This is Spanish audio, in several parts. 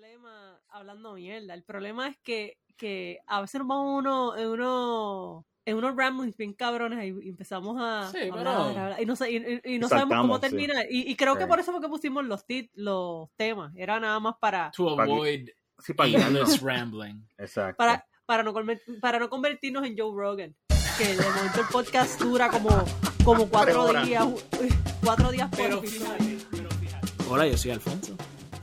problema, hablando mierda, el problema es que, que a veces nos vamos uno, en uno en unos ramblings bien cabrones y empezamos a Sí, hablar, pero- hablar, y no, sé, y, y- y no sabemos cómo saltamos, sí. terminar. Y, y creo que Sí. por eso fue que pusimos los, tit, los temas. Era nada más para, To que- avoid Sí, para aimless rambling. Exacto. para, para, no, para no convertirnos en Joe Rogan. Que de momento el podcast dura como, como cuatro días. Cuatro días por Pero fíjate, pero. Hola, yo soy Alfonso.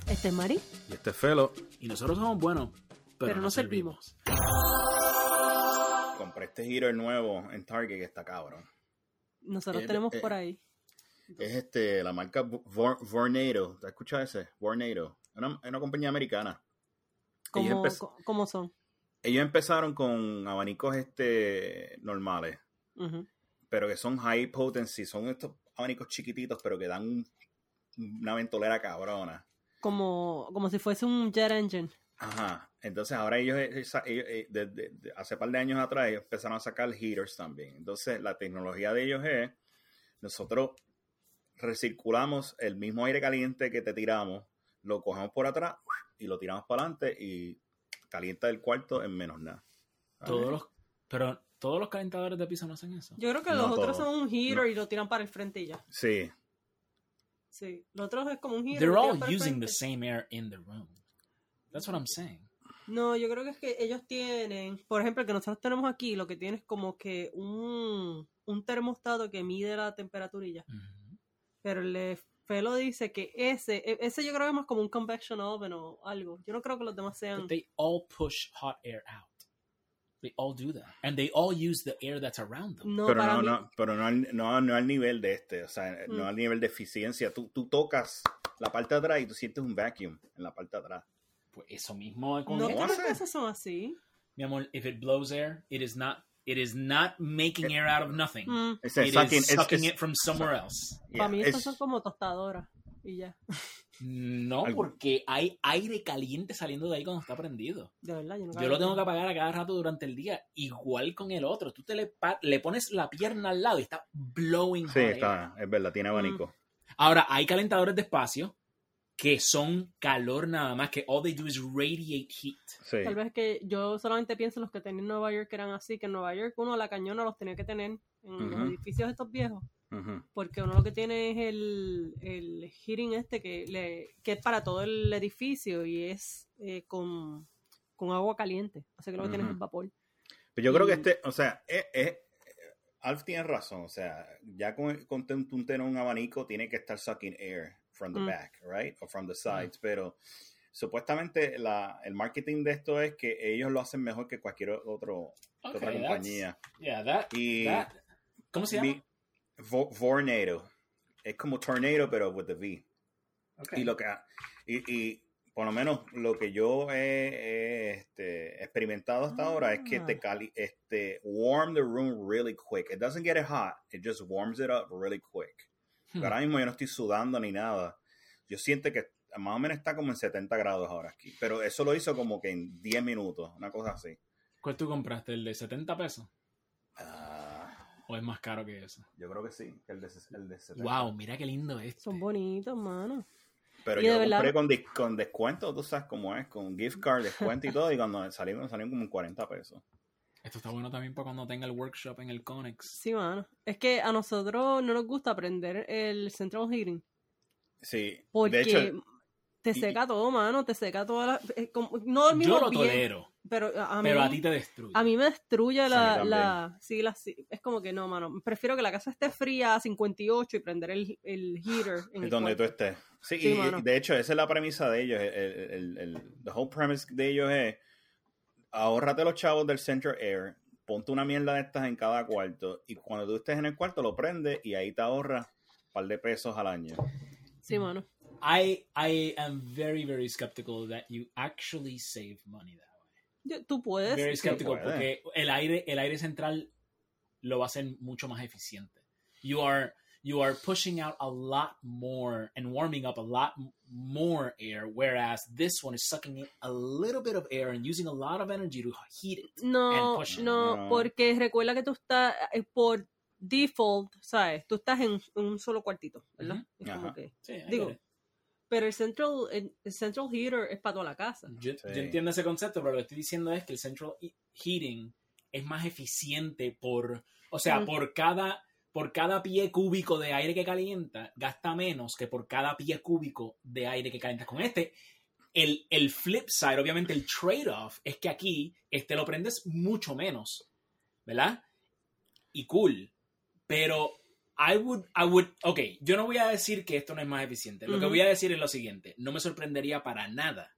Este es Mari. Y este felo, Y nosotros somos buenos, pero, Pero no servimos. compré este Heater nuevo en Target que está cabrón. Nosotros tenemos eh, por ahí. Es este, la marca Vor- Vornado. ¿Te has escuchado ese? Vornado. Es una, compañía americana. ¿Cómo, cómo son? ellos empezaron con abanicos este normales, pero que son high potency. Son estos abanicos chiquititos, pero que dan un- una ventolera cabrona. Como, como si fuese un jet engine. Ajá. Entonces ahora ellos, eh, ellos, eh, de- de- de- hace par de años atrás, ellos empezaron a sacar heaters también. Entonces la tecnología de ellos es, nosotros recirculamos el mismo aire caliente que te tiramos, lo cogemos por atrás y lo tiramos para adelante y calienta el cuarto en menos nada. Todos los, pero todos los calentadores de piso no hacen eso. Yo creo que No los otros son un heater No. y lo tiran para el frente y ya. Sí, Sí. Los otros es como un heater. They're lo all using the same air in the room. That's what I'm saying. No, yo creo que es que ellos tienen, por ejemplo, el que nosotros tenemos aquí, lo que tiene es como que un, un termostato que mide la temperatura y ya. Ujú. Pero el Felo dice que ese, e- ese yo creo que es más como un convection oven o algo. Yo no creo que los demás sean... But they all push hot air out. They all do that. And they all use the air that's around them. No, pero, para no, mí... no, pero no, al, no, no al nivel de este, o sea, no Mm. al nivel de eficiencia. Tú, tú tocas la parte de atrás y tú sientes un vacuum en la parte de atrás. Pues eso mismo es con No hace? que esos son así. Mi amor, if it blows air, it is not it is not making air out of nothing. Mm, Es It sucking- is es- sucking es- it from somewhere else. yeah, para mí estos es- son como tostadoras y ya. No, Algo. porque hay aire caliente saliendo de ahí cuando está prendido. De verdad, yo no Yo lo tengo que apagar a cada rato durante el día, igual con el otro. Tú te le, le pones la pierna al lado y está blowing Sí, está, es verdad, tiene abanico. Ahora, hay calentadores de espacio que son calor nada más, que all they do is radiate heat. Sí. Tal vez que yo solamente pienso en los que tenía en Nueva York que eran así, que en Nueva York uno la cañona los tenía que tener en los edificios estos viejos, Porque uno lo que tiene es el, el heating este que, le, que es para todo el edificio y es eh, con, con agua caliente, así que lo que tienes Ujú. es vapor. Pero yo creo que este, o sea, es, es- Alf tiene razón, o sea, ya con, con un, tener un abanico tiene que estar sucking air from the Mm. back, right? O from the sides, pero supuestamente la, el marketing de esto es que ellos lo hacen mejor que cualquier otro, otra compañía. Yeah, that, Y that- ¿Cómo se llama? Vo- Vornado. Es como tornado, pero with the V. Okay. Y lo que y, y por lo menos lo que yo he, he, este, experimentado hasta ahora es que Ah. te cali este warm the room really quick. It doesn't get it hot, it just warms it up really quick. Hmm. Ahora mismo yo no estoy sudando ni nada. Yo siento que más o menos está como en 70 grados ahora aquí, pero eso lo hizo como que en 10 minutos, una cosa así. ¿Cuál tú compraste? ¿El de 70 pesos? ¿O es más caro que eso? yo creo que sí, que el de, el de 70. Wow, mira qué lindo es. Son bonitos, mano. Pero Y yo compré verdad- con, dis- con descuento, tú sabes cómo es, con gift card, descuento y todo, y cuando salieron, salieron como en 40 pesos. Esto está bueno también para cuando tenga el workshop en el Conex. Sí, mano. Es que a nosotros no nos gusta aprender el central heating. Sí, Porque de hecho, te y- seca todo, mano. Te seca toda la. eh, como- no dormimos Yo lo bien, tolero, Pero a mí, pero a ti te destruye. a mí me destruye la. sí, la, sí, es como que no, mano. Prefiero que la casa esté fría a 58 y prender el, el heater en el donde tú estés. Sí, Sí, y- de hecho, esa es la premisa de ellos. El, el, el, el- the whole premise de ellos es: ahórrate los chavos del Central Air, ponte una mierda de estas en cada cuarto, y cuando tú estés en el cuarto, lo prendes y ahí te ahorras un par de pesos al año. Sí, mano. I, I am very, very skeptical that you actually save money that way. Yo- tú puedes. Very skeptical puede. porque el aire, el aire central lo va a hacer mucho más eficiente. You are, you are pushing out a lot more and warming up a lot more air, whereas this one is sucking in a little bit of air and using a lot of energy to heat it. No, and push it. no, No. porque recuerda que tú estás eh, por default, ¿sabes? Tú estás en un solo cuartito, ¿verdad? Ujú. Es como Ajá. que- Sí, I Digo, it. Pero el central, el, central heater es para toda la casa. Yo, Sí. yo entiendo ese concepto, pero lo que estoy diciendo es que el central he- heating es más eficiente por, o sea, Mm. por cada por cada pie cúbico de aire que calienta, gasta menos que por cada pie cúbico de aire que calientas con este. El, el flip side, obviamente el trade-off, es que aquí este lo prendes mucho menos, ¿verdad? Y cool. Pero I would, I would, ok, yo no voy a decir que esto no es más eficiente. Lo que voy a decir es lo siguiente, no me sorprendería para nada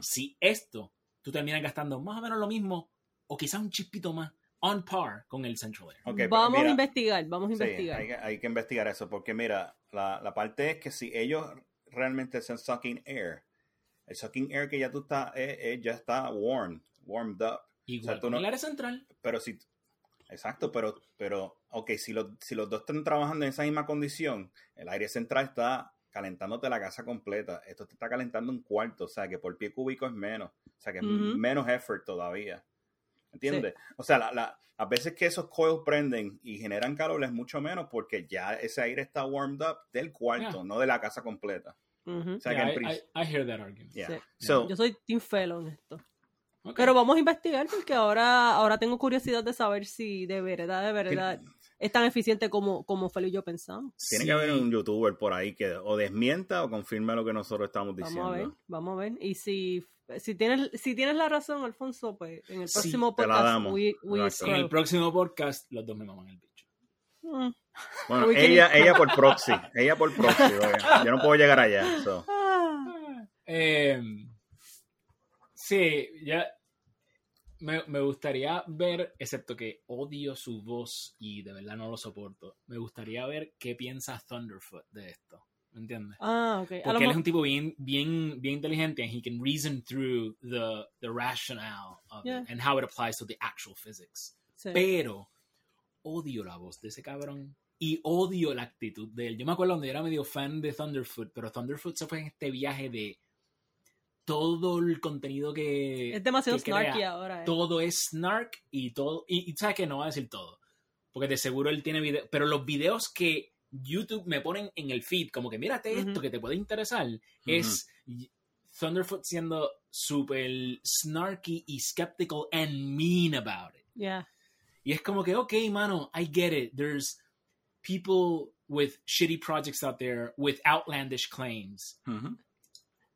si esto tú terminas gastando más o menos lo mismo o quizás un chispito más on par con el Central Air. Ok, pero vamos a investigar, vamos a Sí, investigar. hay, que- hay que investigar eso, porque mira, la, la parte es que si ellos realmente hacen sucking air, el sucking air que ya tú estás, eh, eh, ya está warm, warmed up. Igual O sea, tú con no- el área central. Pero si, exacto, pero, pero, ok, si, los si los dos están trabajando en esa misma condición, el aire central está calentándote la casa completa. Esto te está calentando un cuarto, o sea que por pie cúbico es menos, o sea que es menos effort todavía. ¿Entiendes? O sea, la, la- a veces que esos coils prenden y generan calor es mucho menos porque ya ese aire está warmed up del cuarto, Yeah. no de la casa completa. O sea Yeah, que I, en prin- I- I hear that argument. Yeah. Sí. So, Yo soy Team Fellow en esto. Okay. Pero vamos a investigar porque ahora, ahora tengo curiosidad de saber si de verdad, de verdad es tan eficiente como, como Felo y yo pensamos. tiene Sí. que haber un youtuber por ahí que o desmienta o confirme lo que nosotros estamos diciendo. Vamos a ver, vamos a ver. Y si, si tienes, si tienes la razón, Alfonso, pues en el Sí, próximo te la podcast damos. we, we Exacto. En el próximo podcast, los dos me maman el bicho. Mm. Bueno, ella, ella por proxy, ella por proxy, oye. yo no puedo llegar allá. so. Ah. Eh, sí, ya me, me gustaría ver, excepto que odio su voz y de verdad no lo soporto, me gustaría ver qué piensa Thunderfoot de esto. ¿Me entiendes? Ah, ok. Porque él es un tipo bien, bien, bien inteligente and he can reason through the, the rationale of Yeah. it and how it applies to the actual physics. sí. Pero odio la voz de ese cabrón y odio la actitud de él. Yo me acuerdo cuando yo era medio fan de Thunderfoot, pero Thunderfoot se fue en este viaje de todo el contenido que. Es demasiado que snarky crea. ahora. eh. Todo es snark y todo. Y, y sabes que no va a decir todo. Porque de seguro él tiene videos. Pero los videos que YouTube me ponen en el feed, como que mírate esto Ujú. que te puede interesar, es Thunderfoot siendo súper snarky y skeptical and mean about it. Yeah. Y es como que, ok, mano, I get it. There's people with shitty projects out there with outlandish claims, Ujú.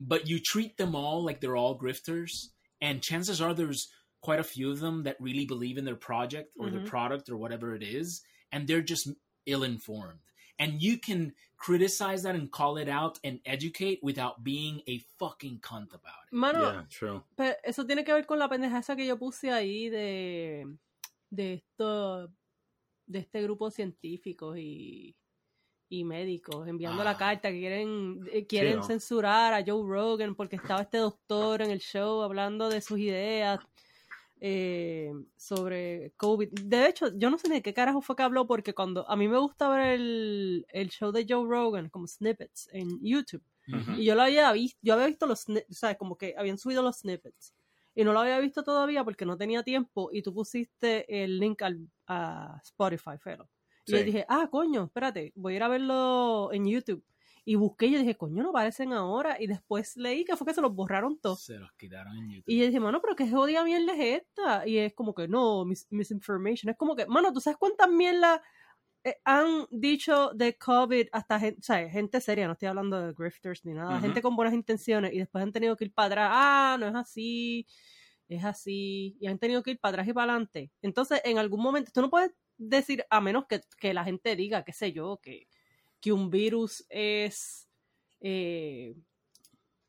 But you treat them all like they're all grifters. And chances are there's quite a few of them that really believe in their project or their Mhm. product or whatever it is, and they're just ill informed. And you can criticize that and call it out and educate without being a fucking cunt about it. Mano, Yeah, true. Pero eso tiene que ver con la pendeja esa que yo puse ahí de, de esto de este grupo de científicos y, y médicos enviando la Ah. carta que quieren eh, quieren ¿no? censurar a Joe Rogan porque estaba este doctor en el show hablando de sus ideas eh, sobre COVID. De hecho, yo no sé ni de qué carajo fue que habló porque cuando a mí me gusta ver el, el show de Joe Rogan como snippets en YouTube. Y yo lo había visto, yo había visto los, o sea, como que habían subido los snippets. Y no lo había visto todavía porque no tenía tiempo y tú pusiste el link al, a Spotify, Y yo dije, ah, coño, espérate, voy a ir a verlo en YouTube. Y busqué y yo dije, coño, no aparecen ahora. Y después leí que fue que se los borraron todos. Se los quitaron en YouTube. Y yo dije, mano, pero qué jodida mierda es esta. Y es como que, no, mis, misinformation. Es como que, mano, ¿tú sabes cuántas mierdas eh, han dicho de COVID hasta gente, o sea, gente seria, no estoy hablando de grifters ni nada, gente con buenas intenciones y después han tenido que ir para atrás, ah, no es así, es así, y han tenido que ir para atrás y para adelante. Entonces, en algún momento, tú no puedes decir, a menos que, que la gente diga, qué sé yo, que, que un virus es eh,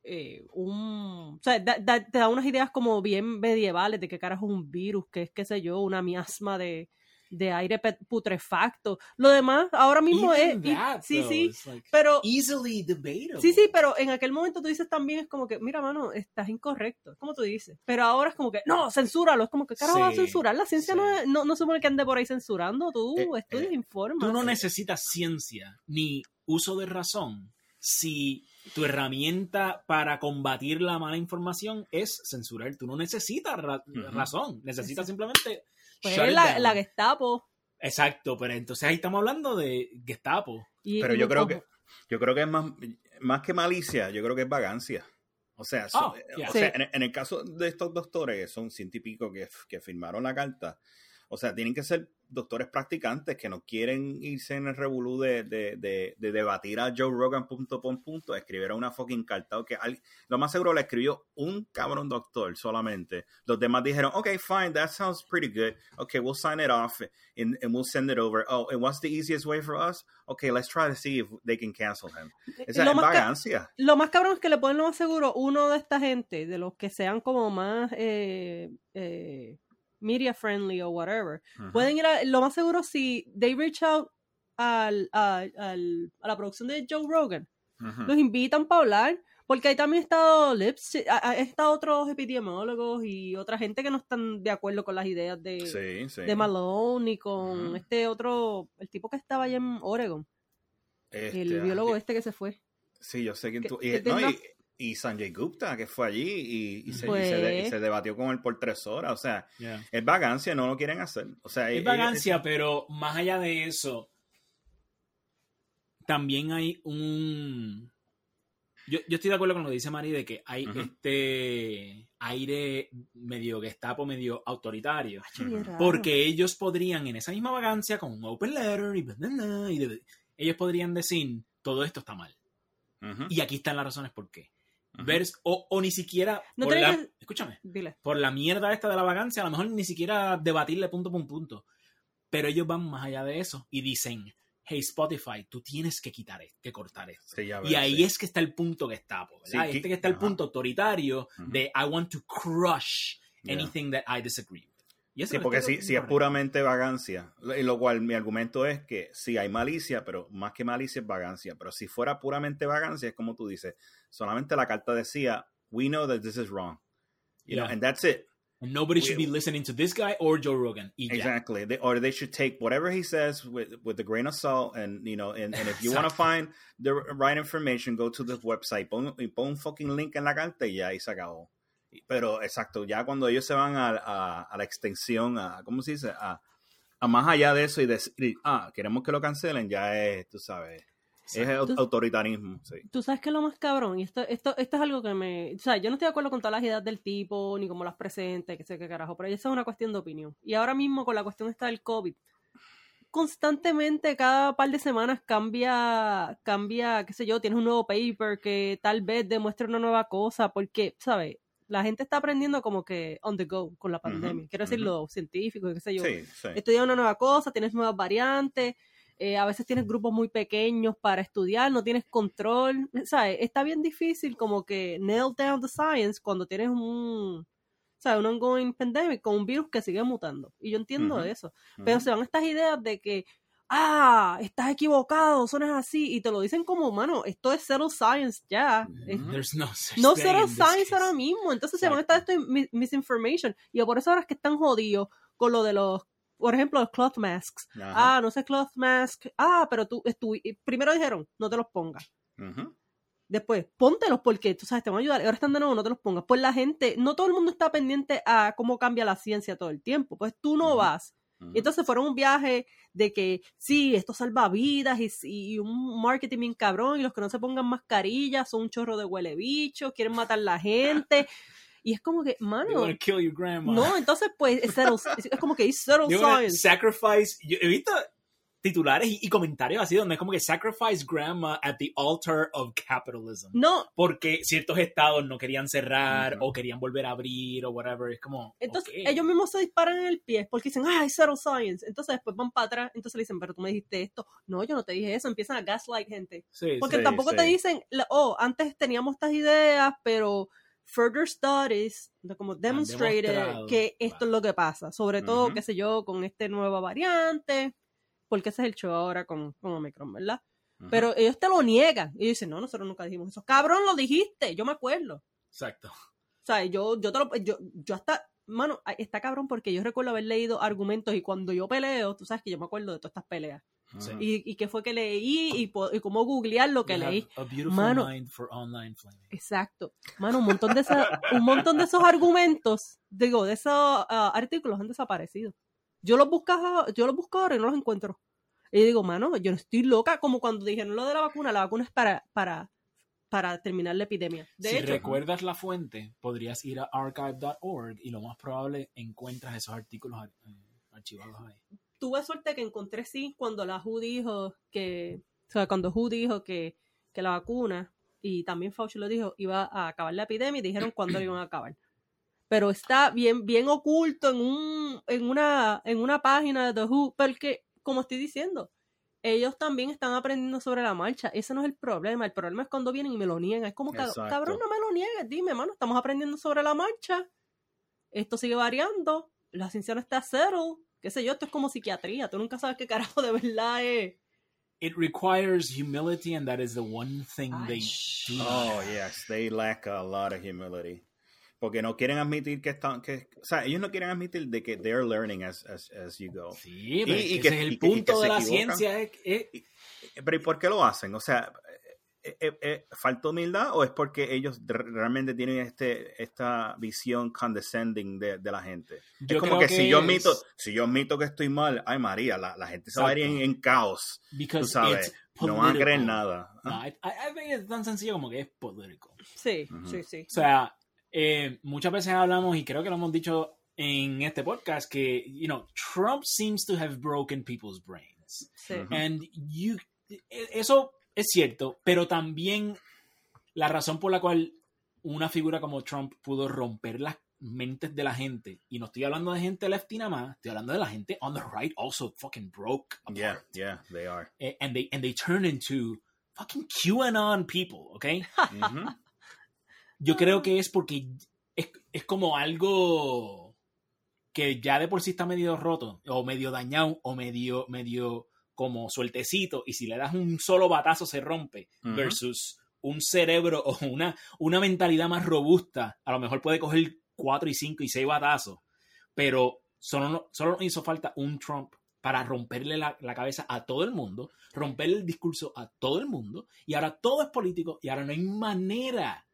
eh, un... O sea, te da unas ideas como bien medievales de qué carajo es un virus, que es, qué sé yo, una miasma de, de aire putrefacto. Lo demás, ahora mismo Even es... that, sí, though, sí, like pero... easily debatable. Sí, sí, pero en aquel momento tú dices también, es como que, mira, mano, estás incorrecto, como tú dices. Pero ahora es como que, no, censúralo, es como que, carajo, va a Sí, censurar? La ciencia sí. no, es- no, no supone que ande por ahí censurando, tú Eh, estudias, eh, informas. Tú no necesitas ciencia ni uso de razón si tu herramienta para combatir la mala información es censurar. Tú no necesitas ra- razón, necesitas simplemente... Pues es la, la Gestapo. Exacto, pero entonces ahí estamos hablando de Gestapo. Y, Pero y yo creo que Yo creo que es más, más que malicia, yo creo que es vagancia. O sea, so- Oh, yeah. o sea Sí. en, en el caso de estos doctores, que son ciento y pico que, que firmaron la carta, o sea, tienen que ser doctores practicantes que no quieren irse en el revolú de, de, de, de debatir a Joe Rogan punto por punto, escribieron una fucking carta. que al- lo más seguro la escribió un cabrón doctor solamente. Los demás dijeron, ok, fine, that sounds pretty good. Okay, we'll sign it off and, and we'll send it over. Oh, and what's the easiest way for us? Okay, let's try to see if they can cancel him. Esa Lo es vagancia. Lo más cabrón es que le ponen lo más seguro uno de esta gente, de los que sean como más eh, eh, media friendly o whatever. Pueden ir a, lo más seguro si they reach out al, a, al- a la producción de Joe Rogan, los invitan para hablar, porque ahí también ha estado Lipsy, ha, estado otros epidemiólogos y otra gente que no están de acuerdo con las ideas de, Sí, sí. de Malone y con este otro, el tipo que estaba allá en Oregon, Este, el biólogo ah, este que se fue. Sí, yo sé que- tú. Y, no, y, y Sanjay Gupta, que fue allí y, y se, y Pues- se de- y se debatió con él por tres horas. O sea, Yeah. es vagancia, no lo quieren hacer. O sea, Es vagancia, pero más allá de eso, también hay un... Yo, yo estoy de acuerdo con lo que dice Mari de que hay este aire medio gestapo, medio autoritario. Ay, bien raro. Porque ellos podrían, en esa misma vagancia, con un open letter y, bla, bla, bla, y de- ellos podrían decir, todo esto está mal. Y aquí están las razones por qué. Vers- o, o ni siquiera... No por la- que- Escúchame Dile. por la mierda esta de la vagancia, a lo mejor ni siquiera debatirle punto por punto. Pero ellos van más allá de eso y dicen, hey Spotify, tú tienes que quitar esto, que cortar esto. Sí, ya Y ahí sí. es que está el punto Gestapo, ¿verdad? Sí, este que- que está el ajá. punto autoritario de I want to crush Yeah. anything that I disagree with. Y eso Sí, porque si, si es puramente vagancia, lo cual mi argumento es que sí hay malicia, pero más que malicia es vagancia. Pero si fuera puramente vagancia, es como tú dices, solamente la carta decía, we know that this is wrong. You know, and that's it. And nobody should be listening to this guy or Joe Rogan. Exactly. They, or they should take whatever he says with with a grain of salt, and you know, and, and if you want to find the right information, go to the website. Pon, y pon un fucking link en la carta y ya se acabó. Pero exacto, ya cuando ellos se van a, a, a la extensión, a cómo se dice, a, a más allá de eso y decir, ah, queremos que lo cancelen, ya es, tú sabes, es autoritarismo. Sí. Tú sabes que lo más cabrón, y esto, esto, esto es algo que me. O sea, yo no estoy de acuerdo con todas las ideas del tipo, ni cómo las presenta, que sé qué carajo, pero eso es una cuestión de opinión. Y ahora mismo con la cuestión esta del COVID, constantemente, cada par de semanas cambia, cambia, qué sé yo, tienes un nuevo paper que tal vez demuestre una nueva cosa, porque, ¿sabes? La gente está aprendiendo como que on the go con la pandemia. Quiero decir, ujú. los científicos, qué sé yo Sí, sí. una nueva cosa, tienes nuevas variantes, eh, a veces tienes grupos muy pequeños para estudiar, no tienes control, ¿sabes? Está bien difícil como que nail down the science cuando tienes un, ¿sabes? Un ongoing pandemic con un virus que sigue mutando. Y yo entiendo eso. Pero se van estas ideas de que, ah, estás equivocado, eso no es así, y te lo dicen como, mano, esto es settled science ya. Es- Ujú. There's no this science ahora mismo. Entonces se van a estar esto en mi- misinformation. Y por eso ahora es que están jodidos con lo de los, por ejemplo, los cloth masks. Ajá. Ah, no sé cloth mask. Ah, pero tú, y primero dijeron, no te los pongas. Después, póntelos porque tú sabes, te van a ayudar. Y ahora están de nuevo, no te los pongas. Pues la gente, no todo el mundo está pendiente a cómo cambia la ciencia todo el tiempo. Pues tú no vas. Y entonces fueron un viaje de que sí, esto salva vidas y, y un marketing bien cabrón. Y los que no se pongan mascarillas son un chorro de huele bicho, quieren matar la gente. Y es como que, mano, kill your grandma. no, entonces pues es, settled- es como que es settled science. sacrifice. Yo he visto titulares y, y comentarios así donde es como que sacrifice grandma at the altar of capitalism. No, Porque ciertos estados no querían cerrar o querían volver a abrir o whatever. Es como. Entonces, ok. ellos mismos se disparan en el pie porque dicen, ah, es zero science. Entonces, después van para atrás. Entonces le dicen, pero tú me dijiste esto. No, yo no te dije eso. Empiezan a gaslight gente. Sí, Porque Sí, tampoco te sí. dicen, la- oh, antes teníamos estas ideas, pero further studies, como demonstrated que esto es lo que pasa. Sobre todo, qué sé yo, con esta nueva variante. Porque ese es el show ahora con, con Omicron, ¿verdad? Pero ellos te lo niegan. Y dicen, no, nosotros nunca dijimos eso. Cabrón, lo dijiste. Yo me acuerdo. Exacto. O sea, yo, yo, te lo, yo, yo hasta, mano, está cabrón porque yo recuerdo haber leído argumentos y cuando yo peleo, tú sabes que yo me acuerdo de todas estas peleas. Y, y qué fue que leí y, cómo googlear lo que You leí. Mano. mind for online. Exacto. Mano, un montón de, esa- un montón de esos argumentos, digo, de esos ah, artículos han desaparecido. Yo los buscaba, yo los busco ahora y no los encuentro. Y yo digo, mano, yo no estoy loca, como cuando dijeron lo de la vacuna, la vacuna es para, para, para terminar la epidemia. De si hecho, recuerdas la fuente, podrías ir a archive.org y lo más probable encuentras esos artículos ar- eh, archivados ahí. Tuve suerte que encontré sí cuando la WHO dijo que, o sea, cuando WHO dijo que, que la vacuna, y también Fauci lo dijo, iba a acabar la epidemia y dijeron cuándo la iban a acabar. Pero está bien, bien oculto en un, en una, en una página de The WHO, porque, como estoy diciendo, ellos también están aprendiendo sobre la marcha. Ese no es el problema. El problema es cuando vienen y me lo niegan. Es como, Exacto. cabrón, no me lo niegues. Dime, mano, estamos aprendiendo sobre la marcha. Esto sigue variando. La ciencia no está cero. Qué sé yo, esto es como psiquiatría. Tú nunca sabes qué carajo de verdad es. It requires humility and that is the one thing Ay, they do. Oh, yes, they lack a lot of humility. Porque no quieren admitir que están, que, o sea, ellos no quieren admitir de que they're learning as, as, as you go. Sí, pero Y- es y que que- ese es el y que- y que punto de la equivocan. ciencia. es- es- Pero ¿y por qué lo hacen? O sea, ¿eh, eh, eh, ¿falta humildad o es porque ellos realmente tienen este, esta visión condescending de, de la gente? yo es como creo que, si yo es admito, si yo admito que estoy mal, ay María, la, la gente se va a ir en, en caos. because Tú sabes, no van a creer nada. No, I, I- I think es tan sencillo como que es político. Sí, Ujú. sí, sí. O sea, eh, muchas veces hablamos, y creo que lo hemos dicho en este podcast, que, you know, Trump seems to have broken people's brains. sí. Ujú. And you, e- eso es cierto, pero también la razón por la cual una figura como Trump pudo romper las mentes de la gente, y no estoy hablando de gente lefty nada más, estoy hablando de la gente on the right also fucking broke apart. Yeah, yeah, they are. Eh, and they and they turn into fucking QAnon people, okay? Ujú. Yo creo que es porque es, es como algo que ya de por sí está medio roto, o medio dañado, o medio, medio como sueltecito, y si le das un solo batazo se rompe, versus un cerebro o una, una mentalidad más robusta, a lo mejor puede coger cuatro y cinco y seis batazos, pero solo, solo hizo falta un Trump para romperle la, la cabeza a todo el mundo, romperle el discurso a todo el mundo, y ahora todo es político, y ahora no hay manera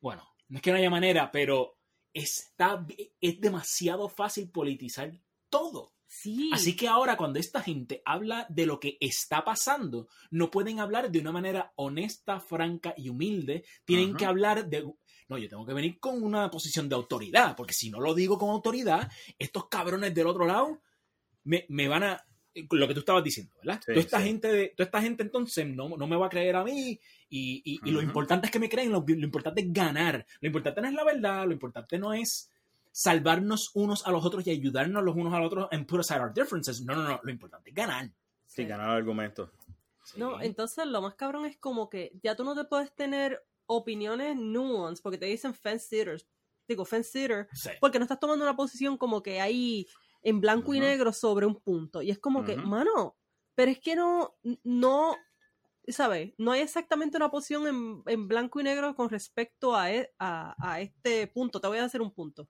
bueno, no es que no haya manera, pero está, es demasiado fácil politizar todo. Sí. Así que ahora cuando esta gente habla de lo que está pasando, no pueden hablar de una manera honesta, franca y humilde. Tienen que hablar de... No, yo tengo que venir con una posición de autoridad, porque si no lo digo con autoridad, estos cabrones del otro lado me, me van a... Lo que tú estabas diciendo, ¿verdad? Sí, toda, esta sí. gente de, toda esta gente entonces no, no me va a creer a mí y, y- y lo importante es que me creen, lo, lo importante es ganar. Lo importante no es la verdad, lo importante no es salvarnos unos a los otros y ayudarnos los unos a los otros and put aside our differences. No, no, no, lo importante es ganar. Sí, ganar argumentos. No, Sí. entonces lo más cabrón es como que ya tú no te puedes tener opiniones nuance porque te dicen fence sitters. Digo, fence sitter, Sí. porque no estás tomando una posición como que ahí en blanco y negro sobre un punto. Y es como que, mano, pero es que no, no, ¿sabes? No hay exactamente una posición en, en blanco y negro con respecto a, e- a, a este punto. Te voy a hacer un punto.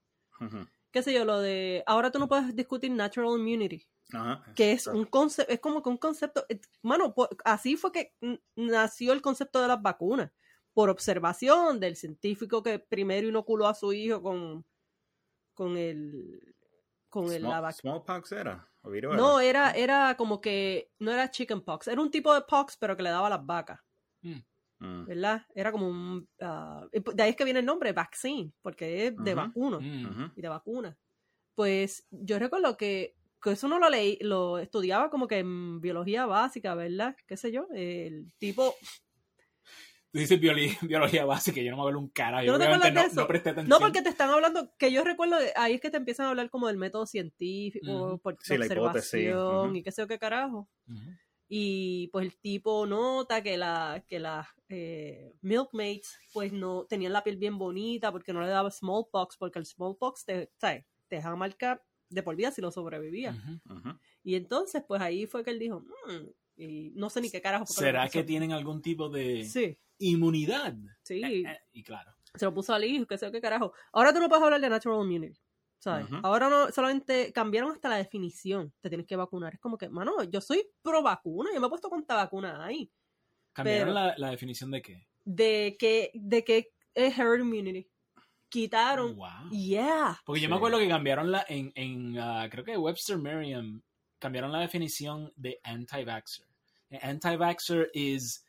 Qué sé yo, lo de, ahora tú no puedes discutir natural immunity Ajá. que es Claro. un concepto, es como que un concepto, eh, mano, así fue que nació el concepto de las vacunas, por observación del científico que primero inoculó a su hijo con, con el, con el, la smallpox era. o viruela. No, era, era como que, no era chickenpox, era un tipo de pox, pero que le daba a las vacas, Mm. ¿Verdad? Era como un, ah, y de ahí es que viene el nombre, vaccine, porque es de Mm. Ujú. y de vacuna. Pues yo recuerdo que, que eso no lo leí, lo estudiaba como que en biología básica, ¿verdad? ¿Qué sé yo? El tipo... Tú dices biología, biología básica, yo no me acuerdo un carajo. ¿Tú Yo no te obviamente acuerdas de no, eso? no presté atención. No, porque te están hablando, que yo recuerdo, ahí es que te empiezan a hablar como del método científico, por Sí, la hipótesis, observación y qué sé yo qué carajo. Y pues el tipo nota que la que las eh, milkmaids pues no tenían la piel bien bonita porque no le daba smallpox, porque el smallpox te, ¿sabes? te deja marca de por vida si lo sobrevivía. Y entonces, pues ahí fue que él dijo, "Mm", y no sé ni qué carajo. ¿Será que tienen algún tipo de Sí, inmunidad? sí. Eh, eh, y claro. Se lo puso al hijo, qué sé yo qué carajo. Ahora tú no puedes hablar de natural immunity. Ahora no, solamente cambiaron hasta la definición. Te tienes que vacunar. Es como que, mano, yo soy pro vacuna. Yo me he puesto cuánta vacuna hay. ¿Cambiaron Pero- la, la definición de qué? De que, de que es herd immunity. Quitaron. Wow. Yeah. Porque yo Sí. me acuerdo que cambiaron la en, en ah, creo que Webster Merriam cambiaron la definición de anti-vaxxer. Anti-vaxxer is,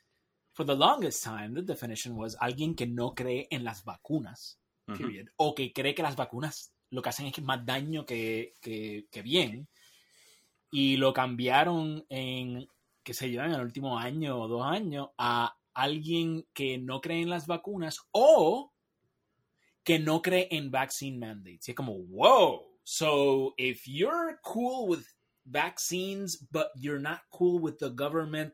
for the longest time, the definition was alguien que no cree en las vacunas, period. O que cree que las vacunas lo que hacen es que más daño que, que, que bien. Y lo cambiaron en, qué sé yo, en el último año o dos años a alguien que no cree en las vacunas o que no cree en vaccine mandates. Y es como, wow. So if you're cool with vaccines, but you're not cool with the government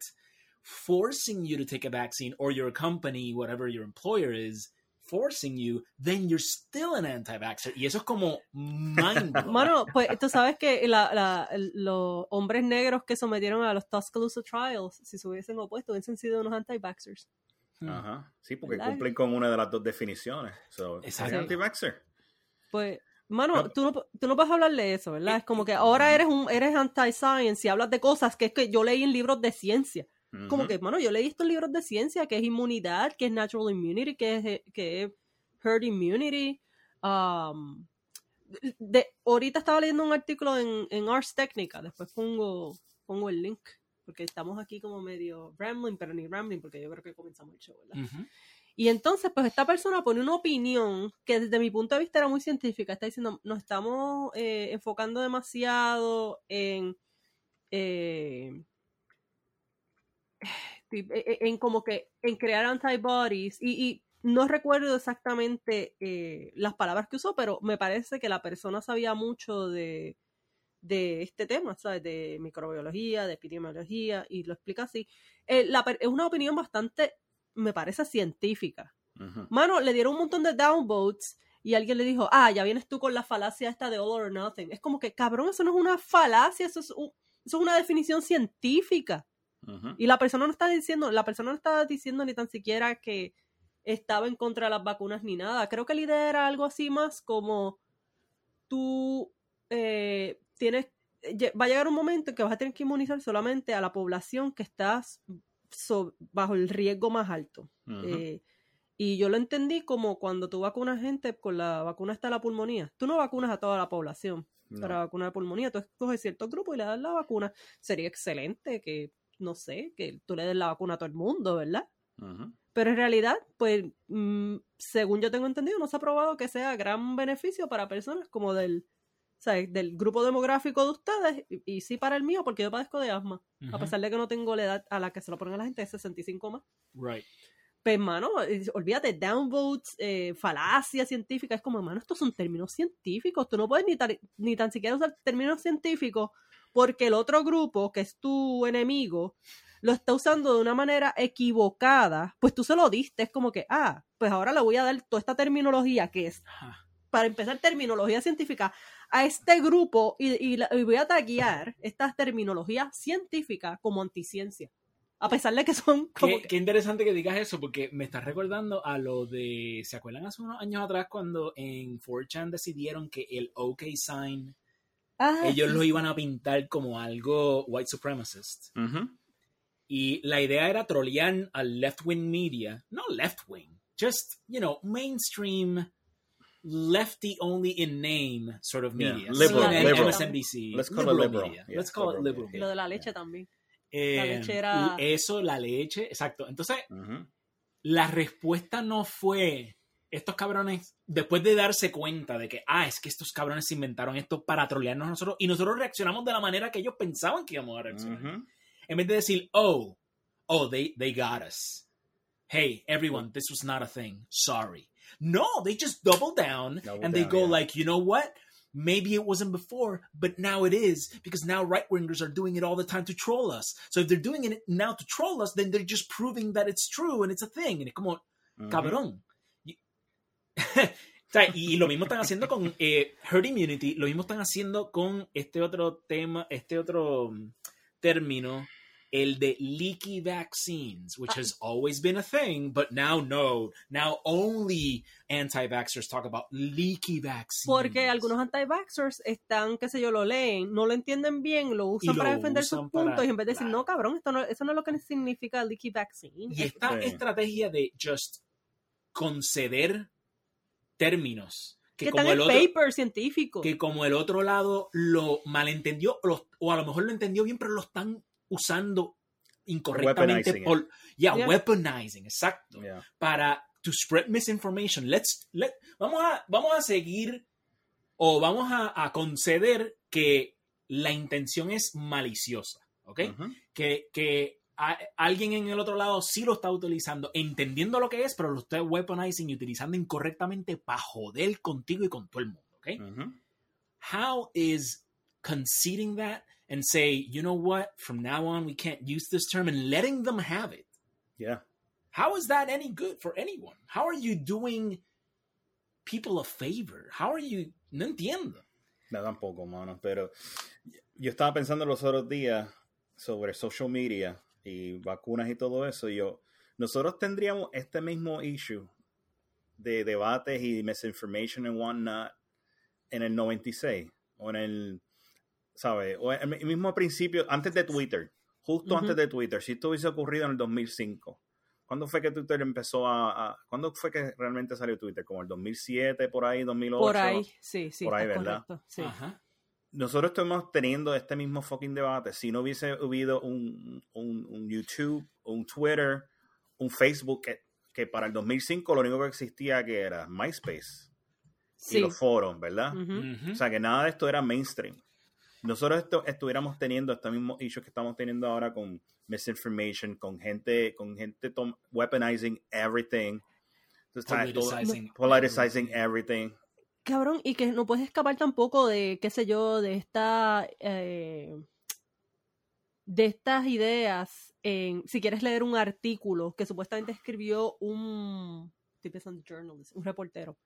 forcing you to take a vaccine or your company, whatever your employer is, forcing you, then you're still an anti-vaxxer. Y eso es como mind. Mano, pues tú sabes que la- la- los hombres negros que sometieron a los Tuscaloosa Trials, si se hubiesen opuesto, hubiesen sido unos anti-vaxxers. Hmm. Ajá. Sí, porque ¿Verdad? cumplen con una de las dos definiciones. So, Exacto. es anti-vaxxer. Pues, mano, No. tú no, tú no puedes hablar de eso, ¿verdad? Eh, Es como que ahora eres un eres anti-science y hablas de cosas que es que yo leí en libros de ciencia. Como que, mano, yo leí estos libros de ciencia, que es inmunidad, que es natural immunity, que es, que es herd immunity. Um, de, ahorita estaba leyendo un artículo en, en Ars Technica, después pongo, pongo el link, porque estamos aquí como medio rambling, pero ni rambling, porque yo creo que comenzamos el show, ¿verdad? Y entonces, pues esta persona pone una opinión que desde mi punto de vista era muy científica. Está diciendo, nos estamos eh, enfocando demasiado en, eh, en como que en crear antibodies y, y no recuerdo exactamente eh, las palabras que usó, pero me parece que la persona sabía mucho de, de este tema, ¿sabes? De microbiología, de epidemiología, y lo explica así. Eh, la es una opinión bastante, me parece, científica. Ujú. Mano, le dieron un montón de downvotes y alguien le dijo, ah, ya vienes tú con la falacia esta de all or nothing. Es como que, cabrón, eso no es una falacia, eso es, un- eso es una definición científica. Y la persona no está diciendo, la persona no estaba diciendo ni tan siquiera que estaba en contra de las vacunas ni nada. Creo que la idea era algo así más como tú eh, tienes, lle- va a llegar un momento en que vas a tener que inmunizar solamente a la población que estás so- bajo el riesgo más alto. Eh, y yo lo entendí como cuando tú vacunas gente con la vacuna está la pulmonía. Tú no vacunas a toda la población No. para vacunar pulmonía. Tú escoges ciertos grupos y le das la vacuna. Sería excelente que, no sé, que tú le des la vacuna a todo el mundo, ¿verdad? Pero en realidad, pues, mm, según yo tengo entendido, no se ha probado que sea gran beneficio para personas como del, ¿sabes? del grupo demográfico de ustedes y, y sí para el mío, porque yo padezco de asma. A pesar de que no tengo la edad a la que se lo ponen a la gente, es 65 más. Right. Pues, hermano, olvídate, downvotes, eh, falacia científica, es como, hermano, estos son términos científicos, tú no puedes ni, ni tan siquiera usar términos científicos porque el otro grupo, que es tu enemigo, lo está usando de una manera equivocada, pues tú se lo diste, es como que, ah, pues ahora le voy a dar toda esta terminología que es, para empezar, terminología científica a este grupo y, y la- y voy a taguear esta terminología científica como anticiencia. A pesar de que son como Qué, que- qué interesante que digas eso, porque me estás recordando a lo de. ¿Se acuerdan hace unos años atrás cuando en 4chan decidieron que el OK sign Ah, ellos sí, lo sí. iban a pintar como algo white supremacist? Ujú. Y la idea era trolear al left wing media, no left wing, just, you know, mainstream, lefty only in name sort of Yeah, media. liberal, CNN, liberal. MSNBC. Let's call it liberal. media. Yeah, Let's call it liberal media. Lo de la leche también. Eh, leche era- Eso, la leche, exacto. Entonces, la respuesta no fue estos cabrones, después de darse cuenta de que, ah, es que estos cabrones inventaron esto para trolearnos a nosotros y nosotros reaccionamos de la manera que ellos pensaban que íbamos a reaccionar. Ujú. En vez de decir, oh, oh, they, they got us. Hey, everyone, this was not a thing. Sorry. No, they just double down Double and they down, go yeah. like, you know what? Maybe it wasn't before, but now it is because now right wingers are doing it all the time to troll us. So if they're doing it now to troll us, then they're just proving that it's true and it's a thing. And es como, Ujú. cabrón. Y, o sea, y lo mismo están haciendo con eh, herd immunity, lo mismo están haciendo con este otro tema, este otro mm, término, el de leaky vaccines, which has always been a thing, but now no, now only anti-vaxxers talk about leaky vaccines. Porque algunos anti-vaxxers están, qué sé yo, lo leen, no lo entienden bien, lo usan lo para defender sus usan para- puntos y en vez de decir, no, cabrón, esto no, eso no es lo que significa leaky vaccine. Y esta Sí. estrategia de just conceder términos que, Que como el otro, paper científico. que como el otro lado lo malentendió o, lo- o a lo mejor lo entendió bien, pero lo están usando incorrectamente Weaponizing it. por yeah, Yeah. weaponizing, exacto, Yeah. para to spread misinformation. Let's let, vamos a vamos a seguir o vamos a, a conceder que la intención es maliciosa, ¿ok? Que, que a- alguien en el otro lado sí lo está utilizando, entendiendo lo que es, pero lo está weaponizing y utilizando incorrectamente para joder contigo y con todo el mundo, ¿ok? Ujú. How is conceding that and say, you know what, from now on we can't use this term and letting them have it? Yeah. How is that any good for anyone? How are you doing people a favor? How are you... No entiendo. No, tampoco, mano. Pero yo estaba pensando los otros días sobre social media y vacunas y todo eso. y Yo, nosotros tendríamos este mismo issue de debates y misinformation and whatnot en el 96 o en el, ¿sabes? O en el mismo principio, antes de Twitter, justo antes de Twitter, si esto hubiese ocurrido en el 2005. ¿Cuándo fue que Twitter empezó a, a- ¿Cuándo fue que realmente salió Twitter? ¿Como el 2007, por ahí, 2008? Por ahí, sí, sí. Por ahí, está ¿verdad? correcto, sí. Ajá. Nosotros estuvimos teniendo este mismo fucking debate si no hubiese habido un, un, un YouTube, un Twitter, un Facebook que, que para el 2005 lo único que existía que era MySpace Sí. y los foros, ¿verdad? O sea que nada de esto era mainstream. Nosotros esto- estuviéramos teniendo este mismo issue que estamos teniendo ahora con misinformation, con gente, con gente tom- weaponizing everything. Entonces, ¿sabes? Todo- Politicizing politicizing everything. Cabrón, y que no puedes escapar tampoco de, qué sé yo, de esta. eh, de estas ideas. En, si quieres leer un artículo que supuestamente escribió un. Estoy pensando en journalist, un reportero.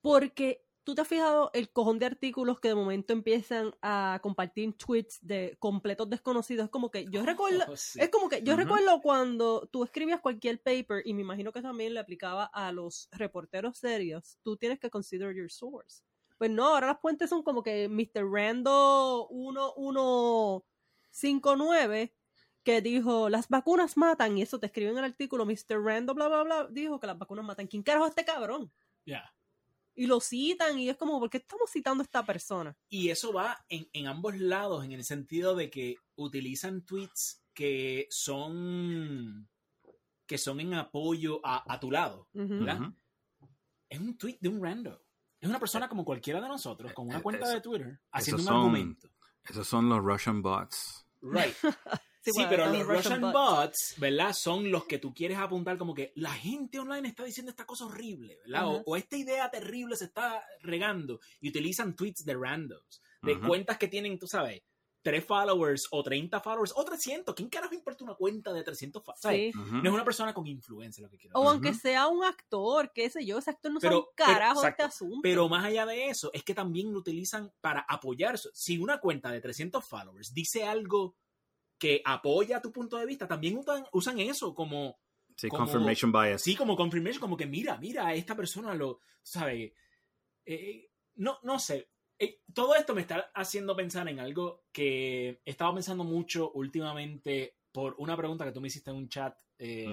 Porque tú te has fijado el cojón de artículos que de momento empiezan a compartir tweets de completos desconocidos. Es como que yo recuerdo. Oh, sí. Es como que yo recuerdo cuando tú escribías cualquier paper, y me imagino que también le aplicaba a los reporteros serios, tú tienes que consider your source. Pues no, ahora las fuentes son como que Mr. Rando 1159 que dijo las vacunas matan y eso te escribe en el artículo Mr. Rando bla bla bla dijo que las vacunas matan. ¿Quién carajo es este cabrón? Yeah. Y lo citan y es como, ¿por qué estamos citando a esta persona? Y eso va en, en ambos lados, en el sentido de que utilizan tweets que son que son en apoyo a, a tu lado. Es un tweet de un rando. Es una persona como cualquiera de nosotros, con una Eh, cuenta de Twitter, haciendo un argumento. Esos son los Russian bots. Right. Sí, bueno, pero los Russian bots, ¿verdad? Son los que tú quieres apuntar como que la gente online está diciendo esta cosa horrible, ¿verdad? O, o esta idea terrible se está regando y utilizan tweets de randoms, de cuentas que tienen, tú sabes, 3 followers o 30 followers o 300. ¿Quién carajo importa una cuenta de 300 followers? Sí. No es una persona con influencia lo que quiero O decir. aunque Ujú. sea un actor, qué sé yo, ese actor no sabe Pero- un carajo pero- de este asunto. Pero más allá de eso, es que también lo utilizan para apoyar. su- Si una cuenta de 300 followers dice algo que apoya tu punto de vista, también usan, usan eso como, Sí, como- confirmation bias. sí, como confirmation, como que mira, mira, esta persona lo, ¿sabe? Eh, no, no sé. Eh, todo esto me está haciendo pensar en algo que he estado pensando mucho últimamente por una pregunta que tú me hiciste en un chat, eh.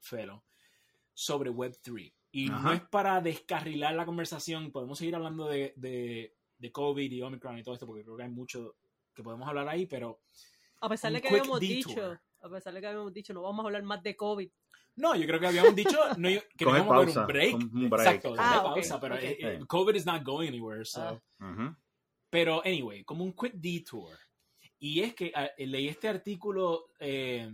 Felo, sobre Web3. Y no es para descarrilar la conversación, podemos seguir hablando de, de, de COVID y Omicron y todo esto, porque creo que hay mucho que podemos hablar ahí, pero a pesar de que habíamos detour. dicho, a pesar de que habíamos dicho, no vamos a hablar más de COVID. no, yo creo que habíamos dicho no, que íbamos a un break. un break. Exacto, Ah, pausa, pero eh, eh. COVID is not going anywhere, so. Ah. Ujú. Pero, anyway, como un quick detour. Y es que ah, leí este artículo eh,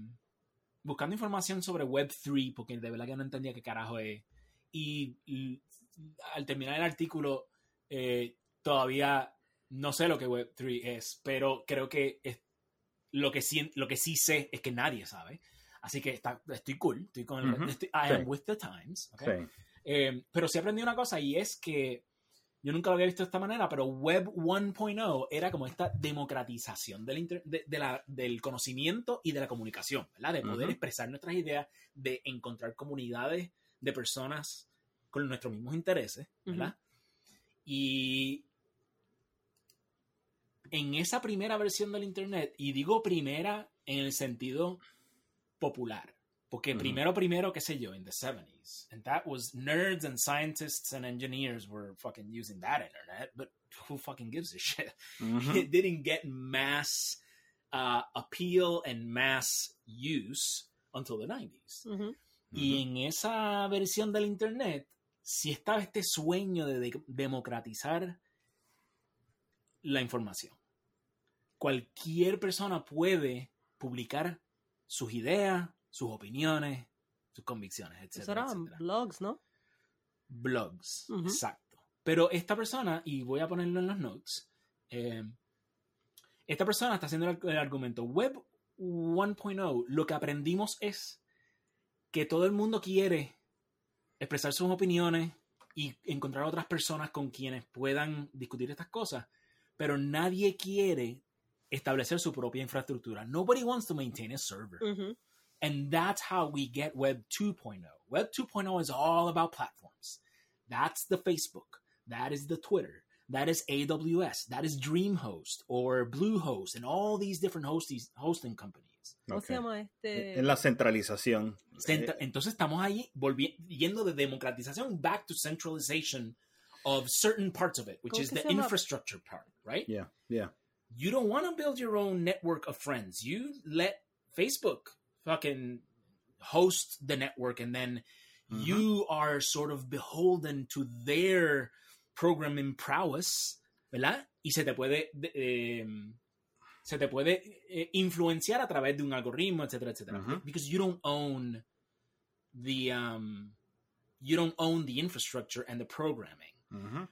buscando información sobre Web3, porque de verdad que no entendía qué carajo es. Y, y al terminar el artículo, eh, todavía no sé lo que Web3 es, pero creo que es, lo, que sí, lo que sí sé es que nadie sabe. Así que está, estoy cool, estoy con el, Ujú. estoy- I Sí. am with the times. ¿ok? Sí. Eh, pero sí aprendí una cosa y es que yo nunca lo había visto de esta manera, pero Web 1.0 era como esta democratización del, inter- de- de la- del conocimiento y de la comunicación, ¿verdad? De poder Ujú. expresar nuestras ideas, de encontrar comunidades de personas con nuestros mismos intereses, ¿verdad? Y en esa primera versión del Internet, y digo primera en el sentido popular, Porque primero, primero, qué sé yo, in the 70s. And that was nerds and scientists and engineers were fucking using that internet, but who fucking gives a shit? It didn't get mass uh, appeal and mass use until the 90s. Ujú. Y en esa versión del Internet, si estaba este sueño de, de- democratizar la información. Cualquier persona puede publicar sus ideas, sus opiniones, sus convicciones, Eso etcétera, eran blogs, ¿no? Blogs, exacto. Pero esta persona, y voy a ponerlo en los notes, eh, esta persona está haciendo el, el argumento Web 1.0, lo que aprendimos es que todo el mundo quiere expresar sus opiniones y encontrar otras personas con quienes puedan discutir estas cosas, pero nadie quiere establecer su propia infraestructura. Nobody wants to maintain a server. And that's how we get Web 2.0. Web 2.0 is all about platforms. That's the Facebook. That is the Twitter. That is AWS. That is DreamHost or Bluehost and all these different hosting, hosting companies. ¿Cómo se llama este? En la centralización. Centra- Entonces estamos ahí volvi- yendo de democratización back to centralization of certain parts of it, which ¿Cómo is the infrastructure part, right? yeah, yeah. You don't want to build your own network of friends. You let Facebook fucking host the network and then Mhm. you are sort of beholden to their programming prowess, ¿verdad? Y se te puede eh, se te puede eh, influenciar a través de un algoritmo, etcétera, etcétera. Ujú. Because you don't own the um, you don't own the infrastructure and the programming. Ujú.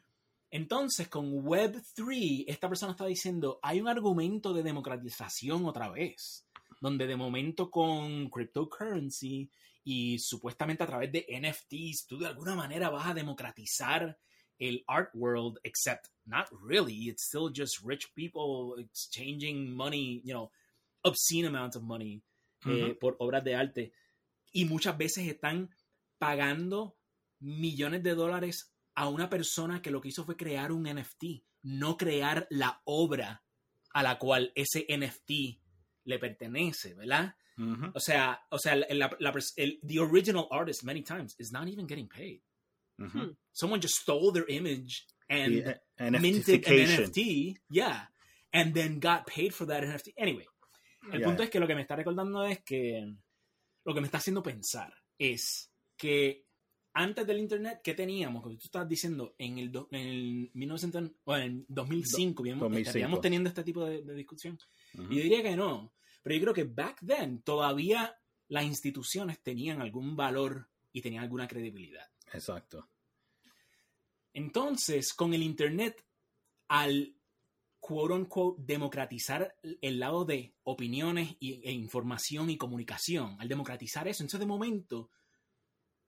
Entonces, con Web3, esta persona está diciendo, hay un argumento de democratización otra vez, donde de momento con cryptocurrency y supuestamente a través de NFTs, tú de alguna manera vas a democratizar el art world, except not really, it's still just rich people exchanging money, you know, obscene amounts of money eh, Ujú. por obras de arte. Y muchas veces están pagando millones de dólares a una persona que lo que hizo fue crear un NFT, no crear la obra a la cual ese NFT le pertenece, ¿verdad? O sea, o sea, la- la- el- the original artist many times is not even getting paid. Ujú. Someone just stole their image and Y, eh, minted an. NFT, yeah, and then got paid for that NFT. Anyway, el Yeah. punto es que lo que me está recordando es que lo que me está haciendo pensar es que antes del internet, ¿qué teníamos? Como tú estabas diciendo, en el, do- en el 1900, o en 2005, bien, 2005. estaríamos teniendo este tipo de, de discusión. Y yo diría que no, pero yo creo que back then todavía las instituciones tenían algún valor y tenían alguna credibilidad. Exacto. Entonces, con el Internet, al quote unquote democratizar el lado de opiniones y- e información y comunicación, al democratizar eso, entonces de momento,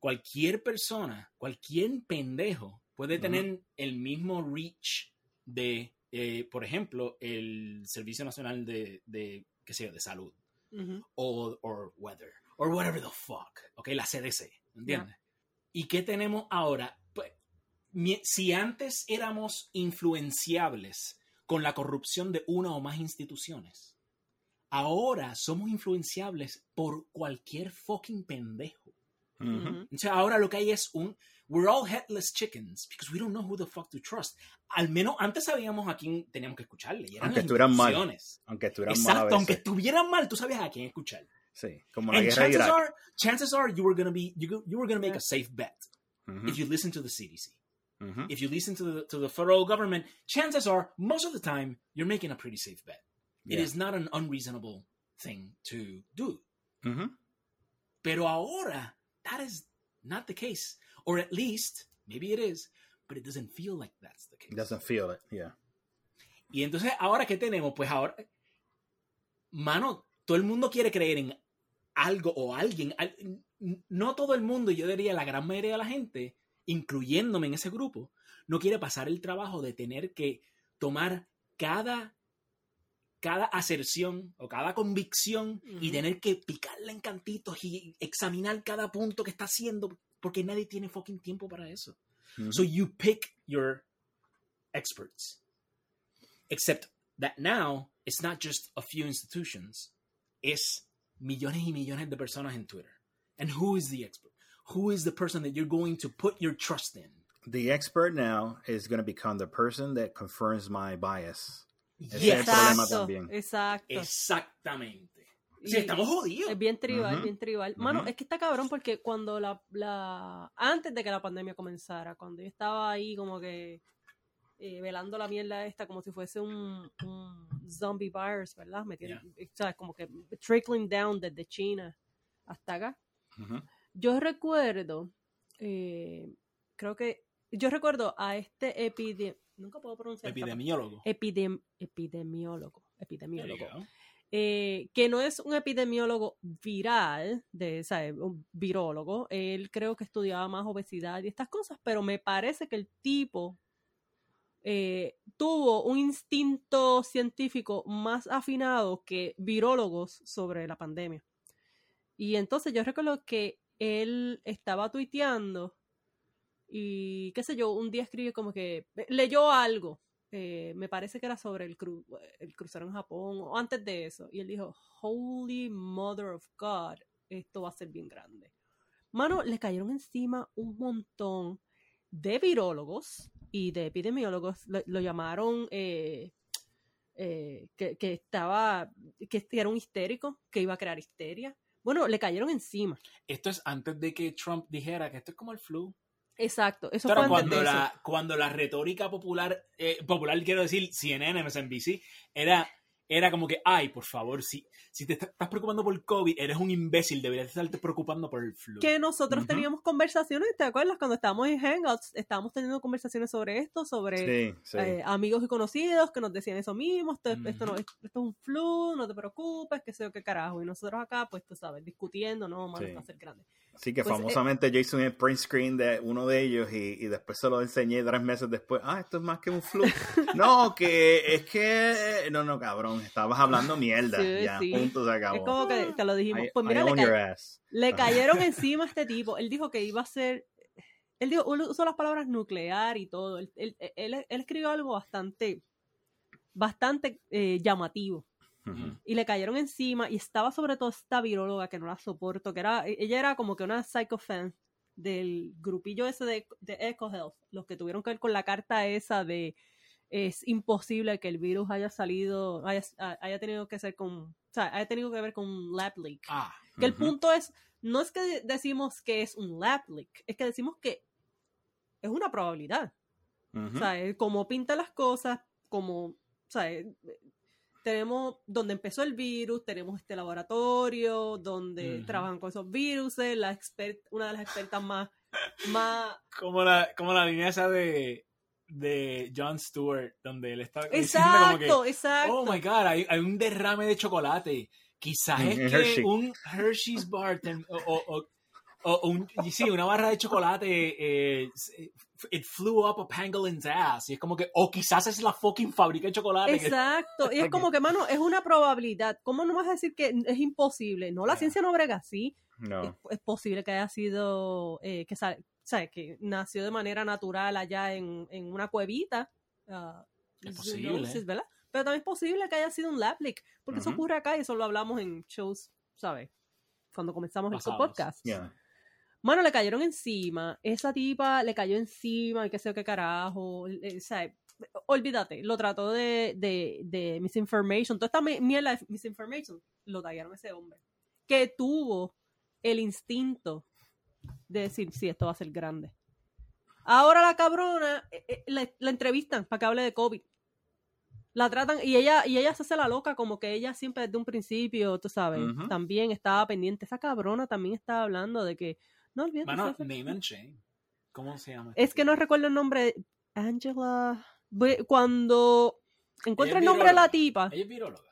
cualquier persona, cualquier pendejo puede tener el mismo reach de, eh, por ejemplo, el Servicio Nacional de, de, qué sé yo, de Salud Ujú. o or weather or whatever the fuck, ¿ok? La CDC, ¿entiendes? ¿Y qué tenemos ahora? Pues, si antes éramos influenciables con la corrupción de una o más instituciones, ahora somos influenciables por cualquier fucking pendejo. Entonces ahora lo que hay es un we're all headless chickens because we don't know who the fuck to trust. Al menos antes sabíamos a quién teníamos que escucharle. Y eran Aunque estuvieran mal. Aunque estuvieran mal a Exacto, aunque estuvieran mal, tú sabías a quién escuchar. Sí, como la And guerra de chances Irak. are, chances are you were gonna be you, were gonna make Yeah. a safe bet if you listen to the CDC. If you listen to the to the federal government, chances are most of the time you're making a pretty safe bet. It is not an unreasonable thing to do. Pero ahora that is not the case, or at least maybe it is, but it doesn't feel like that's the case. Doesn't feel it. Yeah. Y entonces, ¿ahora qué tenemos? Pues ahora, mano, todo el mundo quiere creer en algo o alguien. Al- No todo el mundo, yo diría la gran mayoría de la gente, incluyéndome en ese grupo, no quiere pasar el trabajo de tener que tomar cada, cada aserción o cada convicción y tener que picarla en cantitos y examinar cada punto que está haciendo, porque nadie tiene fucking tiempo para eso. So you pick your experts. Except that now it's not just a few institutions, es millones y millones de personas en Twitter. And who is the expert? Who is the person that you're going to put your trust in? The expert now is going to become the person that confirms my bias. Ese es el problema Exacto, también. exacto. Exactamente. Sí, Y- estamos jodidos. Es bien tribal, Ujú, bien tribal. Mano, es que está cabrón porque cuando la, la. Antes de que la pandemia comenzara, cuando yo estaba ahí como que. eh, velando la mierda esta como si fuese un, un zombie virus, ¿verdad? Metiendo, o sea, como que trickling down desde China hasta acá. Yo recuerdo, eh, creo que, yo recuerdo a este epidem... Nunca puedo pronunciar. Epidemiólogo. Epidem- epidemiólogo. Epidemiólogo eh, que no es un epidemiólogo viral, de, ¿sabe? un virólogo, él creo que estudiaba más obesidad y estas cosas, pero me parece que el tipo eh, tuvo un instinto científico más afinado que virólogos sobre la pandemia. Y entonces yo recuerdo que él estaba tuiteando y qué sé yo, un día escribió como que leyó algo eh, me parece que era sobre el, cru- el crucero en Japón o antes de eso. Y él dijo, Holy Mother of God, esto va a ser bien grande. Mano, le cayeron encima un montón de virólogos y de epidemiólogos. Lo, llamaron eh, eh, que, estaba, que era un histérico, que iba a crear histeria. Bueno, le cayeron encima. Esto es antes de que Trump dijera que esto es como el flu. Exacto, eso antes cuando de eso. la, cuando la retórica popular, eh, popular quiero decir CNN, MSNBC, era, era como que, ay, por favor, si, si te está- estás preocupando por COVID, eres un imbécil, deberías estarte preocupando por el flu. que nosotros teníamos conversaciones, ¿te acuerdas? Cuando estábamos en Hangouts, estábamos teniendo conversaciones sobre esto, sobre Sí, sí. eh, amigos y conocidos que nos decían eso mismo, esto, esto, no, esto es un flu, no te preocupes, qué sé yo qué carajo. Y nosotros acá, pues tú sabes, discutiendo, no, mano, Sí. a ser grande. Así que Pues, famosamente yo hice un print screen de uno de ellos y, y después se lo enseñé tres meses después. Ah, esto es más que un flu. no, que es que... No, no, cabrón. Estabas hablando mierda. Sí, ya, sí. punto, se Es acabó. como que te lo dijimos. I, pues I mira, le, own ca- your ass. le cayeron encima a este tipo. Él dijo que iba a ser. Él dijo, él usó las palabras nuclear y todo. Él, él- él- él escribió algo bastante, bastante eh, llamativo. Y le cayeron encima y estaba sobre todo esta viróloga que no la soporto, que era, ella era como que una psychofan del grupillo ese de, de EcoHealth, los que tuvieron que ver con la carta esa de es imposible que el virus haya salido, haya, haya tenido que ser con, o sea, haya tenido que ver con un lab leak. Ah, Que el punto es, no es que decimos que es un lab leak, es que decimos que es una probabilidad. Ujú. O sea, eh, como pinta las cosas, como, o sea, eh, tenemos donde empezó el virus, tenemos este laboratorio donde trabajan con esos virus, la expert, una de las expertas más, más como la, como la línea esa de, de Jon Stewart, donde él está diciendo como que, exacto, exacto. oh my god, hay, hay un derrame de chocolate. Quizás es en que Hershey. un Hershey's bar ten- o, o- o- o un, sí, una barra de chocolate eh, it flew up a pangolin's ass. Y es como que, o quizás es la fucking fábrica de chocolate. que- Exacto, y es como que, mano, es una probabilidad. ¿Cómo no vas a decir que es imposible? No, la Ya. ciencia no brega así. Es, No. es posible que haya sido, eh, que, sa- ¿sabes? que nació de manera natural allá en, en una cuevita. ah, Es zoonosis, posible. ¿verdad? Pero también es posible que haya sido un lab leak, porque eso ocurre acá y eso lo hablamos en shows, ¿sabes? Cuando comenzamos el podcast. Yeah. Mano, le cayeron encima. Esa tipa le cayó encima y qué sé yo qué carajo. eh, o sea, olvídate, lo trató de, de, de misinformation. Toda esta mi- mierda de misinformation lo tallaron a ese hombre. Que tuvo el instinto de decir, sí, esto va a ser grande. Ahora la cabrona eh, eh, la, la entrevistan para que hable de COVID. La tratan y ella y ella se hace la loca como que ella siempre desde un principio, tú sabes, también estaba pendiente. Esa cabrona también estaba hablando de que no olvides. Mano, name and shame. ¿Cómo se llama? Es que no recuerdo el nombre. Angela. Cuando encuentra el nombre de la tipa. Ella es viróloga.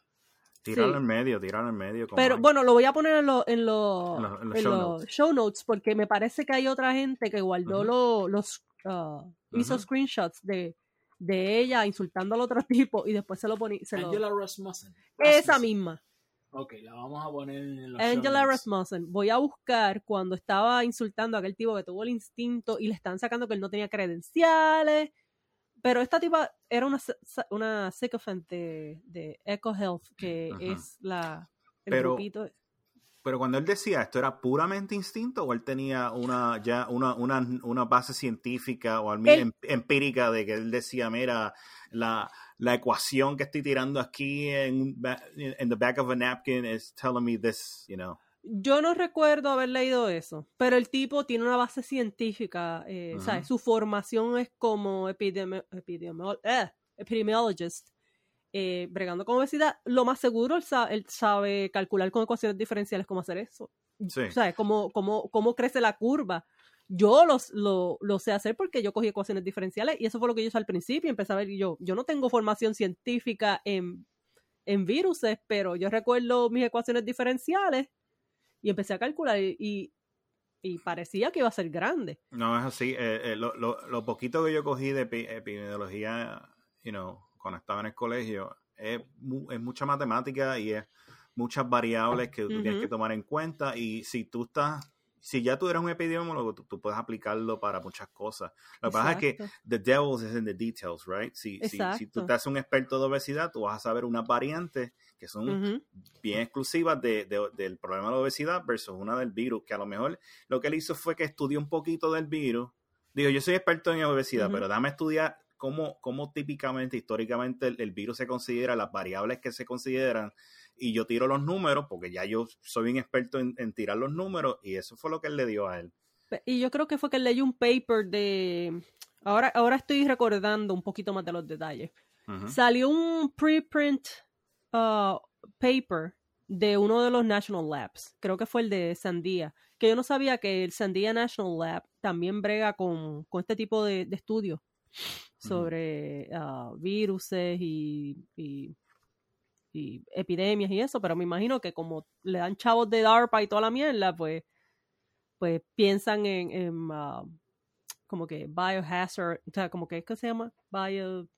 Tíralo Sí. en medio, tíralo en medio. Pero hay. bueno, lo voy a poner en, lo- en, lo- En los- en los en show los notes. show notes porque me parece que hay otra gente que guardó Ujú. lo- los. ah, Hizo screenshots de, de ella insultando al otro tipo y después se lo ponía. Se lo, Angela Rasmussen. esa misma. Ok, la vamos a poner en los Angela show notes. Rasmussen. Voy a buscar cuando estaba insultando a aquel tipo que tuvo el instinto y le están sacando que él no tenía credenciales. Pero esta tipa era una, una sycophant de, de Eco Health, que Ajá. es la, el Pero- grupito. Pero cuando él decía esto, ¿era puramente instinto o él tenía una ya una, una, una base científica o al menos em- empírica de que él decía, mira, la, la ecuación que estoy tirando aquí en, en the back of a napkin is telling me this, you know? Yo no recuerdo haber leído eso, pero el tipo tiene una base científica, eh, Ujú. ¿sabes? Su formación es como epidemi- epidemiol- eh, epidemiologist, eh, bregando con obesidad. Lo más seguro, él, sa- él sabe calcular con ecuaciones diferenciales cómo hacer eso. Sí. ¿Sabes? Cómo, cómo, cómo crece la curva. Yo los, lo, lo sé hacer porque yo cogí ecuaciones diferenciales y eso fue lo que yo hice al principio. Empecé a ver, yo, yo no tengo formación científica en, en viruses, pero yo recuerdo mis ecuaciones diferenciales y empecé a calcular y, y, y parecía que iba a ser grande. No es así. eh, eh, lo, lo, lo poquito que yo cogí de epi- epidemiología, you know, cuando estaba en el colegio, es, mu- es mucha matemática y es muchas variables que tú tienes que tomar en cuenta. Y si tú estás, si ya tú eres un epidemiólogo, tú, tú puedes aplicarlo para muchas cosas. Lo que pasa es que the devil is in the details, right? Si, si, si tú te haces un experto de obesidad, tú vas a saber unas variantes que son bien exclusivas de, de- del problema de la obesidad versus una del virus, que a lo mejor lo que él hizo fue que estudió un poquito del virus. Digo, yo soy experto en obesidad, pero dame estudiar cómo, cómo típicamente, históricamente, el, el virus se considera, las variables que se consideran, y yo tiro los números, porque ya yo soy un experto en, en tirar los números, y eso fue lo que él le dio a él. Y yo creo que fue que leyó un paper de... Ahora, ahora estoy recordando un poquito más de los detalles. Salió un preprint uh, paper de uno de los National Labs. Creo que fue el de Sandia. Que yo no sabía que el Sandia National Lab también brega con, con este tipo de, de estudios sobre uh, viruses y, y, y epidemias y eso, pero me imagino que como le dan chavos de DARPA y toda la mierda, pues, pues piensan en, en, uh, como que biohazard, o sea, como que, ¿qué se llama? Bio,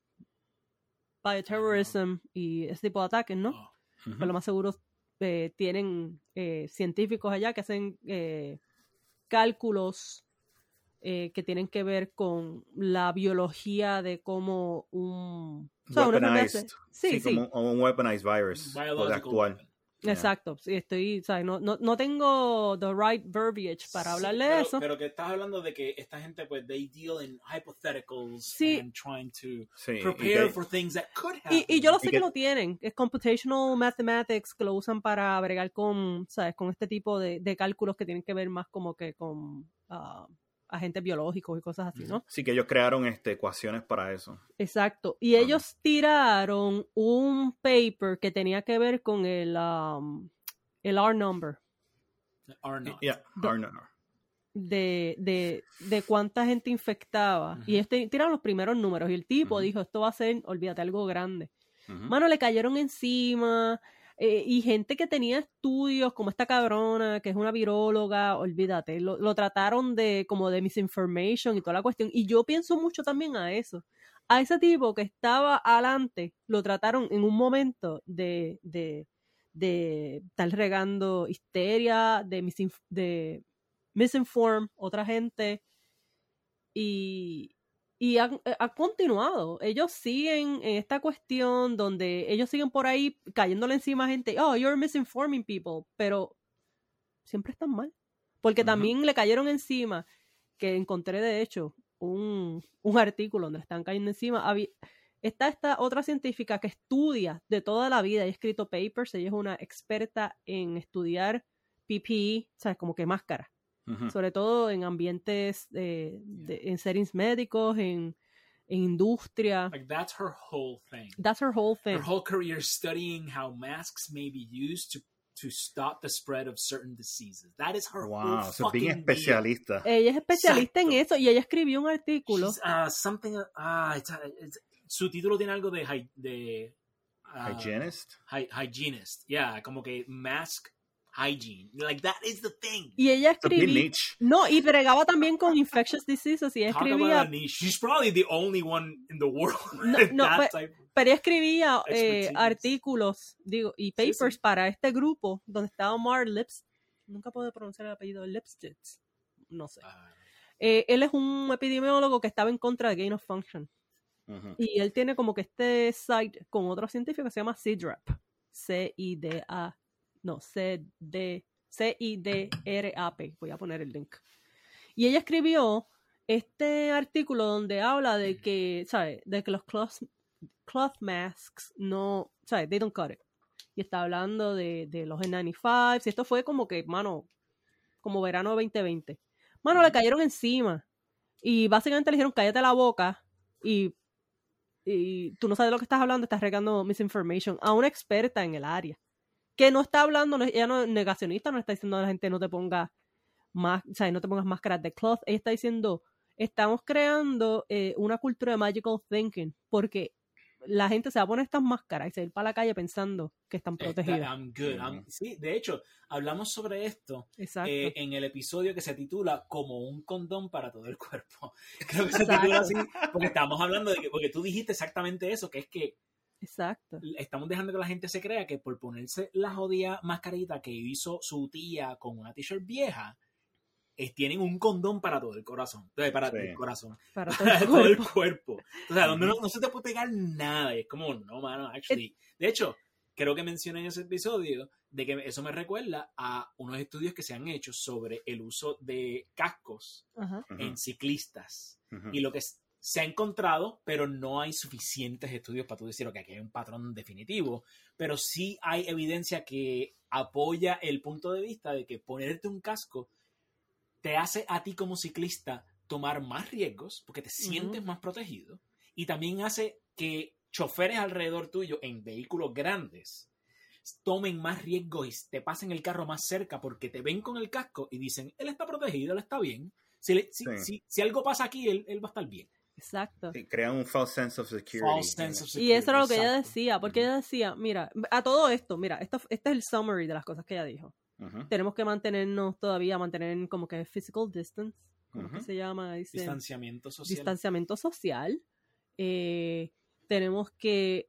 bioterrorism y ese tipo de ataques, ¿no? Oh, Ujú. Pero lo más seguro eh, tienen eh, científicos allá que hacen eh, cálculos eh, que tienen que ver con la biología de cómo un... o sea, una enfermedad se- Weaponized. Sí, sí, Como, como un weaponized virus. Yeah. exacto. Sí, estoy, ¿sabes? No, no, no tengo the right verbiage para Sí, hablarle pero, de eso. Pero que estás hablando de que esta gente, pues, they deal in hypotheticals Sí. and trying to Sí, prepare que- for things that could happen. Y, y yo lo sé Y que, que- lo tienen, es computational mathematics que lo usan para bregar con, ¿sabes? Con este tipo de, de cálculos que tienen que ver más como que con ah, agentes biológicos y cosas así, ¿no? Sí, que ellos crearon este, ecuaciones para eso. Exacto. Y Ajá. ellos tiraron un paper que tenía que ver con el, um, el R number, Are not. Yeah, de, de, de cuánta gente infectaba. Y Ujú. ellos te- tiraron los primeros números. Y el tipo dijo, esto va a ser, olvídate, algo grande. Ujú. Mano, le cayeron encima. Eh, y gente que tenía estudios, como esta cabrona, que es una viróloga, olvídate, lo, lo trataron de como de misinformation y toda la cuestión. Y yo pienso mucho también a eso. A ese tipo que estaba adelante, lo trataron en un momento de, de, de estar regando histeria, de, misinf- de misinform otra gente. Y, y eh, ha continuado. Ellos siguen en esta cuestión donde ellos siguen por ahí cayéndole encima a gente. Oh, you're misinforming people. Pero siempre están mal. Porque también le cayeron encima, que encontré de hecho un, un artículo donde están cayendo encima. Está esta otra científica que estudia de toda la vida y ha escrito papers. Ella es una experta en estudiar PPE, ¿sabes? Como que máscara Sobre todo en ambientes, eh, de- en settings médicos, en, en industria. Like, that's her whole thing. That's her whole thing. Her whole career studying how masks may be used to, to stop the spread of certain diseases. That is her whole Wow, es bien fucking deal. especialista. Ella es especialista en Exacto. eso y ella escribió un artículo. She's, uh, something, ah, it's, uh, it's- su título tiene algo de, de uh, Hygienist. hy- hygienist. Yeah, como que mask hygiene. Like, that is the thing. Y ella escribía. No, y bregaba también con infectious diseases y ella Talk about escribía. She's probably the only one in the world. No, no, that but- type. pero ella escribía eh, artículos, digo, y papers sí. para este grupo donde estaba Mark Lips, nunca puedo pronunciar el apellido, Lipschitz, no sé. Ah, Eh, él es un epidemiólogo que estaba en contra de gain of function. Y él tiene como que este site con otro científico que se llama CIDRAP. C-I-D-A. No, C-D. C-I-D-R-A-P. Voy a poner el link. Y ella escribió este artículo donde habla de que, ¿sabes? De que los cloth, cloth masks no, ¿sabes? They don't cut it. Y está hablando de, de los N95. Y esto fue como que, mano, como verano 2020. Mano, le cayeron encima. Y básicamente le dijeron, cállate la boca. Y, y tú no sabes de lo que estás hablando, estás regando misinformation a una experta en el área. Que no está hablando, no, ella no es negacionista, no está diciendo a la gente no te ponga más, o sea, no te pongas máscaras de cloth. Ella está diciendo, estamos creando eh, una cultura de magical thinking, porque la gente se va a poner estas máscaras y se va a ir para la calle pensando que están protegidos. I'm good. I'm- sí, de hecho, hablamos sobre esto Exacto. eh, en el episodio que se titula Como un condón para todo el cuerpo. Creo que se Exacto. titula así porque estábamos hablando de que, porque tú dijiste exactamente eso, que es que Exacto. estamos dejando que la gente se crea que por ponerse la jodida mascarita que hizo su tía con una t-shirt vieja, es- tienen un condón para todo el corazón. Para Sí. el corazón. Para todo Para el todo el cuerpo. O sea, donde no, no se te puede pegar nada. Es como, no, mano, actually. De hecho, creo que mencioné en ese episodio de que eso me recuerda a unos estudios que se han hecho sobre el uso de cascos en ciclistas. Y lo que se ha encontrado, pero no hay suficientes estudios para tú decir que aquí hay un patrón definitivo, pero sí hay evidencia que apoya el punto de vista de que ponerte un casco te hace a ti como ciclista tomar más riesgos porque te sientes más protegido y también hace que choferes alrededor tuyo en vehículos grandes tomen más riesgos y te pasen el carro más cerca porque te ven con el casco y dicen, él está protegido, él está bien. Si, le- si, Sí. si- si algo pasa aquí, él, él va a estar bien. Exacto. Sí, crean un false sense of security. False sense of Y eso era lo que ella decía, porque ella decía, mira, a todo esto, mira, esto, este es el summary de las cosas que ella dijo. Tenemos que mantenernos todavía, mantener como que physical distance, ¿cómo es que Ujú. se llama? Dice, Distanciamiento social. distanciamiento social. Eh, tenemos que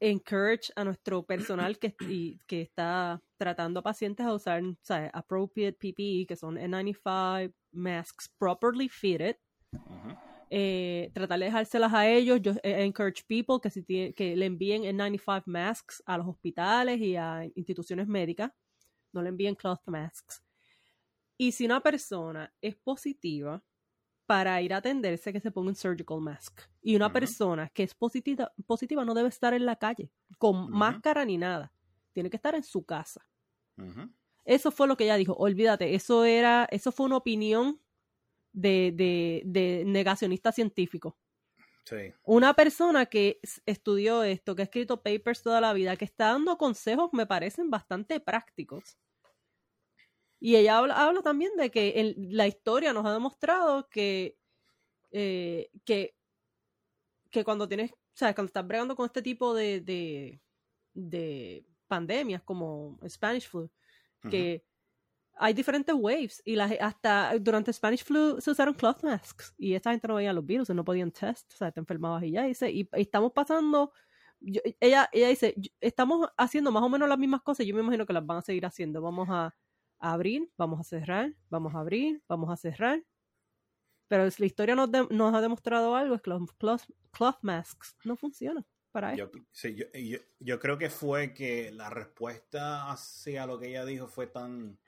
encourage a nuestro personal que, y- que está tratando a pacientes a usar ¿sabes? appropriate PPE, que son N95 masks properly fitted. ujú. Eh, tratar de dejárselas a ellos. Yo eh, encourage people que, si tie- que le envíen N95 masks a los hospitales y a instituciones médicas. No le envíen cloth masks. Y si una persona es positiva para ir a atenderse, que se ponga un surgical mask. Y una persona que es positiva, positiva no debe estar en la calle con máscara ni nada. Tiene que estar en su casa. Eso fue lo que ella dijo. Olvídate, eso era, eso fue una opinión de, de, de negacionista científico. Sí. Una persona que estudió esto, que ha escrito papers toda la vida, que está dando consejos, me parecen bastante prácticos. Y ella habla, habla también de que la historia nos ha demostrado que, eh, que, que cuando tienes, o sea, cuando estás bregando con este tipo de, de, de pandemias como Spanish flu, que hay diferentes waves y la, ge- hasta durante Spanish flu se usaron cloth masks y esta gente no veía los virus, no podían test, o sea, te enfermabas y ya, dice, y, y estamos pasando, yo- ella, ella dice, "Yo- estamos haciendo más o menos las mismas cosas, yo me imagino que las van a seguir haciendo, vamos a, a abrir, vamos a cerrar, vamos a abrir, vamos a cerrar, pero la historia nos, de- nos ha demostrado algo, es que los cloth, cloth masks no funcionan para Yo, sí, yo, yo- yo creo que fue que la respuesta hacia lo que ella dijo fue tan,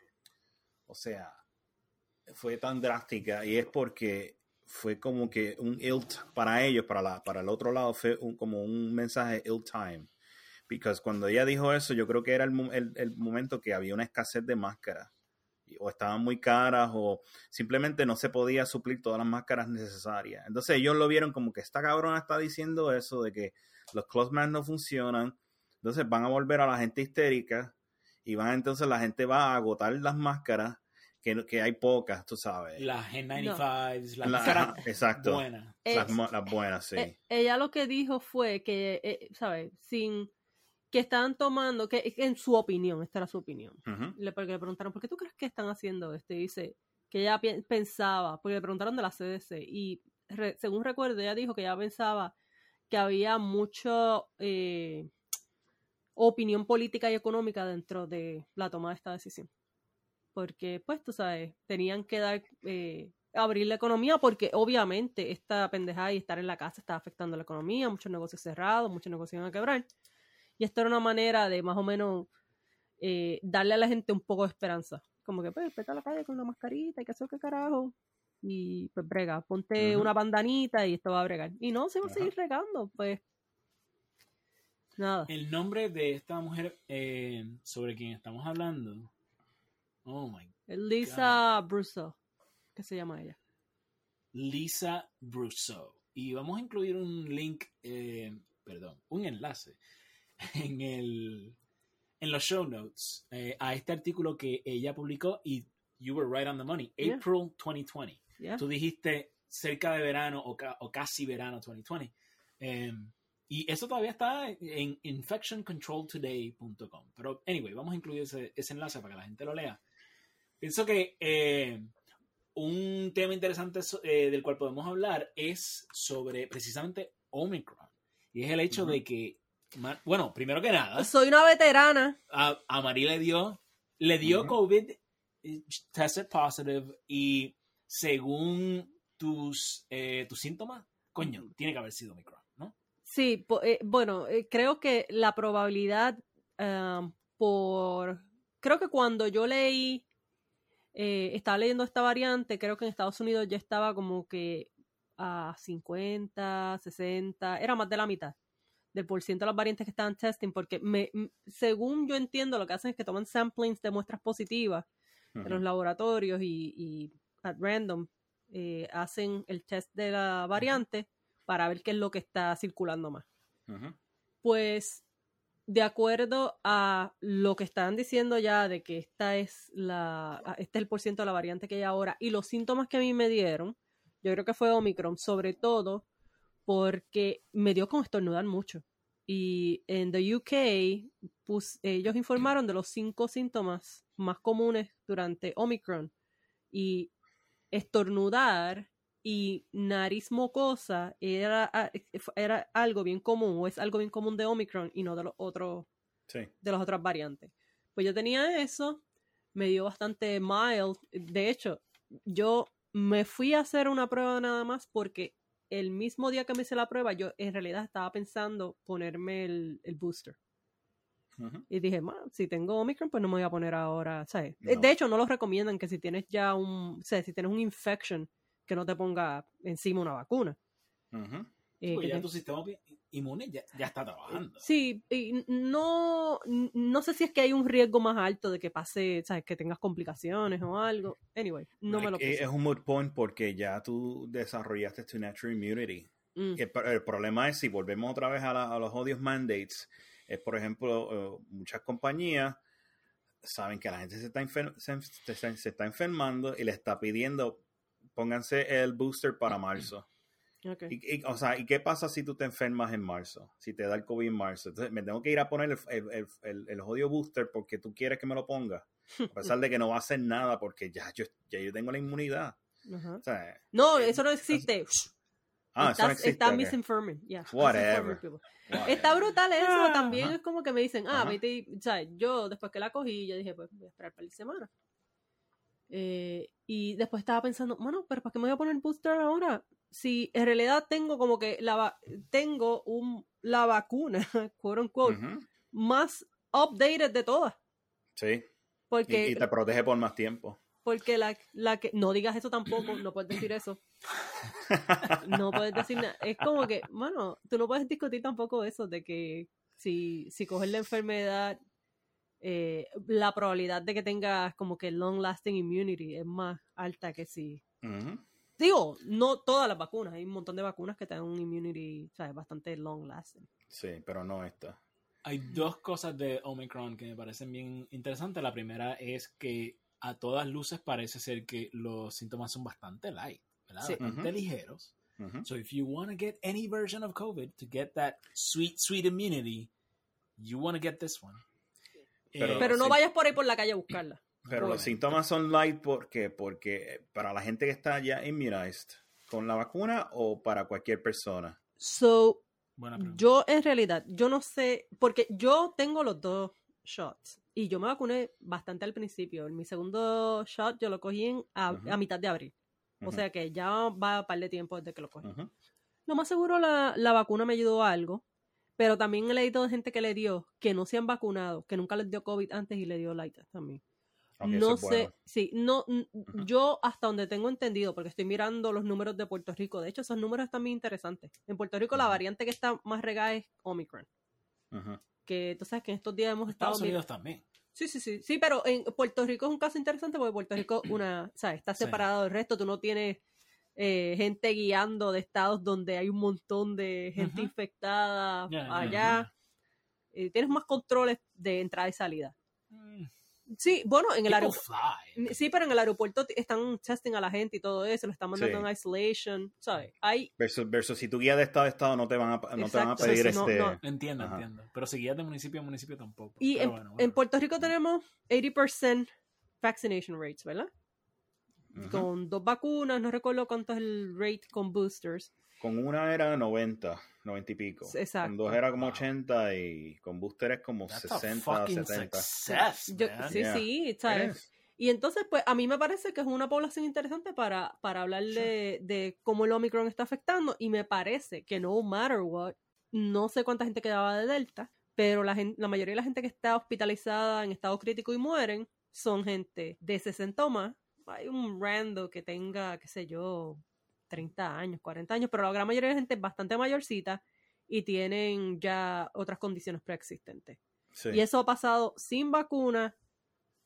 o sea, fue tan drástica y es porque fue como que un ill para ellos, para la, para el otro lado fue como un mensaje ill time, because cuando ella dijo eso, yo creo que era el, el- el momento que había una escasez de máscaras. O estaban muy caras o simplemente no se podía suplir todas las máscaras necesarias. Entonces ellos lo vieron como que esta cabrona está diciendo eso de que los close masks no funcionan, entonces van a volver a la gente histérica y van entonces la gente va a agotar las máscaras, que, que hay pocas, tú sabes. Las N95s, las La- exacto. buenas. Las, buenas, sí. Eh, ella lo que dijo fue que, eh, ¿sabes? Sin que estaban tomando, que en su opinión, esta era su opinión. Le, porque le preguntaron, ¿por qué tú crees que están haciendo esto? Y dice que ella pensaba, porque le preguntaron de la CDC, y re- según recuerdo, ella dijo que ella pensaba que había mucho eh, opinión política y económica dentro de la toma de esta decisión. Porque, pues, tú sabes, tenían que dar, eh, abrir la economía porque obviamente esta pendejada y estar en la casa estaba afectando la economía, muchos negocios cerrados, muchos negocios iban a quebrar. Y esto era una manera de más o menos eh, darle a la gente un poco de esperanza. Como que, pues, vete a la calle con una mascarita y que eso qué carajo. Y pues brega, ponte una bandanita y esto va a bregar. Y no, se va a seguir regando, pues. Nada. El nombre de esta mujer eh, sobre quien estamos hablando. Oh my. Lisa Brusso, que se llama ella. Lisa Brousseau. Y vamos a incluir un link, eh, perdón, un enlace en el en los show notes eh, a este artículo que ella publicó y you were right on the money. Yeah. April 2020. Yeah. Tú dijiste cerca de verano o, ca- o casi verano 2020. Eh, y eso todavía está en infectioncontroltoday.com. Pero, anyway, vamos a incluir ese, ese enlace para que la gente lo lea. Pienso que eh, un tema interesante so- eh, del cual podemos hablar es sobre precisamente Omicron. Y es el hecho Ujú. de que, bueno, primero que nada, Soy una veterana. a, a Marí le dio, le dio Ujú. COVID, eh, tested positive, y según tus, eh, tus síntomas, coño, tiene que haber sido Omicron. Sí, po- eh, bueno, eh, creo que la probabilidad ah, por... Creo que cuando yo leí, eh, estaba leyendo esta variante, creo que en Estados Unidos ya estaba como que a 50, 60, era más de la mitad del por ciento de las variantes que estaban testing, porque me, según yo entiendo, lo que hacen es que toman samplings de muestras positivas de los laboratorios y, y at random eh, hacen el test de la variante para ver qué es lo que está circulando más. Pues de acuerdo a lo que están diciendo ya de que esta es la este es el porciento de la variante que hay ahora y los síntomas que a mí me dieron, yo creo que fue Omicron, sobre todo porque me dio con estornudar mucho. Y en the UK, pues, ellos informaron de los cinco síntomas más comunes durante Omicron. Y estornudar y nariz mocosa era, ah, era algo bien común, o es algo bien común de Omicron y no de los otros Sí. de las otras variantes. Pues yo tenía eso, me dio bastante mild. De hecho, yo me fui a hacer una prueba nada más porque el mismo día que me hice la prueba, yo en realidad estaba pensando ponerme el, el booster. Y dije, "Ma, si tengo Omicron, pues no me voy a poner ahora, ¿sabes? No. De hecho, no los recomiendan que si tienes ya un, o sea, si tienes un infection, que no te ponga encima una vacuna. Eh, Pues que ya te- tu sistema inmune ya, ya está trabajando. Sí, y no, no sé si es que hay un riesgo más alto de que pase, ¿sabes? Que tengas complicaciones o algo. Anyway, no me lo Es- puse. Es un mood point porque ya tú desarrollaste tu natural immunity. Mm, El, pro- el problema es si volvemos otra vez a, la- a los odios mandates, es por ejemplo, eh, muchas compañías saben que la gente se está, enfer- se, se- se está enfermando y le está pidiendo pónganse el booster para marzo. ok. Y, y, o sea, ¿y qué pasa si tú te enfermas en marzo? Si te da el COVID en marzo. Entonces, me tengo que ir a poner el, el, el, el- el jodido booster porque tú quieres que me lo ponga. A pesar de que no va a hacer nada porque ya yo, ya yo tengo la inmunidad. O sea, No, eh, eso no existe. ah, eso no estás, existe. estás ok. misinforming. Yeah, Whatever. misinforming people. Whatever. Está brutal eso. Ah, También es como que me dicen, ah, Ajá. vete y- ¿sabes? Yo después que la cogí, yo dije, pues voy a esperar para la semana. Eh, y después estaba pensando, bueno, pero ¿para qué me voy a poner booster ahora? Si en realidad tengo como que la va- tengo un, la vacuna, quote unquote, Ujú. más updated de todas. Sí. Y, Porque, y te protege por más tiempo. porque la, la que. No digas eso tampoco, no puedes decir eso. No puedes decir nada. Es como que, bueno, tú no puedes discutir tampoco eso de que si, si coges la enfermedad, eh, la probabilidad de que tengas como que long lasting immunity es más alta que si. Ujú. Digo, no todas las vacunas, hay un montón de vacunas que te dan un immunity, ¿sabes? Bastante long lasting. Sí, pero no esta. Hay dos cosas de Omicron que me parecen bien interesantes. La primera es que a todas luces parece ser que los síntomas son bastante light, ¿verdad? Sí. Bastante Ujú. ligeros. Ujú. So if you want to get any version of COVID to get that sweet, sweet immunity, you want to get this one. Pero- Eh, Pero no sí. vayas por ahí por la calle a buscarla. Pero Bueno. los síntomas son light porque, porque para la gente que está ya immunized con la vacuna o para cualquier persona. So. Yo en realidad, yo no sé, porque yo tengo los dos shots y yo me vacuné bastante al principio. Mi segundo shot yo lo cogí en, a, mitad de abril. O sea que ya va a par de tiempo desde que lo cogí. Lo más seguro la, la vacuna me ayudó a algo, Pero también he leído de gente que le dio, que no se han vacunado, que nunca les dio COVID antes y le dio light también. No es sé, bueno. sí, no, n- Ujú. yo hasta donde tengo entendido, porque estoy mirando los números de Puerto Rico, de hecho esos números están muy interesantes. En Puerto Rico la variante que está más regada es Omicron, que tú sabes que en estos días hemos estado... Estados Unidos también. Sí, sí, sí, sí, pero en Puerto Rico es un caso interesante porque Puerto Rico una, ¿sabes? está Sí. separado del resto, tú no tienes eh, gente guiando de estados donde hay un montón de gente infectada allá. Eh, tienes más controles de entrada y salida. Mm, Sí, bueno, en el aeropuerto. fly. Sí, pero en el aeropuerto están testing a la gente y todo eso, lo están mandando Sí. en isolation, ¿sabes? Hay, Versus, versus si tú guías de estado a estado no te van a, no te van a pedir sí, sí, no, este... no. Entiendo, Ajá. entiendo. Pero si guías de municipio a municipio tampoco. y Pero en, bueno, en. Puerto Rico tenemos 80% vaccination rates, ¿verdad? Con dos vacunas, no recuerdo cuánto es el rate con boosters. Con una era 90, 90 y pico. Exacto. Con dos era como Wow. 80 y con booster es como That's a 60, fucking 70. success, Yo- sí, Yeah. sí. Y entonces, pues, a mí me parece que es una población interesante para, para hablar de, de cómo el Omicron está afectando. Y me parece que no matter what, no sé cuánta gente quedaba de Delta, pero la, gen- la mayoría de la gente que está hospitalizada en estado crítico y mueren son gente de 60 o más. Hay un rando que tenga, qué sé yo, 30 años, 40 años, pero la gran mayoría de la gente es bastante mayorcita y tienen ya otras condiciones preexistentes. Sí. Y eso ha pasado sin vacuna,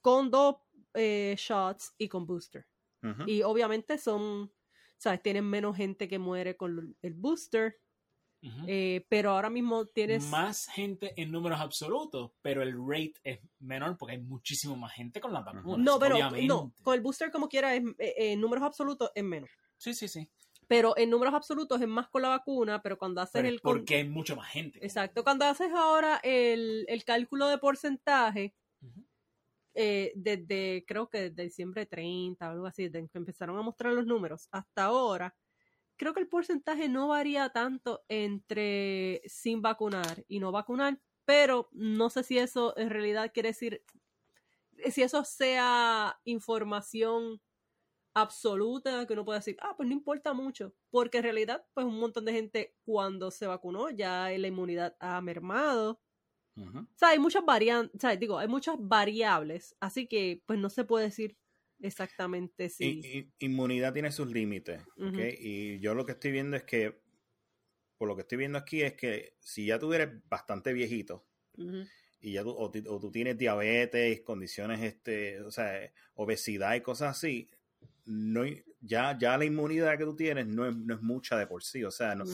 con dos eh, shots y con booster. Y obviamente son, ¿sabes? Tienen menos gente que muere con el booster, Eh, pero ahora mismo tienes... Más gente en números absolutos, pero el rate es menor porque hay muchísimo más gente con las vacunas. no, pero obviamente. no, con el booster como quiera, es, eh, en números absolutos es menos. Sí, sí, sí. Pero en números absolutos es más con la vacuna, pero cuando haces Pero el... porque hay mucha más gente. Exacto, cuando haces ahora el, el cálculo de porcentaje, eh, desde creo que desde diciembre 30 o algo así, desde que empezaron a mostrar los números hasta ahora, creo que el porcentaje no varía tanto entre sin vacunar y no vacunar, pero no sé si eso en realidad quiere decir, si eso sea información absoluta que uno puede decir, ah, pues no importa mucho, porque en realidad, pues un montón de gente cuando se vacunó ya la inmunidad ha mermado, Ujú. o sea, hay muchas variantes, o sea, digo, hay muchas variables, así que pues no se puede decir exactamente si. Y- y- inmunidad tiene sus límites, ¿ok? Ujú. Y yo lo que estoy viendo es que, por lo que estoy viendo aquí es que si ya tú eres bastante viejito y ya tú, o, o tú tienes diabetes, condiciones, este, o sea, obesidad y cosas así, no, hay- ya, ya la inmunidad que tú tienes no es, no es mucha de por sí, o sea, no,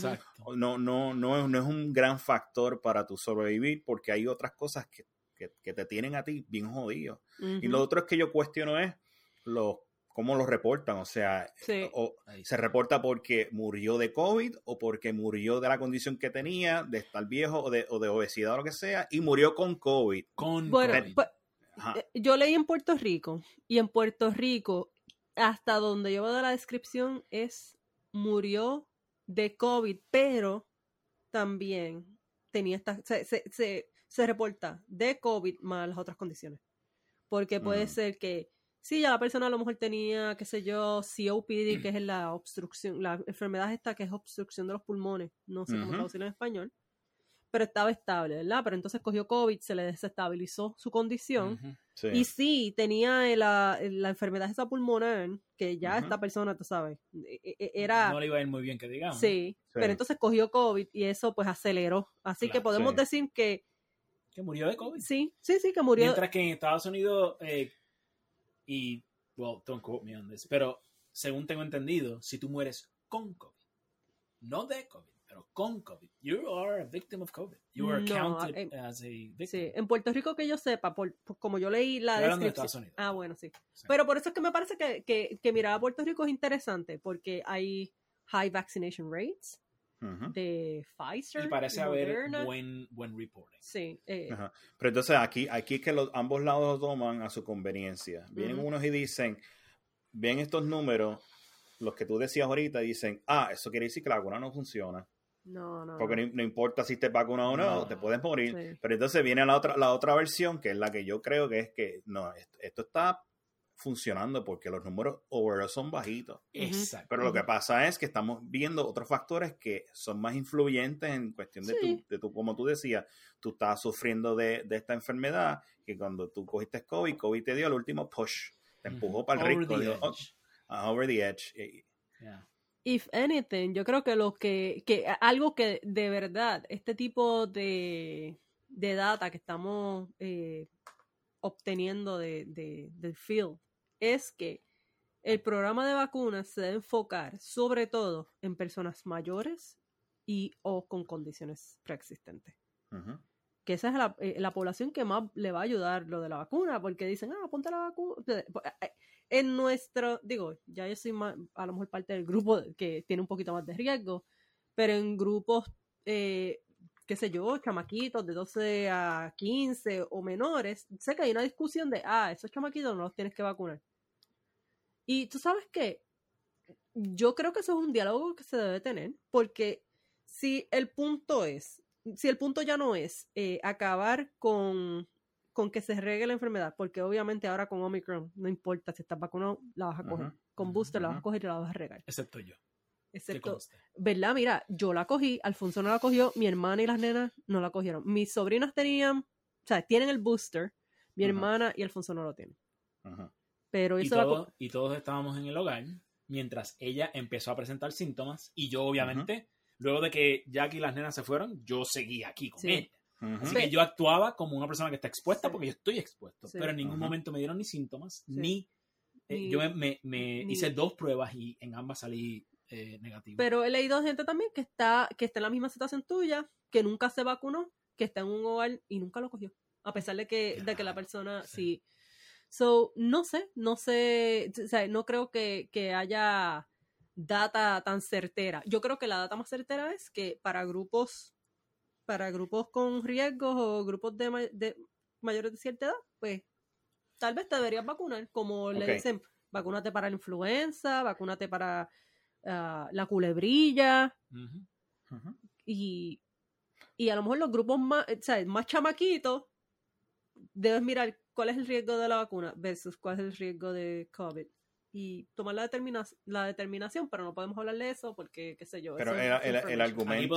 no, no, no, es, no es un gran factor para tu sobrevivir porque hay otras cosas que, que- que te tienen a ti bien jodido. Y lo otro es que yo cuestiono es lo, cómo lo reportan, o sea, Sí. o Ahí se reporta porque murió de COVID o porque murió de la condición que tenía, de estar viejo o de, o de obesidad o lo que sea, y murió con COVID. Con Bueno, COVID. pues, eh, yo leí en Puerto Rico y en Puerto Rico, hasta donde yo veo la descripción, es murió de COVID, pero también tenía esta, se, se, se, se reporta de COVID más las otras condiciones. Porque puede ser que, sí, ya la persona a lo mejor tenía, qué sé yo, COPD, que es la obstrucción, la enfermedad esta que es obstrucción de los pulmones, no sé cómo Ujú. traducirlo en español, pero estaba estable, ¿verdad? Pero entonces cogió COVID, se le desestabilizó su condición. Sí. Y sí, tenía la, la enfermedad esa pulmonar, que ya esta persona, tú sabes, e- e- era... No le iba a ir muy bien que digamos. sí, pero entonces cogió COVID y eso pues aceleró. Así que podemos sí. decir que Que murió de COVID. sí, sí, sí, que murió. Mientras que en Estados Unidos, eh, y, well, don't quote me on this, pero según tengo entendido, si tú mueres con COVID, no de COVID, pero con COVID, you are a victim of COVID. You are No, counted eh, as a victim. Sí, en Puerto Rico que yo sepa, por, por- como yo leí la hablando de descripción. Estados Unidos. Ah, bueno, sí. Sí. Pero por eso es que me parece que, que, que mirar a Puerto Rico es interesante, porque hay high vaccination rates De Pfizer. y parece haber buen, buen reporting. Sí, eh, Ajá. Pero entonces aquí, aquí es que los, ambos lados lo toman a su conveniencia. Vienen unos y dicen, ven estos números, los que tú decías ahorita, y dicen, ah, eso quiere decir que la vacuna no funciona. no, no. Porque no. no, no importa si te vacunado o no, No. te puedes morir. Sí. Pero entonces viene la otra, la otra versión, que es la que yo creo que es que no, esto, esto está funcionando porque los números overall son bajitos. Exacto. Pero lo que pasa es que estamos viendo otros factores que son más influyentes en cuestión de, Sí. tu, de tu, como tú decías, tú estabas sufriendo de, de esta enfermedad, que cuando tú cogiste COVID, COVID te dio el último push, te empujó para el Over rico, the dijo, "Oh, ah, over the edge. Yeah. If anything, yo creo que lo que, que algo que de verdad, este tipo de, de data que estamos eh, obteniendo de, de- del field, es que el programa de vacunas se debe enfocar sobre todo en personas mayores y o con condiciones preexistentes. Que esa es la, eh, la población que más le va a ayudar lo de la vacuna, porque dicen, ah, ponte la vacuna. En nuestro, digo, ya yo soy más, a lo mejor parte del grupo que tiene un poquito más de riesgo, pero en grupos, eh, qué sé yo, chamaquitos de 12 a 15 o menores, sé que hay una discusión de, ah, esos chamaquitos no los tienes que vacunar. Y tú sabes qué, yo creo que eso es un diálogo que se debe tener, porque si el punto es, si el punto ya no es eh, acabar con, con que se regue la enfermedad, porque obviamente ahora con Omicron no importa si estás vacunado, la vas a coger. Con booster la vas a coger y la vas a regar. Excepto yo. Excepto. ¿verdad? Mira, yo la cogí, Alfonso no la cogió, mi hermana y las nenas no la cogieron. Mis sobrinas tenían, o sea, tienen el booster, mi hermana y Alfonso no lo tienen. Pero Y, eso la co- todo- y todos estábamos en el hogar mientras ella empezó a presentar síntomas y yo obviamente, luego de que Jackie y las nenas se fueron, yo seguí aquí con Sí. ella. Así que yo actuaba como una persona que está expuesta Sí. porque yo estoy expuesto, Sí. pero en ningún momento me dieron ni síntomas, Sí. ni... eh, Ni- yo me, me- me ni- hice dos pruebas y en ambas salí eh, negativo. Pero he leído gente también que está, que está en la misma situación tuya, que nunca se vacunó, que está en un hogar y nunca lo cogió. A pesar de que, de que la persona sí. sí. So, no sé, no sé, o sea, no creo que, que haya data tan certera. Yo creo que la data más certera es que para grupos, para grupos con riesgos o grupos de, ma- de mayores de cierta edad, pues tal vez te deberías vacunar, como le dicen, vacúnate para la influenza, vacúnate para ah, la culebrilla y, y a lo mejor los grupos más, o sea, más chamaquitos, debes mirar cuál es el riesgo de la vacuna versus cuál es el riesgo de COVID y tomar la, determina la determinación, pero no podemos hablar de eso porque, qué sé yo. Pero el- es el- el argumento-.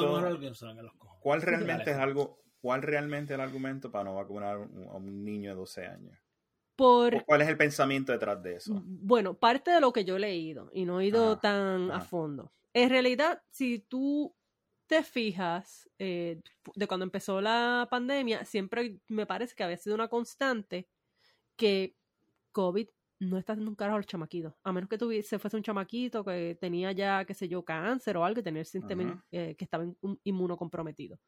¿Cuál realmente es algo, cuál realmente es el argumento para no vacunar a un, a un niño de 12 años? Por, ¿O ¿Cuál es el pensamiento detrás de eso? Bueno, parte de lo que yo he leído y no he ido tan a fondo. En realidad, si tú te fijas, eh, de cuando empezó la pandemia, siempre me parece que había sido una constante que COVID no está haciendo un carajo a los chamaquitos. A menos que tuviese, fuese un chamaquito que tenía ya, qué sé yo, cáncer o algo y tenía el sistema eh, que estaba in- inmunocomprometido.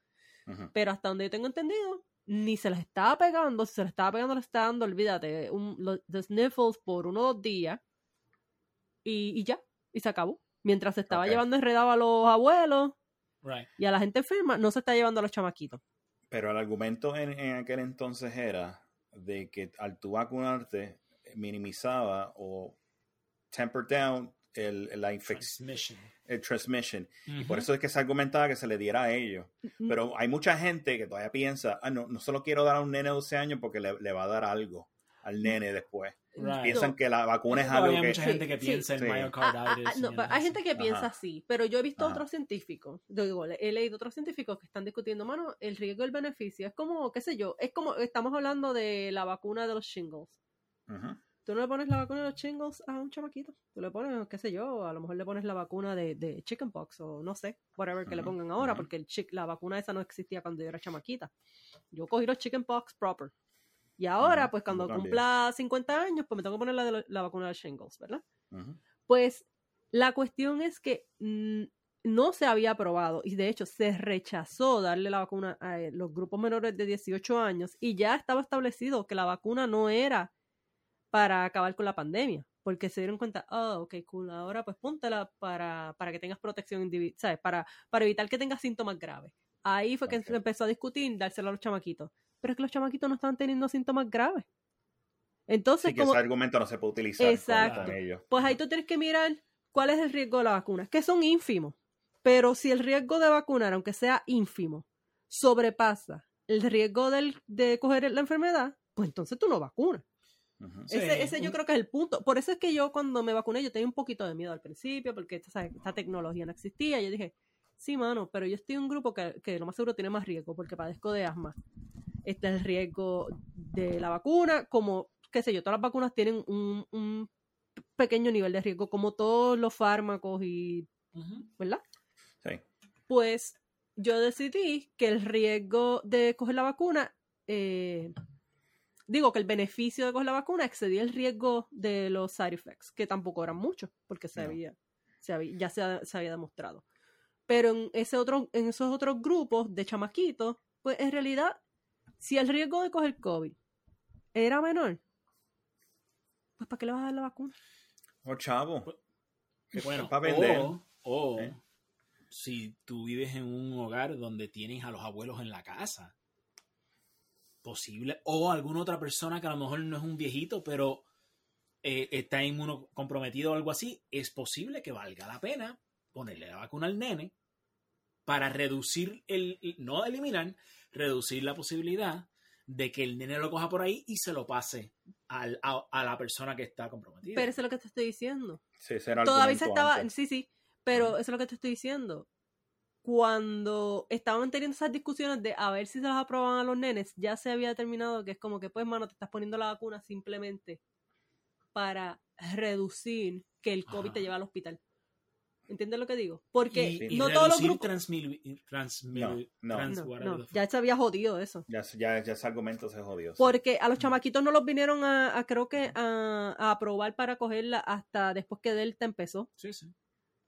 Pero hasta donde yo tengo entendido, ni se las estaba pegando, si se las estaba pegando, le estaba dando, olvídate, un, los, sniffles por uno o dos días y, y ya, y se acabó. Mientras se estaba llevando enredado a los abuelos Right. y a la gente enferma, no se está llevando a los chamaquitos. Pero el argumento en, en aquel entonces era de que al tú vacunarte minimizaba o temper down el, la infección, Transmission. el transmission. Y por eso es que se argumentaba que se le diera a ellos. Pero hay mucha gente que todavía piensa, ah, no, no se lo quiero dar a un nene de 12 años porque le, le va a dar algo al nene después. Right. Piensan que la vacuna es Todavía algo hay que... mucha gente que piensa sí. en Sí. Ah, ah, myocarditis. ah, no, hay gente que piensa Ajá. así, pero yo he visto Ajá. otros científicos, yo digo, he leído otros científicos que están discutiendo, mano, el riesgo y el beneficio. Es como, qué sé yo, es como, estamos hablando de la vacuna de los shingles. Ujú. Tú no le pones la vacuna de los shingles a un chamaquito. Tú le pones, qué sé yo, a lo mejor le pones la vacuna de, de chickenpox o no sé, whatever que le Ujú, pongan ahora, porque el chick- la vacuna esa no existía cuando yo era chamaquita. Yo cogí los chickenpox proper. Y ahora, pues cuando también. cumpla 50 años, pues me tengo que poner la, de lo- la vacuna de shingles, ¿verdad? Pues la cuestión es que mm, no se había aprobado y de hecho se rechazó darle la vacuna a eh, los grupos menores de 18 años y ya estaba establecido que la vacuna no era para acabar con la pandemia, porque se dieron cuenta, oh, ok, cool, ahora pues póntela para, para que tengas protección individual, ¿sabes? Para, para evitar que tengas síntomas graves. Ahí fue que se empezó a discutir dárselo a los chamaquitos, pero es que los chamaquitos no estaban teniendo síntomas graves. Entonces, Así que como, ese argumento no se puede utilizar Exacto. con ellos. pues ahí tú tienes que mirar cuál es el riesgo de la vacuna, que son ínfimos. Pero si el riesgo de vacunar, aunque sea ínfimo, sobrepasa el riesgo del- de coger la enfermedad, pues entonces tú no vacunas. Ese, ese yo creo que es el punto. Por eso es que yo cuando me vacuné yo tenía un poquito de miedo al principio, porque esta, tecnología no existía. Yo dije, sí, mano, pero yo estoy en un grupo que, que lo más seguro tiene más riesgo, porque padezco de asma. Este es el riesgo de la vacuna, como, qué sé yo, todas las vacunas tienen un, un pequeño nivel de riesgo, como todos los fármacos y. ¿verdad? Sí. Pues yo decidí que el riesgo de coger la vacuna, eh, digo que el beneficio de coger la vacuna excedía el riesgo de los side effects, que tampoco eran muchos, porque se No. había, se había- ya se, ha- se había demostrado. Pero en, ese otro, en esos otros grupos de chamaquitos, pues en realidad, si el riesgo de coger COVID era menor, pues ¿para qué le vas a dar la vacuna? Oh, chavo. Pues, Bueno, Pa' vender. o, o ¿Eh? si tú vives en un hogar donde tienes a los abuelos en la casa, posible, o alguna otra persona que a lo mejor no es un viejito, pero eh, está inmunocomprometido o algo así, es posible que valga la pena ponerle la vacuna al nene para reducir el, no eliminar, reducir la posibilidad de que el nene lo coja por ahí y se lo pase al- a, a la persona que está comprometida. Pero eso es lo que te estoy diciendo. Sí, Todavía se estaba, antes. sí, sí, pero eso es lo que te estoy diciendo. Cuando estaban teniendo esas discusiones de a ver si se las aprobaban a los nenes, ya se había determinado que es como que, pues, mano, te estás poniendo la vacuna simplemente para reducir que el COVID te lleve al hospital. ¿Entiendes lo que digo? Porque y, y no todos los grupos... transmil- transmil- No, no. trans- ya se había jodido eso. Ya, ya, ya ese argumento se jodió. sí. Porque a los chamaquitos no los vinieron a, a, creo que, a, a aprobar para cogerla hasta después que Delta empezó. Sí, sí.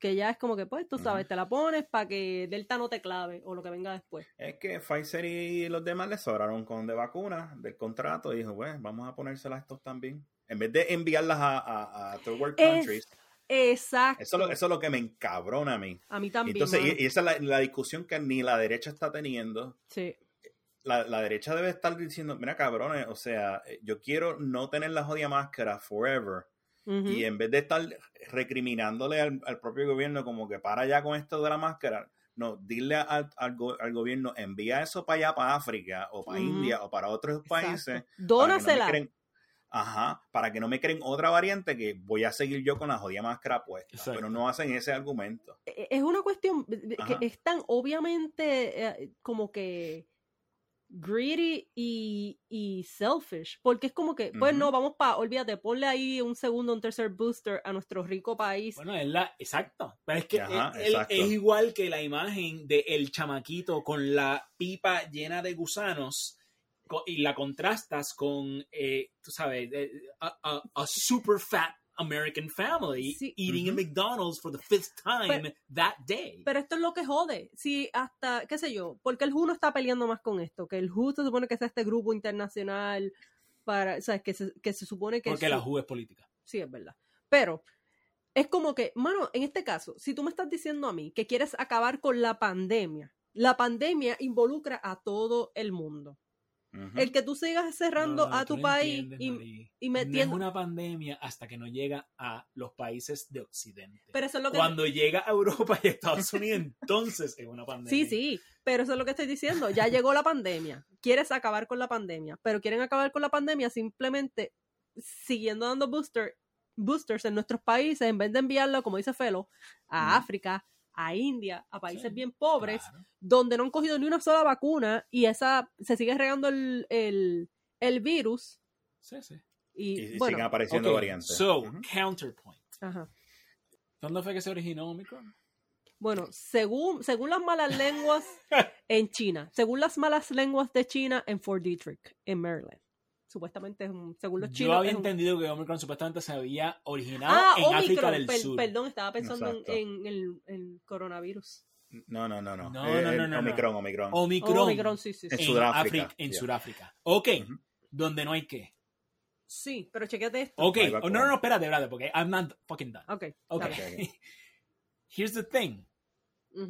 Que ya es como que, pues, tú sabes, te la pones para que Delta no te clave o lo que venga después. Es que Pfizer y los demás le sobraron con de vacunas del contrato y dijo, pues, vamos a ponérselas a estos también. En vez de enviarlas a, a, a third world Es- countries. Exacto. Eso, es lo- eso es lo que me encabrona a mí. A mí Y también. entonces, y, esa es la, la discusión que ni la derecha está teniendo. Sí. La, la derecha debe estar diciendo, mira cabrones, o sea, eh, yo quiero no tener la jodida máscara forever. Y en vez de estar recriminándole al, al propio gobierno como que para ya con esto de la máscara, no, dile al, al, go- al gobierno, envía eso para allá, para África, o para. India, o para otros Exacto. países. para que no me Dónasela. creen- ajá, para que no me creen otra variante que voy a seguir yo con la jodida máscara puesta. Exacto. Pero no hacen ese argumento. E- Es una cuestión que Ajá. es tan obviamente eh, como que greedy y, y selfish. Porque es como que, pues Ujú. no, vamos para, olvídate, ponle ahí un segundo, un tercer booster a nuestro rico país. Bueno, es la. Exacto. Pero es que Ajá, él exacto. es igual que la imagen de el chamaquito con la pipa llena de gusanos y la contrastas con, eh, tú sabes, a, a- a super fat American family Sí. eating Ujú. at McDonald's for the fifth time that day. Pero esto es lo que jode. Si hasta, qué sé yo, porque el WHO no está peleando más con esto, que el WHO se supone que es este grupo internacional para, ¿sabes? Que se, que se supone que porque su- la jugo es política. Sí, es verdad. Pero es como que, mano, en este caso, si tú me estás diciendo a mí que quieres acabar con la pandemia, la pandemia involucra a todo el mundo. El que tú sigas cerrando No, no, a tu no país y, y No es metiendo... una pandemia hasta que no llega a los países de Occidente. Pero eso es lo que... Cuando llega a Europa y a Estados Unidos, entonces es una pandemia. Sí, sí, pero eso es lo que estoy diciendo. Ya llegó la pandemia. Quieres acabar con la pandemia, pero quieren acabar con la pandemia simplemente siguiendo dando booster, boosters en nuestros países en vez de enviarlo, como dice Felo, a. África, a India, a países Sí, bien pobres, Claro. donde no han cogido ni una sola vacuna y esa se sigue regando el, el, el virus. Sí, sí. Y, Y, y bueno, siguen apareciendo Ok, variantes. So, Ujú. counterpoint. ajá. ¿Dónde fue que se originó Omicron? Bueno, según, según las malas lenguas en China, según las malas lenguas de China en Fort Detrick, en Maryland. Supuestamente es un, según los chinos. Yo había es un- entendido que Omicron supuestamente se había originado Ah, en África del per- Sur. perdón, estaba pensando en, Exacto. en el en coronavirus. No, no, no, no. No, Eh, no, no, no, Omicron, Omicron. Omicron. Oh, Omicron, sí, sí, En sí. en Sudáfrica, África- en yeah. Sudáfrica. Ok. Donde no hay qué. Sí, pero chequete esto. Ok. Oh, no, no, no, espérate, espérate, porque I'm not fucking done. Ok. Ok. dale. Ok, ok. Here's the thing.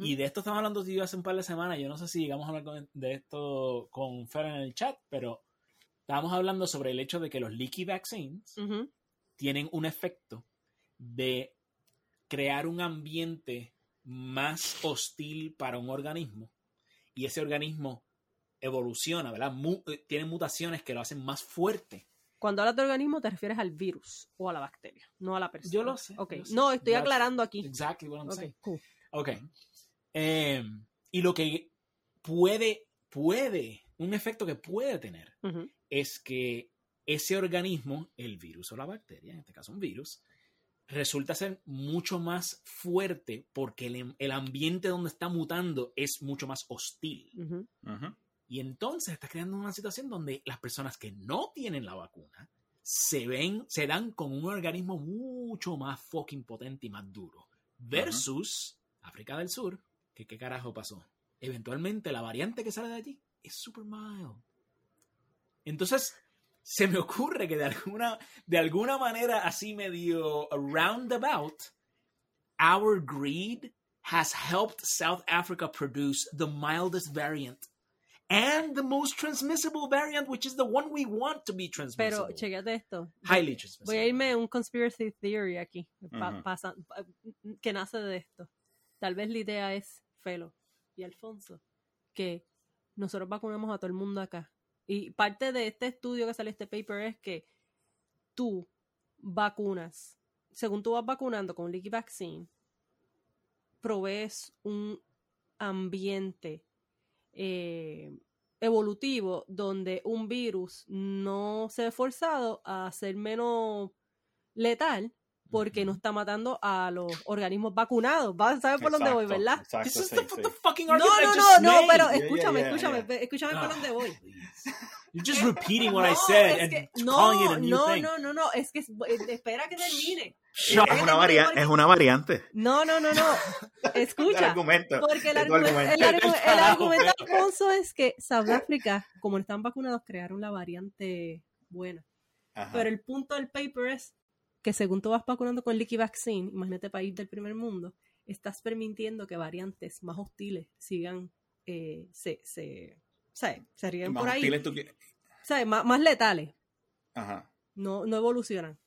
Y de esto estamos hablando yo hace un par de semanas. Yo no sé si llegamos a hablar con- de esto con Fer en el chat, pero estábamos hablando sobre el hecho de que los leaky vaccines tienen un efecto de crear un ambiente más hostil para un organismo y ese organismo evoluciona, ¿verdad? Mu- eh, tiene mutaciones que lo hacen más fuerte Cuando hablas de organismo te refieres al virus o a la bacteria, no a la persona. Yo lo sé, Ok, yo sé. no, estoy That's aclarando aquí. Exactly what I'm Ok, saying. cool. Ok. Em, y lo que puede, puede, un efecto que puede tener. Es que ese organismo, el virus o la bacteria, en este caso un virus, resulta ser mucho más fuerte porque el, el ambiente donde está mutando es mucho más hostil. Y entonces está creando una situación donde las personas que no tienen la vacuna se ven, se dan con un organismo mucho más fucking potente y más duro. Versus África del Sur, que qué carajo pasó. Eventualmente la variante que sale de allí es super mild. Entonces, se me ocurre que de alguna, de alguna manera así medio roundabout, our greed has helped South Africa produce the mildest variant and the most transmissible variant, which is the one we want to be transmissible. Pero chequete esto. Highly transmissible. Voy a irme a un conspiracy theory aquí, pa- Ujú. pasa- pa- que nace de esto. Tal vez la idea es, Felo y Alfonso, que nosotros vacunamos a todo el mundo acá. Y parte de este estudio que sale este paper es que tú vacunas, según tú vas vacunando con Liquid Vaccine, provees un ambiente eh, evolutivo donde un virus no se ve forzado a ser menos letal porque no está matando a los organismos vacunados. ¿Vas a saber por dónde voy, ¿verdad? Exacto, This is sí, the, sí. the fucking No, no, no, no, pero escúchame, yeah, yeah, escúchame, yeah. escúchame por Ah, dónde voy. please. You're just repeating what I No, said and que- calling it no, a new no, thing. no, no, no, es que eh, espera que termine. Es una, varia- es una variante. No, no, no, no. El Escucha. argumento. Porque el, argumento. el argu- el argumento de pero- Alfonso es que Sudáfrica, como no están vacunados, crearon la variante buena. Ajá. Pero el punto del paper es que según tú vas vacunando con Liquid Vaccine, imagínate país del primer mundo, estás permitiendo que variantes más hostiles sigan, eh, se, se, ¿sabes? se ríen más por ahí. Más, más letales, Ajá. no, no evolucionan.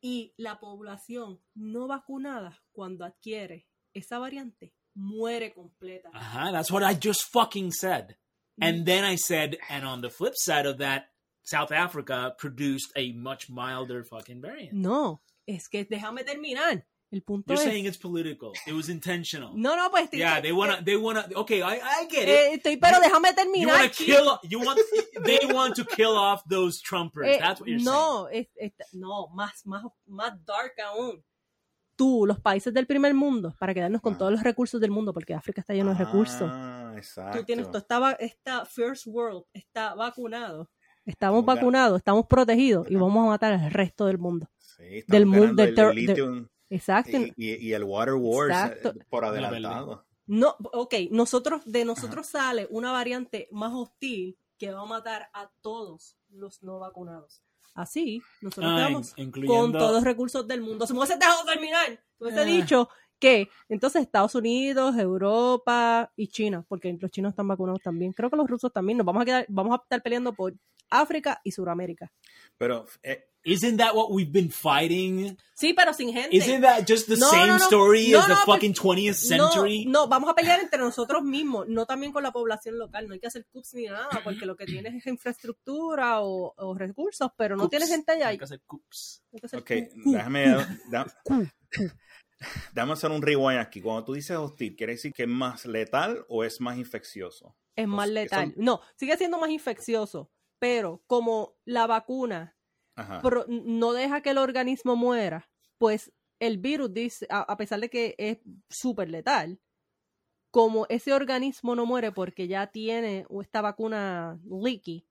Y la población no vacunada, cuando adquiere esa variante, muere completa. Uh-huh, that's what I just fucking said. And then I said, and on the flip side of that, South Africa produced a much milder fucking variant. No, es que déjame terminar. El punto You're es... saying it's political. It was intentional. No, no, pues... yeah, they wanna, they wanna. Okay, I, I get it. eh, estoy, pero déjame you terminar. wanna chico. kill, you want, they want to kill off those Trumpers. Eh, That's what you're saying. no, es- es- no, más, más, más dark aún. Tú, los países del primer mundo, para quedarnos con Ah. todos los recursos del mundo, porque África está lleno de recursos. Ah, exacto. Tú tienes, tú estaba, esta First World está vacunado. Estamos Estamos vacunados, estamos protegidos y vamos a matar al resto del mundo. Sí, estamos del mundo, del el ter- de- Exacto. y, y- y el Water Wars eh, Exacto. por La adelantado. No, ok, nosotros, de nosotros sale una variante más hostil que va a matar a todos los no vacunados. Así, nosotros Ah, incluyendo- con todos los recursos del mundo. Si me hubiese dejado terminar, te hubiese Ah. dicho que entonces Estados Unidos, Europa y China, porque los chinos están vacunados también. Creo que los rusos también. Nos vamos a quedar, vamos a estar peleando por África y Sudamérica. Pero eh, Isn't that what we've been fighting? Sí, pero sin gente. Isn't that just the No, same no, no. story No, as the no, fucking 20th century? No, no, vamos a pelear entre nosotros mismos, no también con la población local. No hay que hacer cups ni nada, porque lo que tienes es infraestructura o, o recursos, pero no Coops. tienes gente allá. Hay que hacer coops. Hay que hacer ok, déjame, déjame hacer un rewind aquí. Cuando tú dices hostil, ¿quiere decir que es más letal o es más infeccioso? es más letal. son- No, sigue siendo más infeccioso, pero como la vacuna pro- no deja que el organismo muera, pues el virus dice, a, a pesar de que es súper letal, como ese organismo no muere porque ya tiene esta vacuna leaky,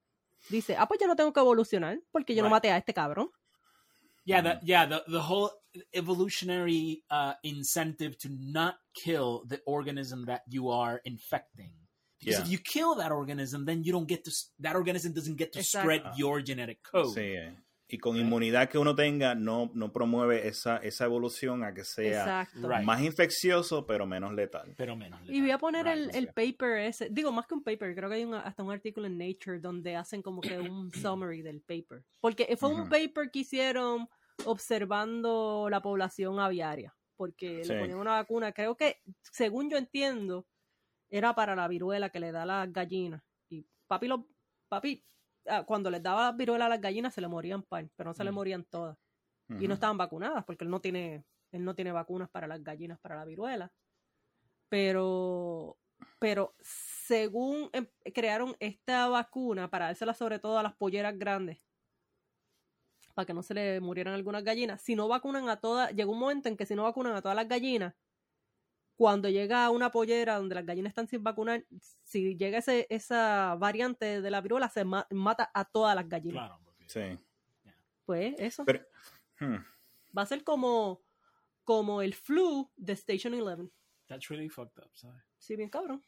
dice, ah, pues yo no tengo que evolucionar porque yo no maté a este cabrón. Yeah, the, yeah, the, the whole evolutionary uh, incentive to not kill the organism that you are infecting. Because Yeah. if you kill that organism, then you don't get to, that organism doesn't get to Exacto. spread your genetic code. Sí. Y con inmunidad que uno tenga, no, no promueve esa, esa evolución a que sea Exacto. Right. más infeccioso, pero menos letal. Pero menos. Y voy a poner Right, el, el paper ese, digo más que un paper, creo que hay un- hasta un artículo en Nature donde hacen como que un summary del paper. Porque fue un Ujú. paper que hicieron observando la población aviaria, porque Sí. le ponían una vacuna, creo que, según yo entiendo, era para la viruela que le da a las gallinas. Y papi, lo, papi, ah, cuando les daba viruela a las gallinas se le morían par, pero no se le morían todas. Y no estaban vacunadas porque él no tiene, él no tiene vacunas para las gallinas para la viruela. Pero, pero según em- crearon esta vacuna para dársela sobre todo a las polleras grandes, para que no se le murieran algunas gallinas, si no vacunan a todas, llegó un momento en que si no vacunan a todas las gallinas, cuando llega una pollera donde las gallinas están sin vacunar, si llega ese, esa variante de la viruela, se ma- mata a todas las gallinas. Claro, porque Sí. Pues eso. Pero, hmm, Va a ser como, como el flu de Station 11. that's really fucked up, ¿sabes? Sí, bien cabrón.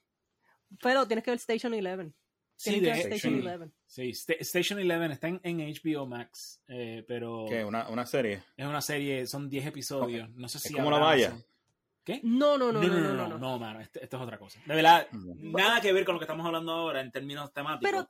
Pero tienes que ver Station 11. Sí, de, Station sí. 11. sí, Sta- Station 11 está en, en HBO Max, eh, pero ¿qué? Una, una serie. es una serie, son 10 episodios. No sé si como habrá una valla. Amazon. ¿Qué? No, no, no, no, no, no, no, no, no. mano, esto, esto es otra cosa. De verdad, Mm. nada que ver con lo que estamos hablando ahora en términos temáticos. Pero-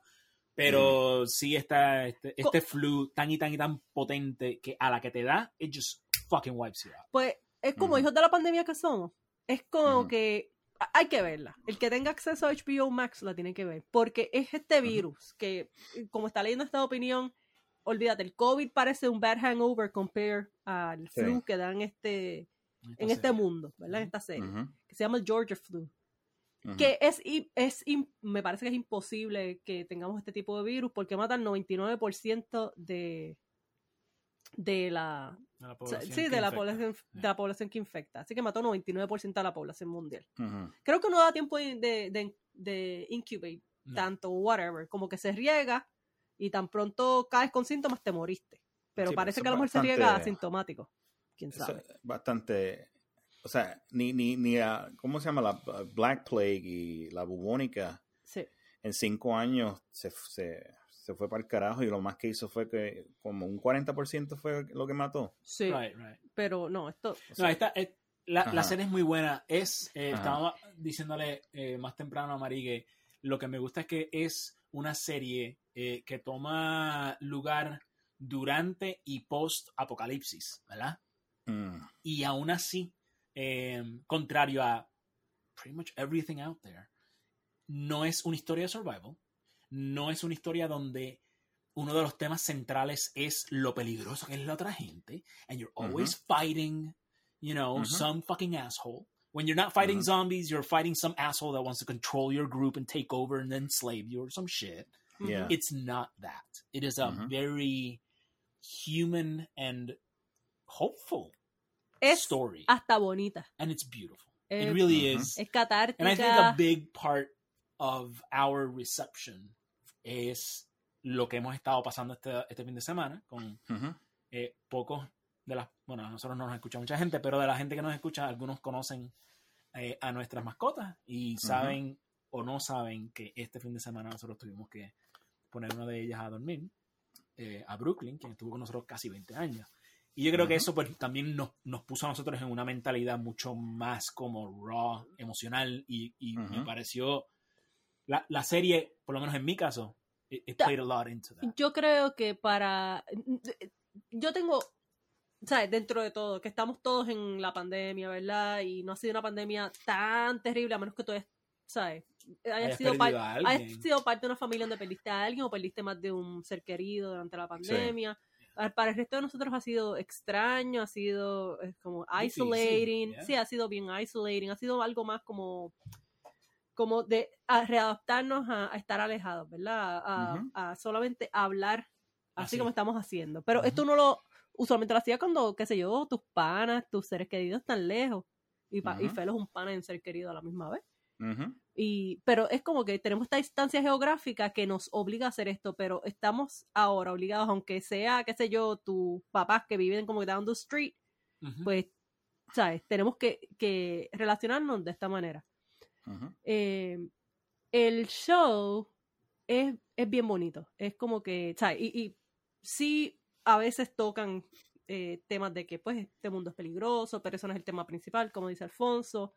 Pero, sí está este, este flu tan y tan y tan potente que a la que te da, it just fucking wipes you out. Pues es como Ujú. hijos de la pandemia que somos. Es como que hay que verla. El que tenga acceso a HBO Max la tiene que ver. Porque es este virus que, como está leyendo esta opinión, olvídate, el COVID parece un bad hangover compare al Sí. flu que dan este, en este mundo, ¿verdad? En esta serie. Que se llama Georgia Flu. que es, es me parece que es imposible que tengamos este tipo de virus porque mata el 99% de de la De la población sí que de la infecta. población de la población que infecta así que mató 99% de la población mundial creo que no da tiempo de, de, de- incubate No. tanto whatever como que se riega y tan pronto caes con síntomas te moriste pero Sí, pero parece que a lo mejor se riega asintomático quién Eso sabe es bastante. O sea, ni, ni, ni a- ¿cómo se llama? La Black Plague y la bubónica sí en cinco años se, se, se fue para el carajo y lo más que hizo fue que como un 40% fue lo que mató. sí Right, right. pero no esto O No, esta, es- la, la serie es muy buena. Es, eh, estaba diciéndole eh, más temprano a Mari que lo que me gusta es que es una serie eh, que toma lugar durante y post apocalipsis, ¿verdad? Mm, Y aún así, eh, contrario a pretty much everything out there, no es una historia de survival, no es una historia donde uno de los temas centrales es lo peligroso que es la otra gente, and you're always fighting, you know, Ujú. some fucking asshole. When you're not fighting Ujú. zombies, you're fighting some asshole that wants to control your group and take over and then slave you or some shit. yeah. It's not that. It is a Ujú. very human and hopeful es story. hasta bonita and it's beautiful. Eh, it really Ujú. is. es catártica And I think a big part of our reception es lo que hemos estado pasando este, este fin de semana con Ujú. eh, pocos de las, bueno, a nosotros no nos escucha mucha gente, pero de la gente que nos escucha, algunos conocen eh, a nuestras mascotas y saben o no saben que este fin de semana nosotros tuvimos que poner una de ellas a dormir, eh, a Brooklyn, quien estuvo con nosotros casi 20 años. Y yo creo que Ujú. eso pues, también nos, nos puso a nosotros en una mentalidad mucho más como raw, emocional, y, y me Ujú. pareció la, la serie, por lo menos en mi caso, it, it played a lot into that. Yo creo que para. Yo tengo. ¿Sabes? Dentro de todo, que estamos todos en la pandemia, ¿verdad? Y no ha sido una pandemia tan terrible, a menos que tú, ¿sabes? Hayas sido, par- hayas sido parte de una familia donde perdiste a alguien o perdiste más de un ser querido durante la pandemia. Ah, Para el resto de nosotros ha sido extraño, ha sido eh, como isolating. Sí, ha sido bien isolating. Ha sido algo más como como de a readaptarnos a, a estar alejados, ¿verdad? A, a- Ujú. a solamente hablar así, Así. como estamos haciendo. Pero Ujú. esto uno lo, usualmente lo hacía cuando, qué sé yo, tus panas, tus seres queridos están lejos. Y, pa- y Ujú. Felo es un pana y un ser querido a la misma vez. Y, pero es como que tenemos esta distancia geográfica que nos obliga a hacer esto, pero estamos ahora obligados, aunque sea, qué sé yo, tus papás que viven como que down the street, pues, ¿sabes? Tenemos que, que relacionarnos de esta manera. Eh, el show es, es bien bonito. Es como que, ¿sabes? Y, y sí, a veces tocan eh, temas de que, pues, este mundo es peligroso, pero eso no es el tema principal, como dice Alfonso.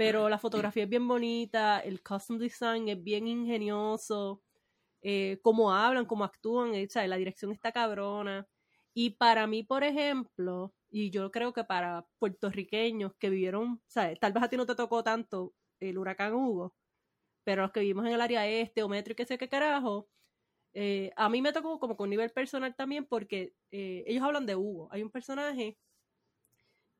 Pero la fotografía es bien bonita, el custom design es bien ingenioso, eh, cómo hablan, cómo actúan, eh, la dirección está cabrona. Y para mí, por ejemplo, y yo creo que para puertorriqueños que vivieron, ¿sabes? Tal vez a ti no te tocó tanto el huracán Hugo, pero los que vivimos en el área este o metro y qué sé qué carajo, Eh, a mí me tocó como con nivel personal también porque eh, ellos hablan de Hugo. Hay un personaje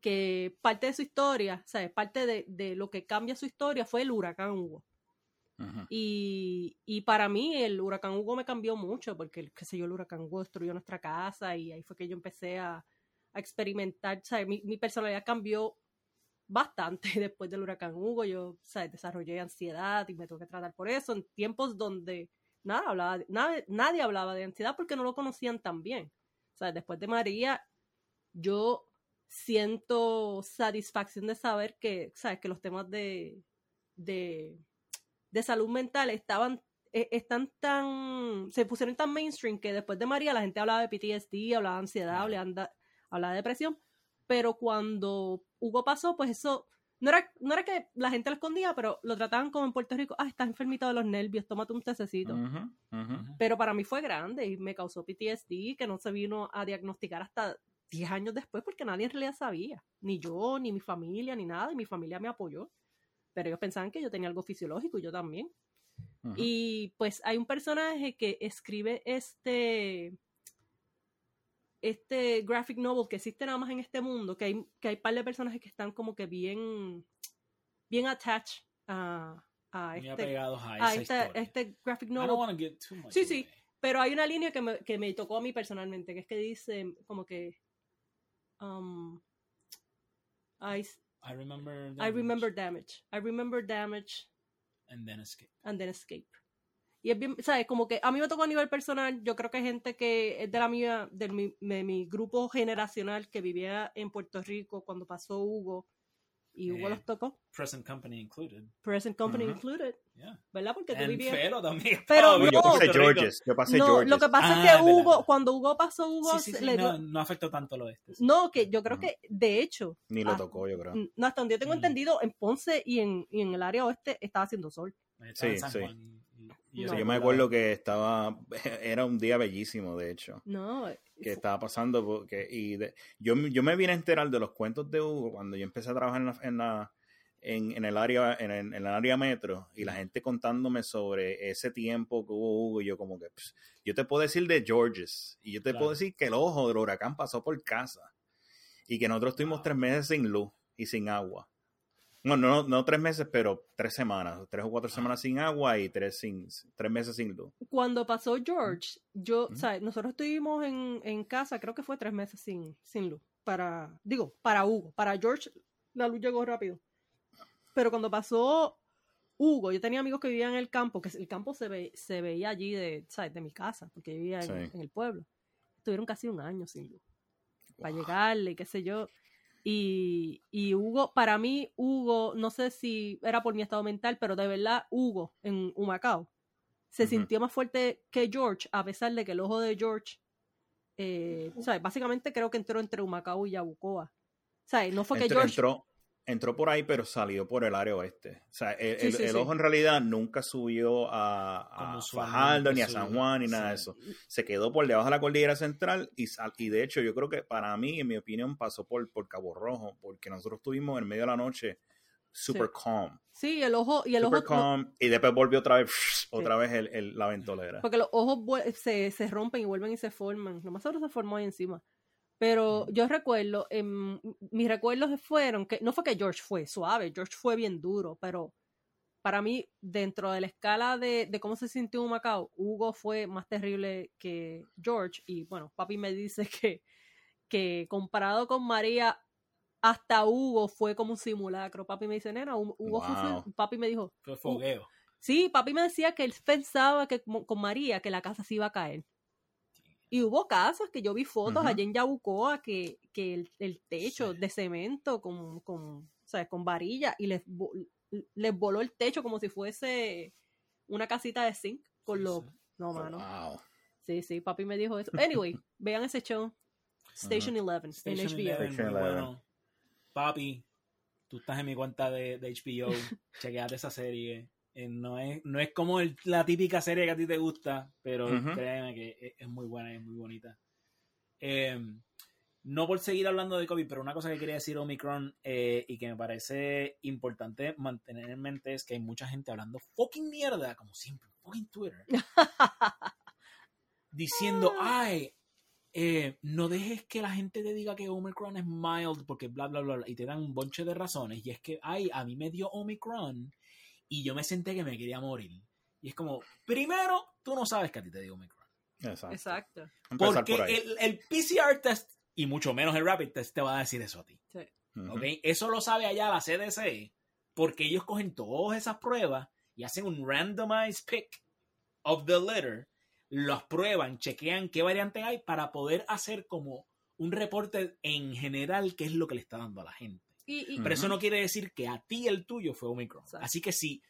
que parte de su historia, ¿sabes? Parte de, de lo que cambia su historia fue el huracán Hugo. Y, y para mí el huracán Hugo me cambió mucho porque, qué sé yo, el huracán Hugo destruyó nuestra casa y ahí fue que yo empecé a, a experimentar, ¿sabes? Mi, mi personalidad cambió bastante después del huracán Hugo. Yo, ¿sabes? Desarrollé ansiedad y me tuve que tratar por eso en tiempos donde nada hablaba, nada- nadie hablaba de ansiedad porque no lo conocían tan bien. ¿Sabes? Después de María, yo siento satisfacción de saber que, ¿sabes? Que los temas de, de, de salud mental estaban eh, están tan se pusieron tan mainstream que después de María la gente hablaba de PTSD, hablaba de ansiedad, hablaba, de- hablaba de depresión, pero cuando Hugo pasó, pues eso no era, no era que la gente lo escondía, pero lo trataban como en Puerto Rico, ah, estás enfermito de los nervios, tómate un tececito. Ujú. Pero para mí fue grande y me causó PTSD que no se vino a diagnosticar hasta 10 años después porque nadie en realidad sabía. Ni yo, ni mi familia, ni nada. Y mi familia me apoyó. Pero ellos pensaban que yo tenía algo fisiológico y yo también. Y pues hay un personaje que escribe este este graphic novel que existe nada más en este mundo, que hay, que hay par de personajes que están como que bien bien attached a, a este, apegados a este, este graphic I novel. don't wanna get too much Sí, sí. Pero hay una línea que me, que me tocó a mí personalmente, que es que dice como que um, I, I remember. I damage remember damage. I remember damage And then escape. and then escape. Y es bien, ¿sabes? Como que a mí me tocó a nivel personal, yo creo que hay gente que es de la mía, de mi, de mi grupo generacional que vivía en Puerto Rico cuando pasó Hugo, y Hugo Eh, los tocó, Present company included. Present Company Ujú. included, Yeah. ¿verdad? Porque tú vivías... También. Pero no, yo pasé. Georges. Yo pasé No, Georges. lo que pasa Ah, es que es verdad, Hugo, verdad. cuando Hugo pasó Hugo, Sí, sí, sí, le no, afectó tanto lo este. sí. No, que yo creo que, de hecho, Ni lo ah, tocó, yo creo. no, hasta donde yo tengo Mm. entendido, en Ponce y en, y en el área oeste estaba haciendo sol. Sí, sí. Y- y- yo me acuerdo que estaba, era un día bellísimo, de hecho, No, que estaba pasando, porque, y de- yo, yo me vine a enterar de los cuentos de Hugo cuando yo empecé a trabajar en, la, en, la- en, en el área en en el área metro y la gente contándome sobre ese tiempo que hubo Hugo y yo como que, pss, yo te puedo decir de Georges y yo te Claro. puedo decir que el ojo del huracán pasó por casa y que nosotros estuvimos Wow. tres meses sin luz y sin agua. No, no, no tres meses, pero tres semanas, tres o cuatro Ah. semanas sin agua y tres, sin, tres meses sin luz. cuando pasó George, yo, Ujú. ¿sabes? Nosotros estuvimos en, en casa, creo que fue tres meses sin, sin luz. Para, digo, para Hugo. Para George, la luz llegó rápido. Pero cuando pasó Hugo, yo tenía amigos que vivían en el campo, que el campo se, ve, se veía allí de, ¿sabes? de mi casa, porque yo vivía en, Sí. en el pueblo. Estuvieron casi un año sin luz. Para llegarle, qué sé yo. Y, y Hugo, para mí, Hugo, no sé si era por mi estado mental, pero de verdad, Hugo en Humacao se sintió más fuerte que George, a pesar de que el ojo de George, eh, ¿sabes? Básicamente creo que entró entre Humacao y Yabucoa. ¿Sabes? No fue que Entró, George... entró, entró por ahí, pero salió por el área oeste. O sea, el, Sí, el- sí, el sí. ojo en realidad nunca subió a, a Fajardo, ni a San Juan, ni nada de eso. Se quedó por debajo de la cordillera central y, sal- y de hecho yo creo que para mí, en mi opinión, pasó por, por Cabo Rojo, porque nosotros estuvimos en medio de la noche super calm. Sí, el ojo... Y el super ojo no- calm. Y después volvió otra vez, otra vez el, la ventolera. Porque los ojos se, se rompen y vuelven y se forman. Lo más seguro se formó ahí encima. Pero yo recuerdo, em, mis recuerdos fueron que no fue que George fue suave, George fue bien duro, pero para mí, dentro de la escala de, de cómo se sintió un Macao, Hugo fue más terrible que George. Y bueno, papi me dice que, que comparado con María, hasta Hugo fue como un simulacro. Papi me dice, nena, Hu- Hugo fue Wow. papi me dijo, Fue fogueo. Sí, papi me decía que él pensaba que con María que la casa se iba a caer. Y hubo casas que yo vi fotos allá en Yabucoa que, que el, el techo Sí. de cemento con, con, ¿sabes? con varilla y les, les voló el techo como si fuese una casita de zinc con Sí, los... sí. No, mano. Wow. Sí, sí, papi me dijo eso. Anyway, vean ese show. Station 11 en Station HBO. 11, Station muy 11. bueno. Papi, tú estás en mi cuenta de, de HBO. Chequeate esa serie. Eh, no, es, no es como el- la típica serie que a ti te gusta, pero créeme que es, es muy buena y es muy bonita. Eh, no por seguir hablando de COVID, pero una cosa que quería decir Omicron eh, y que me parece importante mantener en mente es que hay mucha gente hablando fucking mierda, como siempre, fucking Twitter. diciendo, ay, eh, no dejes que la gente te diga que Omicron es mild porque bla, bla, bla, bla, y te dan un bonche de razones. Y es que, ay, a mí me dio Omicron y yo me senté que me quería morir. Y es como, primero, tú no sabes que a ti te dio Omicron. Exacto. Exacto. Porque por el, el PCR test, y mucho menos el rapid test, te va a decir eso a ti. Sí. Ujú. ¿ok? Eso lo sabe allá la CDC, porque ellos cogen todas esas pruebas y hacen un randomized pick of the litter, las prueban, chequean qué variante hay para poder hacer como un reporte en general qué es lo que le está dando a la gente. Y, y- Ujú. Pero eso no quiere decir que a ti el tuyo fue Omicron. Exacto. Así que si,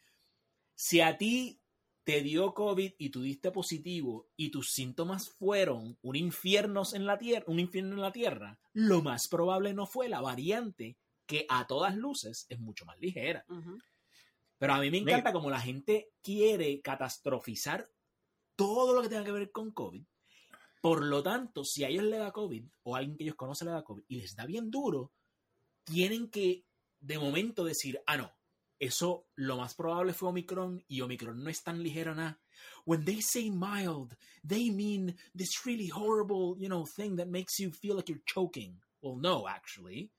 si a ti te dio COVID y tú diste positivo y tus síntomas fueron un infierno en la tierra, un infierno en la tierra, lo más probable no fue la variante que a todas luces es mucho más ligera. Pero a mí me encanta como la gente quiere catastrofizar todo lo que tenga que ver con COVID. Por lo tanto, si a ellos le da COVID o a alguien que ellos conocen le da COVID y les da bien duro, tienen que de momento decir, ah, no, eso lo más probable fue Omicron y Omicron no es tan ligero nada. When they say mild, they mean this really horrible, you know, thing that makes you feel like you're choking. Well, no, actually.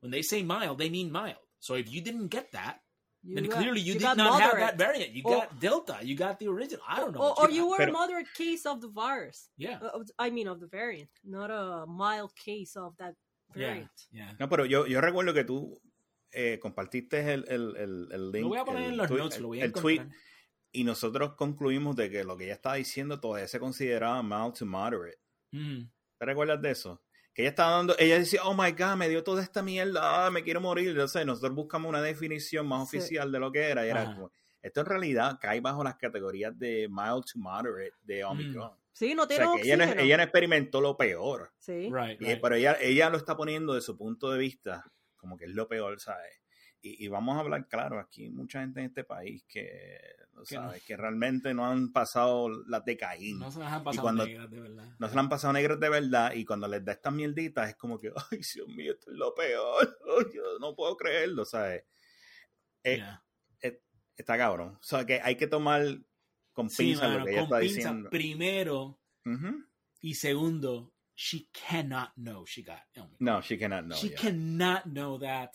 When they say mild, they mean mild. So if you didn't get that, You then got- clearly you, you did got not have that variant. You Or- got Delta. You got the original. I don't know. Or, what or you you were a moderate case of the virus. Yeah. Uh, I mean, of the variant, not a mild case of that Yeah. No, pero yo, yo recuerdo que tú eh, compartiste el, el, el, el link. Lo voy a poner el en los tweet- notes, lo voy a el tweet, y nosotros concluimos de que lo que ella estaba diciendo todavía se consideraba mild to moderate. Mm. ¿Te recuerdas de eso? Que ella estaba dando, ella decía, oh my god, me dio toda esta mierda, ah, me quiero morir. Yo sé, nosotros buscamos una definición más Sí. oficial de lo que era. Y era como, esto en realidad cae bajo las categorías de mild to moderate de Omicron. Sí, no O tiene sea, que ella no, ella no experimentó lo peor. Sí. Right, Y- right. Pero ella, ella lo está poniendo de su punto de vista como que es lo peor, ¿sabes? Y, y vamos a hablar claro, aquí hay mucha gente en este país que, ¿no Que no. ¿sabes? que realmente no han pasado las de Caín. No se las han pasado cuando- negras, de verdad. No se la han pasado negras de verdad y cuando les da estas mierditas es como que, ay, Dios mío, esto es lo peor. Ay, yo no puedo creerlo, ¿sabes? Eh, Yeah. Está cabrón. O sea, que hay que tomar con Sí, pinzas mano, lo que ella está pinza. diciendo. Primero y segundo, she cannot know she got Omicron. No, she cannot know. she yeah. cannot know that.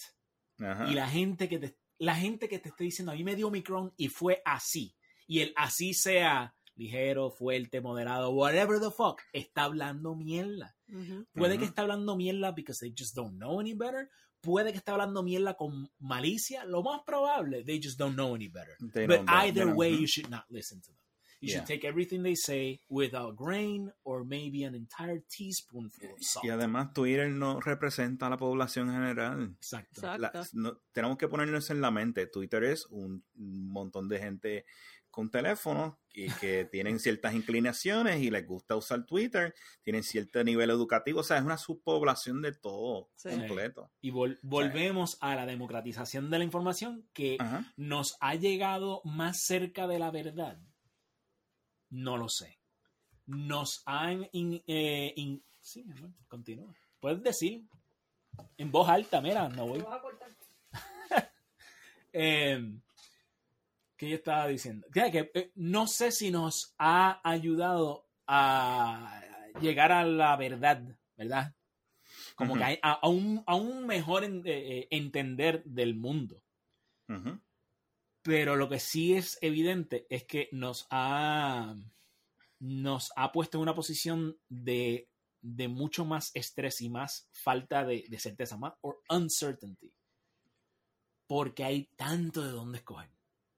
Y la gente que te, la gente que te esté diciendo, a mí me dio Omicron y fue así. Y el así sea ligero, fuerte, moderado, whatever the fuck, está hablando mierda. Ujú. Puede Ujú. que esté hablando mierda because they just don't know any better. Puede que esté hablando mierda con malicia. Lo más probable, they just don't know any better. They But either they way, you should not listen to them. You Yeah. should take everything they say with a grain or maybe an entire teaspoonful of salt. Y además Twitter no representa a la población general. Exacto. Exacto. La- no- tenemos que ponernos en la mente, Twitter es un montón de gente con teléfono y que tienen ciertas inclinaciones y les gusta usar Twitter, tienen cierto nivel educativo, o sea, es una subpoblación de todo Sí. completo. Y vol- volvemos a la democratización de la información que Ajá. nos ha llegado más cerca de la verdad. No lo sé. Nos han... in- eh, in- sí, mi amor, continúa. Puedes decir en voz alta, mira, no voy. Eh, ¿Qué yo estaba diciendo? Que, que, eh, no sé si nos ha ayudado a llegar a la verdad, ¿verdad? Como que hay- a, a un, a un mejor en- eh, eh, entender del mundo. Pero lo que sí es evidente es que nos ha, nos ha puesto en una posición de, de mucho más estrés y más falta de, de certeza, más or uncertainty. Porque hay tanto de dónde escoger,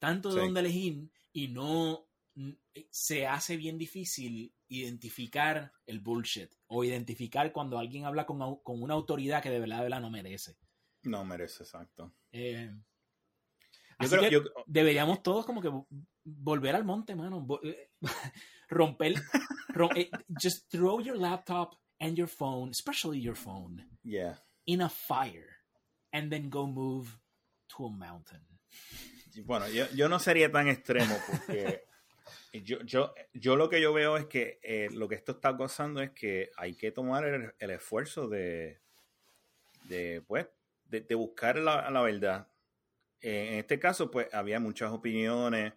tanto de Sí. dónde elegir y no n- se hace bien difícil identificar el bullshit o identificar cuando alguien habla con, con una autoridad que de verdad, de verdad no merece. No merece, exacto. Eh, Yo creo, que- yo, deberíamos todos como que vo- volver al monte, mano. Eh, Romper. rom- eh, just throw your laptop and your phone, especially your phone, yeah. in a fire and then go move to a mountain. Bueno, yo, yo no sería tan extremo porque yo, yo, yo lo que yo veo es que eh, lo que esto está causando es que hay que tomar el, el esfuerzo de, de, pues, de, de buscar la, la verdad. Eh, en este caso, pues, había muchas opiniones,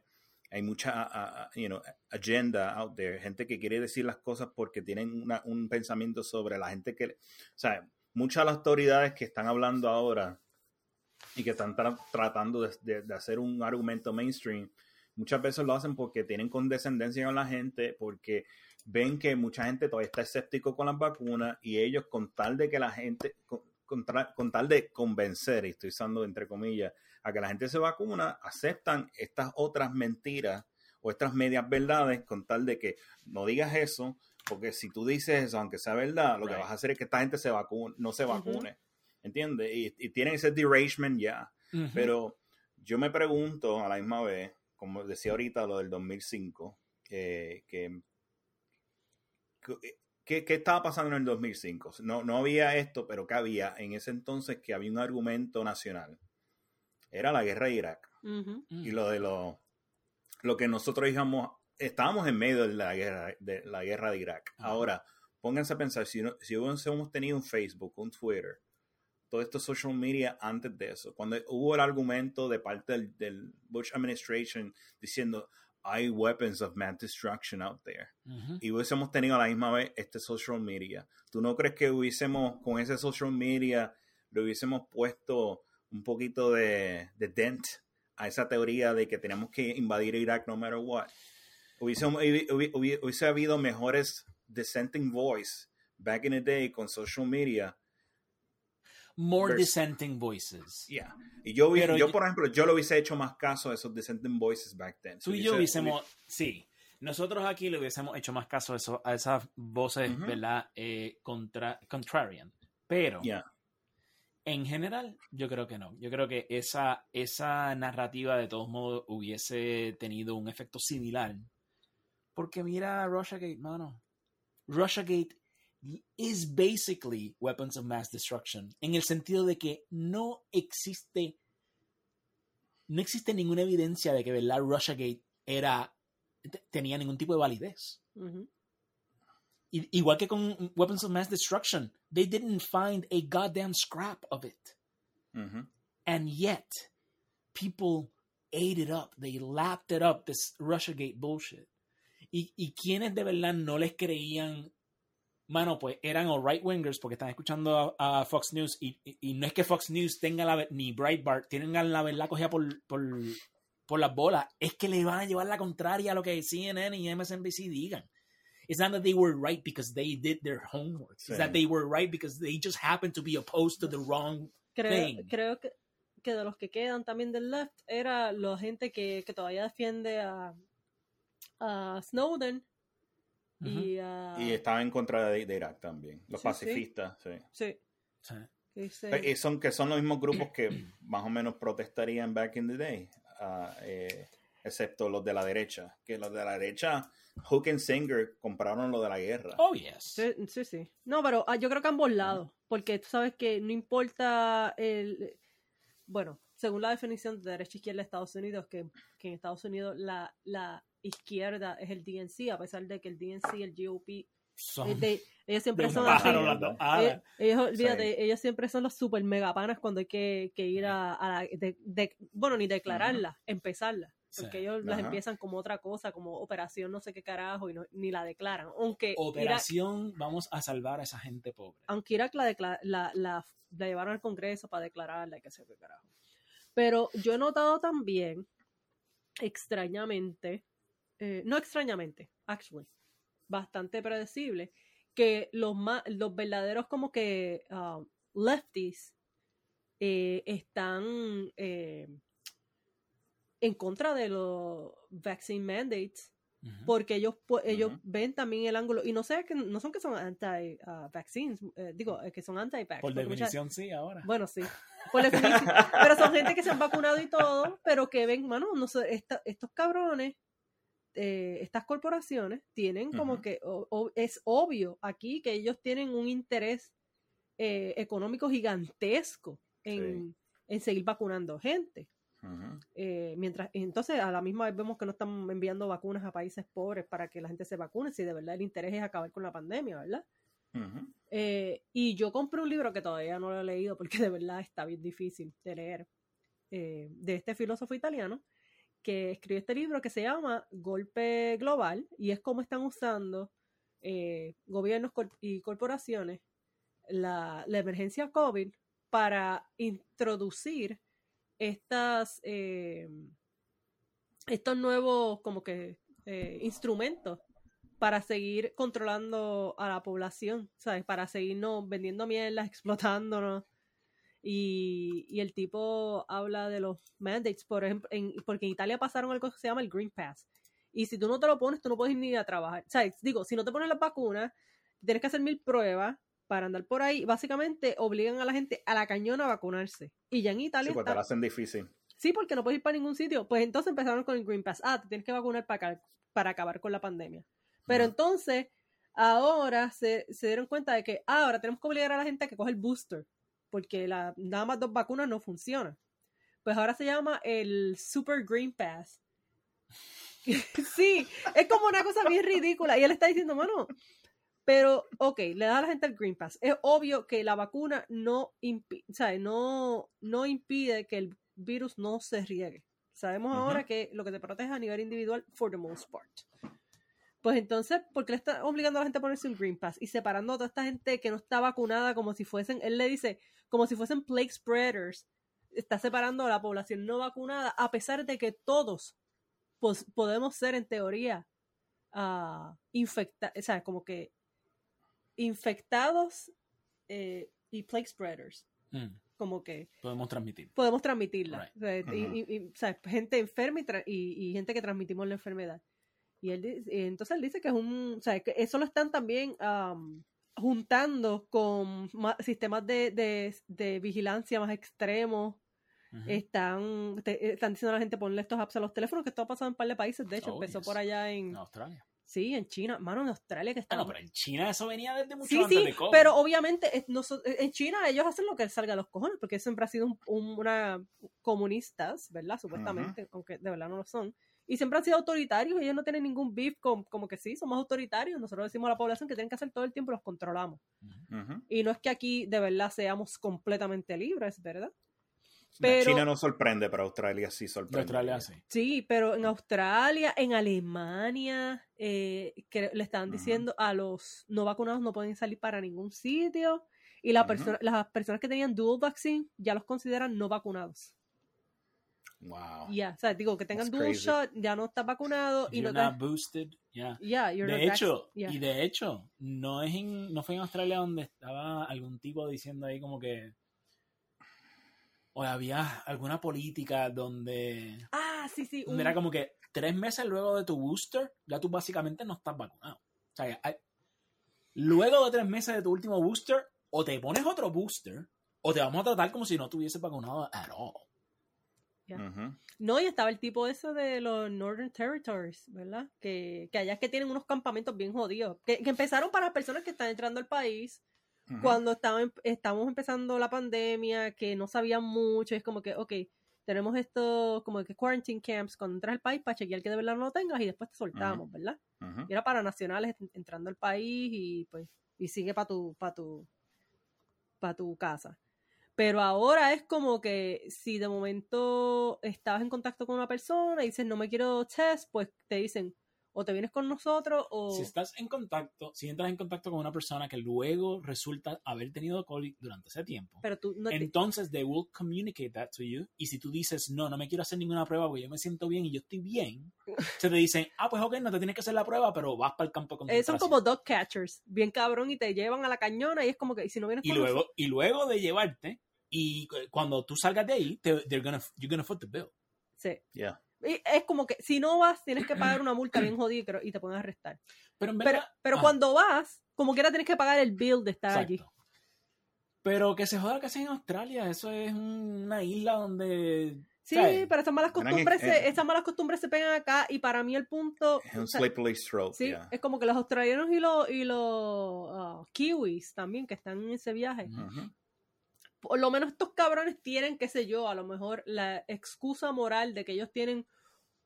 hay mucha you know, agenda out there, gente que quiere decir las cosas porque tienen una- un pensamiento sobre la gente que, o sea, muchas de las autoridades que están hablando ahora y que están tra- tratando de, de- de hacer un argumento mainstream, muchas veces lo hacen porque tienen condescendencia con la gente, porque ven que mucha gente todavía está escéptico con las vacunas y ellos con tal de que la gente, con, con tra- con tal de convencer, y estoy usando entre comillas, a que la gente se vacuna, aceptan estas otras mentiras o estas medias verdades con tal de que no digas eso, porque si tú dices eso, aunque sea verdad, lo que vas a hacer es que esta gente se vacune, no se vacune, ¿entiendes? Y, y tienen ese derangement ya. Pero yo me pregunto a la misma vez, como decía ahorita lo del 2005, que, que- que- ¿qué, qué estaba pasando en el 2005? No, no había esto, pero ¿qué había en ese entonces que había un argumento nacional? Era la guerra de Irak. Mm. Y lo de lo, lo que nosotros digamos, estábamos en medio de la guerra de, la guerra de Irak. Ahora, pónganse a pensar, si, no- si hubiésemos tenido un Facebook, un Twitter, todo esto social media antes de eso, cuando hubo el argumento de parte del, del Bush administration diciendo hay weapons of mass destruction out there Ujú. y hubiésemos tenido a la misma vez este social media, ¿tú no crees que hubiésemos con ese social media le hubiésemos puesto un poquito de, de dent a esa teoría de que tenemos que invadir Irak no matter what? Hubiese, hubi- hubi- hubi- hubiese habido mejores dissenting voice back in the day con social media. More Vers- dissenting voices. Yeah. Y yo, Pero yo, yo- por ejemplo, yo le hubiese hecho más caso a esos dissenting voices back then. Tú y yo hubiésemos, sí, nosotros aquí le hubiésemos hecho más caso a, eso, a esas voces, Ujú. ¿verdad? Eh, contra, contrarian. Pero, Yeah. en general, yo creo que no. Yo creo que esa, esa narrativa de todos modos hubiese tenido un efecto similar. Porque mira Russiagate, mano. Russiagate is basically weapons of mass destruction. En el sentido de que no existe. No existe ninguna evidencia de que verdad Russiagate era. te- tenía ningún tipo de validez. Ujú. I- Igual que con Weapons of Mass Destruction, they didn't find a goddamn scrap of it. Ujú. And yet, people ate it up. They lapped it up, this Russiagate bullshit. Y, y quienes de verdad no les creían, mano, pues eran o right wingers porque están escuchando a, a Fox News. Y, y- y no es que Fox News tenga la, ni Breitbart, tienen la verdad cogida por, por, por las bolas. Es que le van a llevar la contraria a lo que CNN y MSNBC digan. It's not that they were right because they did their homework. Sí. It's that they were right because they just happened to be opposed to the wrong Creo, thing. creo que, que de los que quedan también del left era la gente que, que todavía defiende a, a Snowden y. Y estaba en contra de, de Irak también. Los Sí, pacifistas, sí. Sí, Sí. que dice- Eh, son, que son los mismos grupos que más o menos protestarían back in the day, ah, eh, excepto los de la derecha. Que los de la derecha, Hook and Singer compraron lo de la guerra. Oh, yes. Sí, sí, sí. No, pero ah, yo creo que ambos lados, porque tú sabes que no importa el... Bueno, según la definición de derecha e izquierda de Estados Unidos, que, que en Estados Unidos la, la izquierda es el DNC, a pesar de que el DNC y el GOP, Son eh, de- ellos siempre son así. Ellos, ellos, olvídate, Sí. ellos siempre son los super megapanas cuando hay que, que ir a, a la, de- de- bueno, ni declararla, empezarla. Porque Sí. ellos las empiezan como otra cosa, como operación no sé qué carajo, y no- ni la declaran. Aunque Irak, Operación, vamos a salvar a esa gente pobre. aunque Irak la, la, la, la llevaron al Congreso para declararla y qué sé yo qué carajo. Pero yo he notado también, extrañamente, eh, no extrañamente, actually, bastante predecible, que los, ma- los verdaderos como que ah, lefties eh, están eh, en contra de los vaccine mandates porque ellos pu- ellos ven también el ángulo y no sé que no son que son anti ah, vaccines eh, digo eh, que son anti vax Por definición, sí, ahora. bueno sí por definición, pero son gente que se han vacunado y todo pero que ven mano no sé esta- estos cabrones eh, estas corporaciones tienen como que o- o- es obvio aquí que ellos tienen un interés eh, económico gigantesco en, en seguir vacunando gente. Eh, mientras entonces a la misma vez vemos que no están enviando vacunas a países pobres para que la gente se vacune si de verdad el interés es acabar con la pandemia, ¿verdad? Y yo compré un libro que todavía no lo he leído porque de verdad está bien difícil de leer, de este filósofo italiano, que escribió este libro que se llama Golpe Global y es cómo están usando eh, gobiernos y corporaciones la, la emergencia COVID para introducir estas eh, estos nuevos como que eh, instrumentos para seguir controlando a la población, ¿sabes? Para seguirnos vendiendo mierdas, explotándonos. Y, y el tipo habla de los mandates, por ejemplo, en- porque en Italia pasaron algo que se llama el Green Pass. Y si tú no te lo pones, tú no puedes ir ni a trabajar. O sea, digo, si no te pones las vacunas, tienes que hacer mil pruebas para andar por ahí. Básicamente obligan a la gente a la cañona a vacunarse. Y ya en Italia Sí, te está- lo hacen difícil. Sí, porque no puedes ir para ningún sitio. Pues entonces empezaron con el Green Pass. Ah, te tienes que vacunar para, para acabar con la pandemia. Pero entonces, ahora se, se dieron cuenta de que ah, ahora tenemos que obligar a la gente a que coja el booster. Porque la, nada más dos vacunas no funcionan. Pues ahora se llama el Super Green Pass. sí, es como una cosa bien ridícula. Y él está diciendo, mano, pero, ok, le da a la gente el Green Pass. Es obvio que la vacuna no, impi- ¿sabe? no, no impide que el virus no se riegue. Sabemos ahora que lo que te protege a nivel individual, for the most part. Pues entonces, ¿por qué le está obligando a la gente a ponerse un Green Pass y separando a toda esta gente que no está vacunada como si fuesen, él le dice, como si fuesen plague spreaders? Está separando a la población no vacunada, a pesar de que todos pues, podemos ser, en teoría, infectados, o sea, como que infectados eh, y plague spreaders. Mm, Como que podemos transmitir. podemos transmitirla. Right. O sea, y- Ujú. y- y, o sea, gente enferma y, tra- y- y gente que transmitimos la enfermedad. Y él entonces él dice que es un, o sea, que eso lo están también am, juntando con ma- sistemas de, de, de vigilancia más extremos. Están, te- están diciendo a la gente ponerle estos apps a los teléfonos, que esto ha pasado en un par de países. De hecho, Oh, empezó yes. por allá en, En Australia. sí, en China, mano, en Australia que Ah, está no, pero en China eso venía desde mucho Sí, antes sí, de COVID. pero obviamente es- noso- en China ellos hacen lo que les salga a los cojones, porque siempre ha sido un, un- una comunistas, ¿verdad? Supuestamente, aunque de verdad no lo son. Y siempre han sido autoritarios, ellos no tienen ningún beef con, como que sí, somos autoritarios, nosotros decimos a la población que tienen que hacer todo el tiempo y los controlamos. Y no es que aquí de verdad seamos completamente libres, ¿verdad? Pero- China no sorprende, pero Australia sí De sorprende. Australia sí. Sí, pero en Australia, en Alemania, eh, que le estaban Ujú. diciendo a los no vacunados no pueden salir para ningún sitio y la persona- las personas que tenían dual vaccine ya los consideran no vacunados. Wow. Ya, o sea, digo que tengan dual shot, ya no estás vacunado y You're no not te... boosted. Yeah. Yeah, you're De not hecho, yeah. y de hecho, no es en, no fue en Australia donde estaba algún tipo diciendo ahí como que o había alguna política donde, Ah, sí, sí. donde un- era como que tres meses luego de tu booster, ya tú básicamente no estás vacunado. O sea, hay- luego de tres meses de tu último booster, o te pones otro booster, o te vamos a tratar como si no tuvieses vacunado at all. No, y estaba el tipo ese de los Northern Territories, ¿verdad? Que, que allá es que tienen unos campamentos bien jodidos. Que, que empezaron para las personas que están entrando al país cuando estaban, estábamos empezando la pandemia, que no sabían mucho, es como que, ok, tenemos estos como que quarantine camps cuando entras al país para chequear que de verdad no lo tengas y después te soltamos, ¿verdad? Y era para nacionales en- entrando al país y pues, y sigue para tu, para tu, para tu casa. Pero ahora es como que si de momento estabas en contacto con una persona y dices no me quiero test, pues te dicen o te vienes con nosotros o... Si estás en contacto, si entras en contacto con una persona que luego resulta haber tenido COVID durante ese tiempo, Pero tú no te- entonces they will communicate that to you. Y si tú dices, no, no me quiero hacer ninguna prueba porque yo me siento bien y yo estoy bien, se te dicen, ah, pues ok, no te tienes que hacer la prueba, pero vas para el campo Eh, son como dog catchers, bien cabrón, y te llevan a la cañona y es como que y si no vienes y con luego, y luego de llevarte, y cu- cuando tú salgas de ahí, te, they're gonna, you're gonna foot the bill. sí. Yeah. Y es como que si no vas, tienes que pagar una multa bien jodida y te pueden arrestar. Pero en verdad, pero ah, cuando vas, como quiera tienes que pagar el bill de estar exacto. allí. Pero que se joda que sea en Australia, eso es un- una isla donde... Sí, ¿sabes? pero esas malas en- costumbres, se, esas malas costumbres se pegan acá y para mí el punto... Es un slippery sí, yeah. es como que los australianos y los, y los ah, kiwis también que están en ese viaje. Ujú. Por lo menos estos cabrones tienen, qué sé yo, a lo mejor la excusa moral de que ellos tienen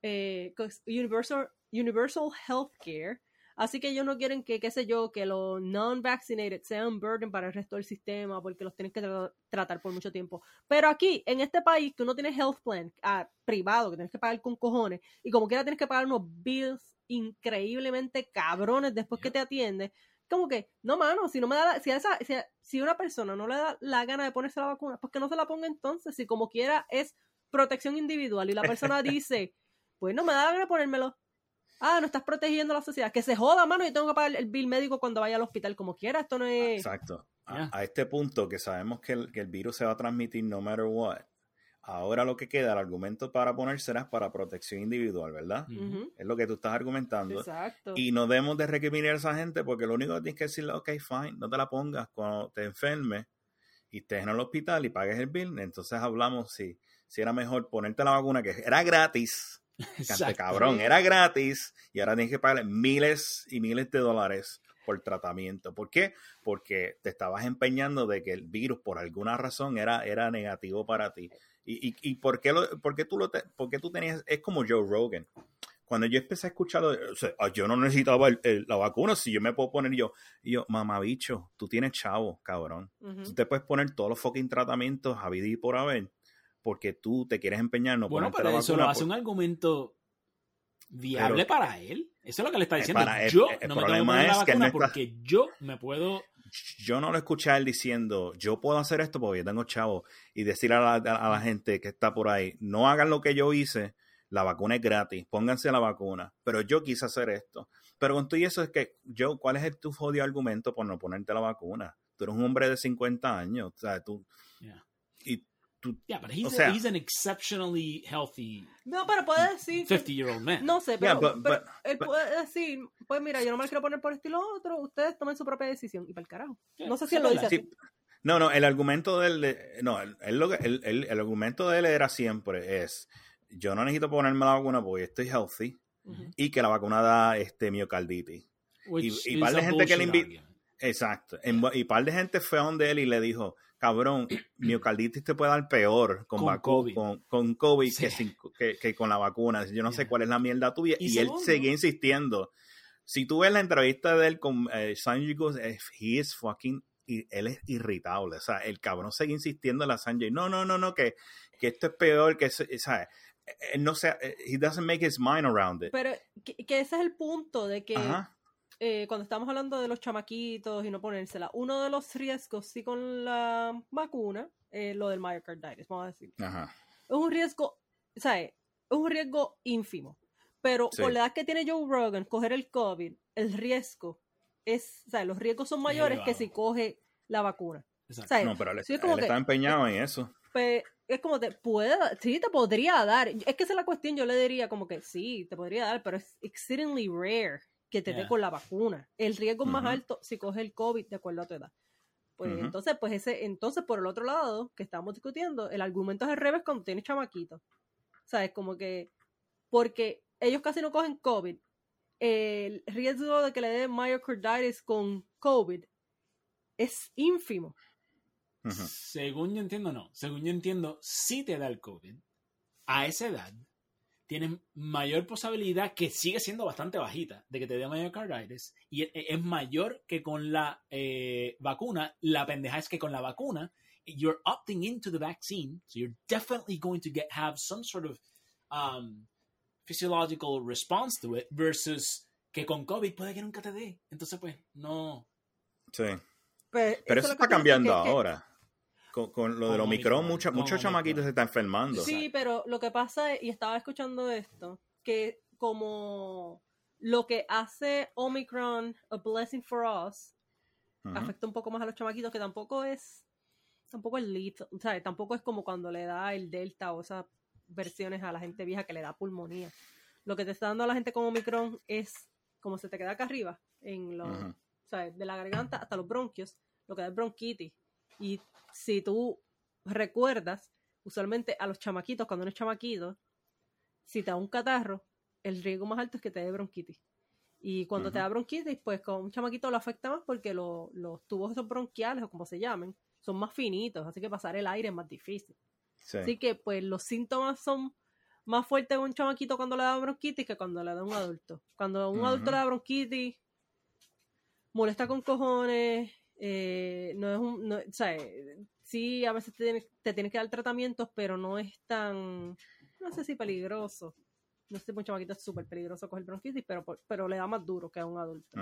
eh, universal, universal health care, Así que ellos no quieren que, qué sé yo, que los non-vaccinated sean un burden para el resto del sistema porque los tienen que tra- tratar por mucho tiempo. Pero aquí, en este país, que uno tiene health plan ah, privado, que tienes que pagar con cojones, y como quiera tienes que pagar unos bills increíblemente cabrones después que te atiende, como que, no, mano, si no me da la- si, a esa, si, a- si una persona no le da la gana de ponerse la vacuna, pues que no se la ponga entonces, si como quiera es protección individual y la persona dice, pues no me da la gana de ponérmelo. Ah, no estás protegiendo a la sociedad. Que se joda, mano, y tengo que pagar el bill médico cuando vaya al hospital como quiera. Esto no es... Exacto. A, a este punto que sabemos que el, que el virus se va a transmitir no matter what. Ahora lo que queda, el argumento para ponérsela es para protección individual, ¿verdad? Es lo que tú estás argumentando. Exacto. Y no debemos de recriminar a esa gente porque lo único que tienes que decirle, ok, fine, no te la pongas cuando te enfermes y estés en el hospital y pagues el bill. Entonces hablamos si, si era mejor ponerte la vacuna que era gratis, cante cabrón, era gratis y ahora tienes que pagar miles y miles de dólares por tratamiento. ¿Por qué? Porque te estabas empeñando de que el virus por alguna razón era, era negativo para ti. ¿Y, y, y por, qué lo, por qué tú lo te- por qué tú tenías? Es como Joe Rogan. Cuando yo empecé a escucharlo, o sea, yo no necesitaba el- el- la vacuna, si yo me puedo poner yo, y yo, mamabicho, tú tienes chavo, cabrón. Tú te puedes poner todos los fucking tratamientos a y por haber, porque tú te quieres empeñar no Bueno, pero la eso vacuna. lo hace por- un argumento viable Pero- para él. Eso es lo que le está diciendo. para yo el no me tengo que poner la vacuna está- porque yo me puedo... yo no lo escuché a él diciendo, yo puedo hacer esto porque yo tengo chavo, y decir a la, a la gente que está por ahí, no hagan lo que yo hice, la vacuna es gratis, pónganse la vacuna, pero yo quise hacer esto. Pero con todo eso es que, yo, ¿cuál es el, tu jodido argumento por no ponerte la vacuna? Tú eres un hombre de 50 años, o sea, tú, tú, Yeah, but he's, O sea- he's an exceptionally healthy No, pero puede decir... 50-year-old man. No sé, Yeah, pero, but- pero but- él but- puede decir, pues mira, yo no me la quiero poner por esto y lo otro, ustedes tomen su propia decisión. Y para el carajo. Yeah, No sé si él lo dice Sí. así. No, no, el argumento de él, no, él- él lo que- él- el argumento de él era siempre es, yo no necesito ponerme la vacuna porque estoy healthy Ujú. y que la vacuna da este miocarditis. Which y is par de gente que le bullshit invi- argument. Exacto. En- y par de gente fue donde él y le dijo, cabrón, miocarditis te puede dar peor con, Con vacu- COVID. con, con COVID Sí. que, sin- que- que con la vacuna. Yo no sé Yeah. cuál es la mierda tuya. Y Y, él seguía insistiendo. Si tú ves la entrevista de él con eh, Sanjay Ghosh, eh, he is fucking y él es irritable. O sea, el cabrón sigue insistiendo en la Sanjay. No, no, no, no, que, que esto es peor, que eso- ¿sabes? Él no sé, eh, he doesn't make his mind around it. Pero que, que ese es el punto de que Ajá. Eh, cuando estamos hablando de los chamaquitos y no ponérsela, uno de los riesgos, sí, con la vacuna, eh, lo del myocarditis, vamos a decir. Ajá. Es un riesgo, ¿sabes? Es un riesgo ínfimo. Pero Sí. por la edad que tiene Joe Rogan, coger el COVID, el riesgo es, ¿sabes? Los riesgos son mayores que si coge la vacuna. Exacto. ¿Sabes? No, pero él, Sí, es como él que- está empeñado en eso. Pues es como te puede, dar- sí, te podría dar. Es que esa es la cuestión, yo le diría como que sí, te podría dar, pero es exceedingly rare que te dé con la vacuna. El riesgo es más alto si coges el COVID de acuerdo a tu edad. Pues entonces, pues ese, entonces por el otro lado, que estamos discutiendo, el argumento es al revés cuando tienes chamaquitos. ¿Sabes? Como que, porque ellos casi no cogen COVID. El riesgo de que le dé myocarditis con COVID es ínfimo. Según yo entiendo, no. Según yo entiendo, si te da el COVID, a esa edad, tienes mayor posibilidad, que sigue siendo bastante bajita, de que te dé myocarditis, y e- es mayor que con la eh, vacuna. La pendeja es que con la vacuna, you're opting into the vaccine, so you're definitely going to get have some sort of um, physiological response to it, versus que con COVID puede que nunca te dé. Entonces, pues, no. Sí. Pues, Pero eso está cambiando que- que- ahora. Con, con lo del Omicron, mucha- muchos chamaquitos se están enfermando. Sí, pero lo que pasa es, y estaba escuchando esto, que como lo que hace Omicron a blessing for us afecta un poco más a los chamaquitos, que tampoco es, tampoco es lethal, o sea, tampoco es como cuando le da el Delta o esas versiones a la gente vieja que le da pulmonía. Lo que te está dando a la gente con Omicron es, como se te queda acá arriba, en los, o sea, de la garganta hasta los bronquios, lo que da es bronquitis. Y si tú recuerdas, usualmente a los chamaquitos, cuando uno es chamaquito, si te da un catarro, el riesgo más alto es que te dé bronquitis. Y cuando te da bronquitis, pues con un chamaquito lo afecta más porque lo- los tubos esos bronquiales, o como se llamen, son más finitos, así que pasar el aire es más difícil. Sí. Así que pues los síntomas son más fuertes en un chamaquito cuando le da bronquitis que cuando le da un adulto. Cuando a un adulto le da bronquitis, molesta con cojones, eh, no es un, no, o sea, eh, sí, a veces te tienes, te tienes que dar tratamientos, pero no es tan, no sé si peligroso. No sé, un chamaquito es súper peligroso coger bronquitis, pero, pero le da más duro que a un adulto.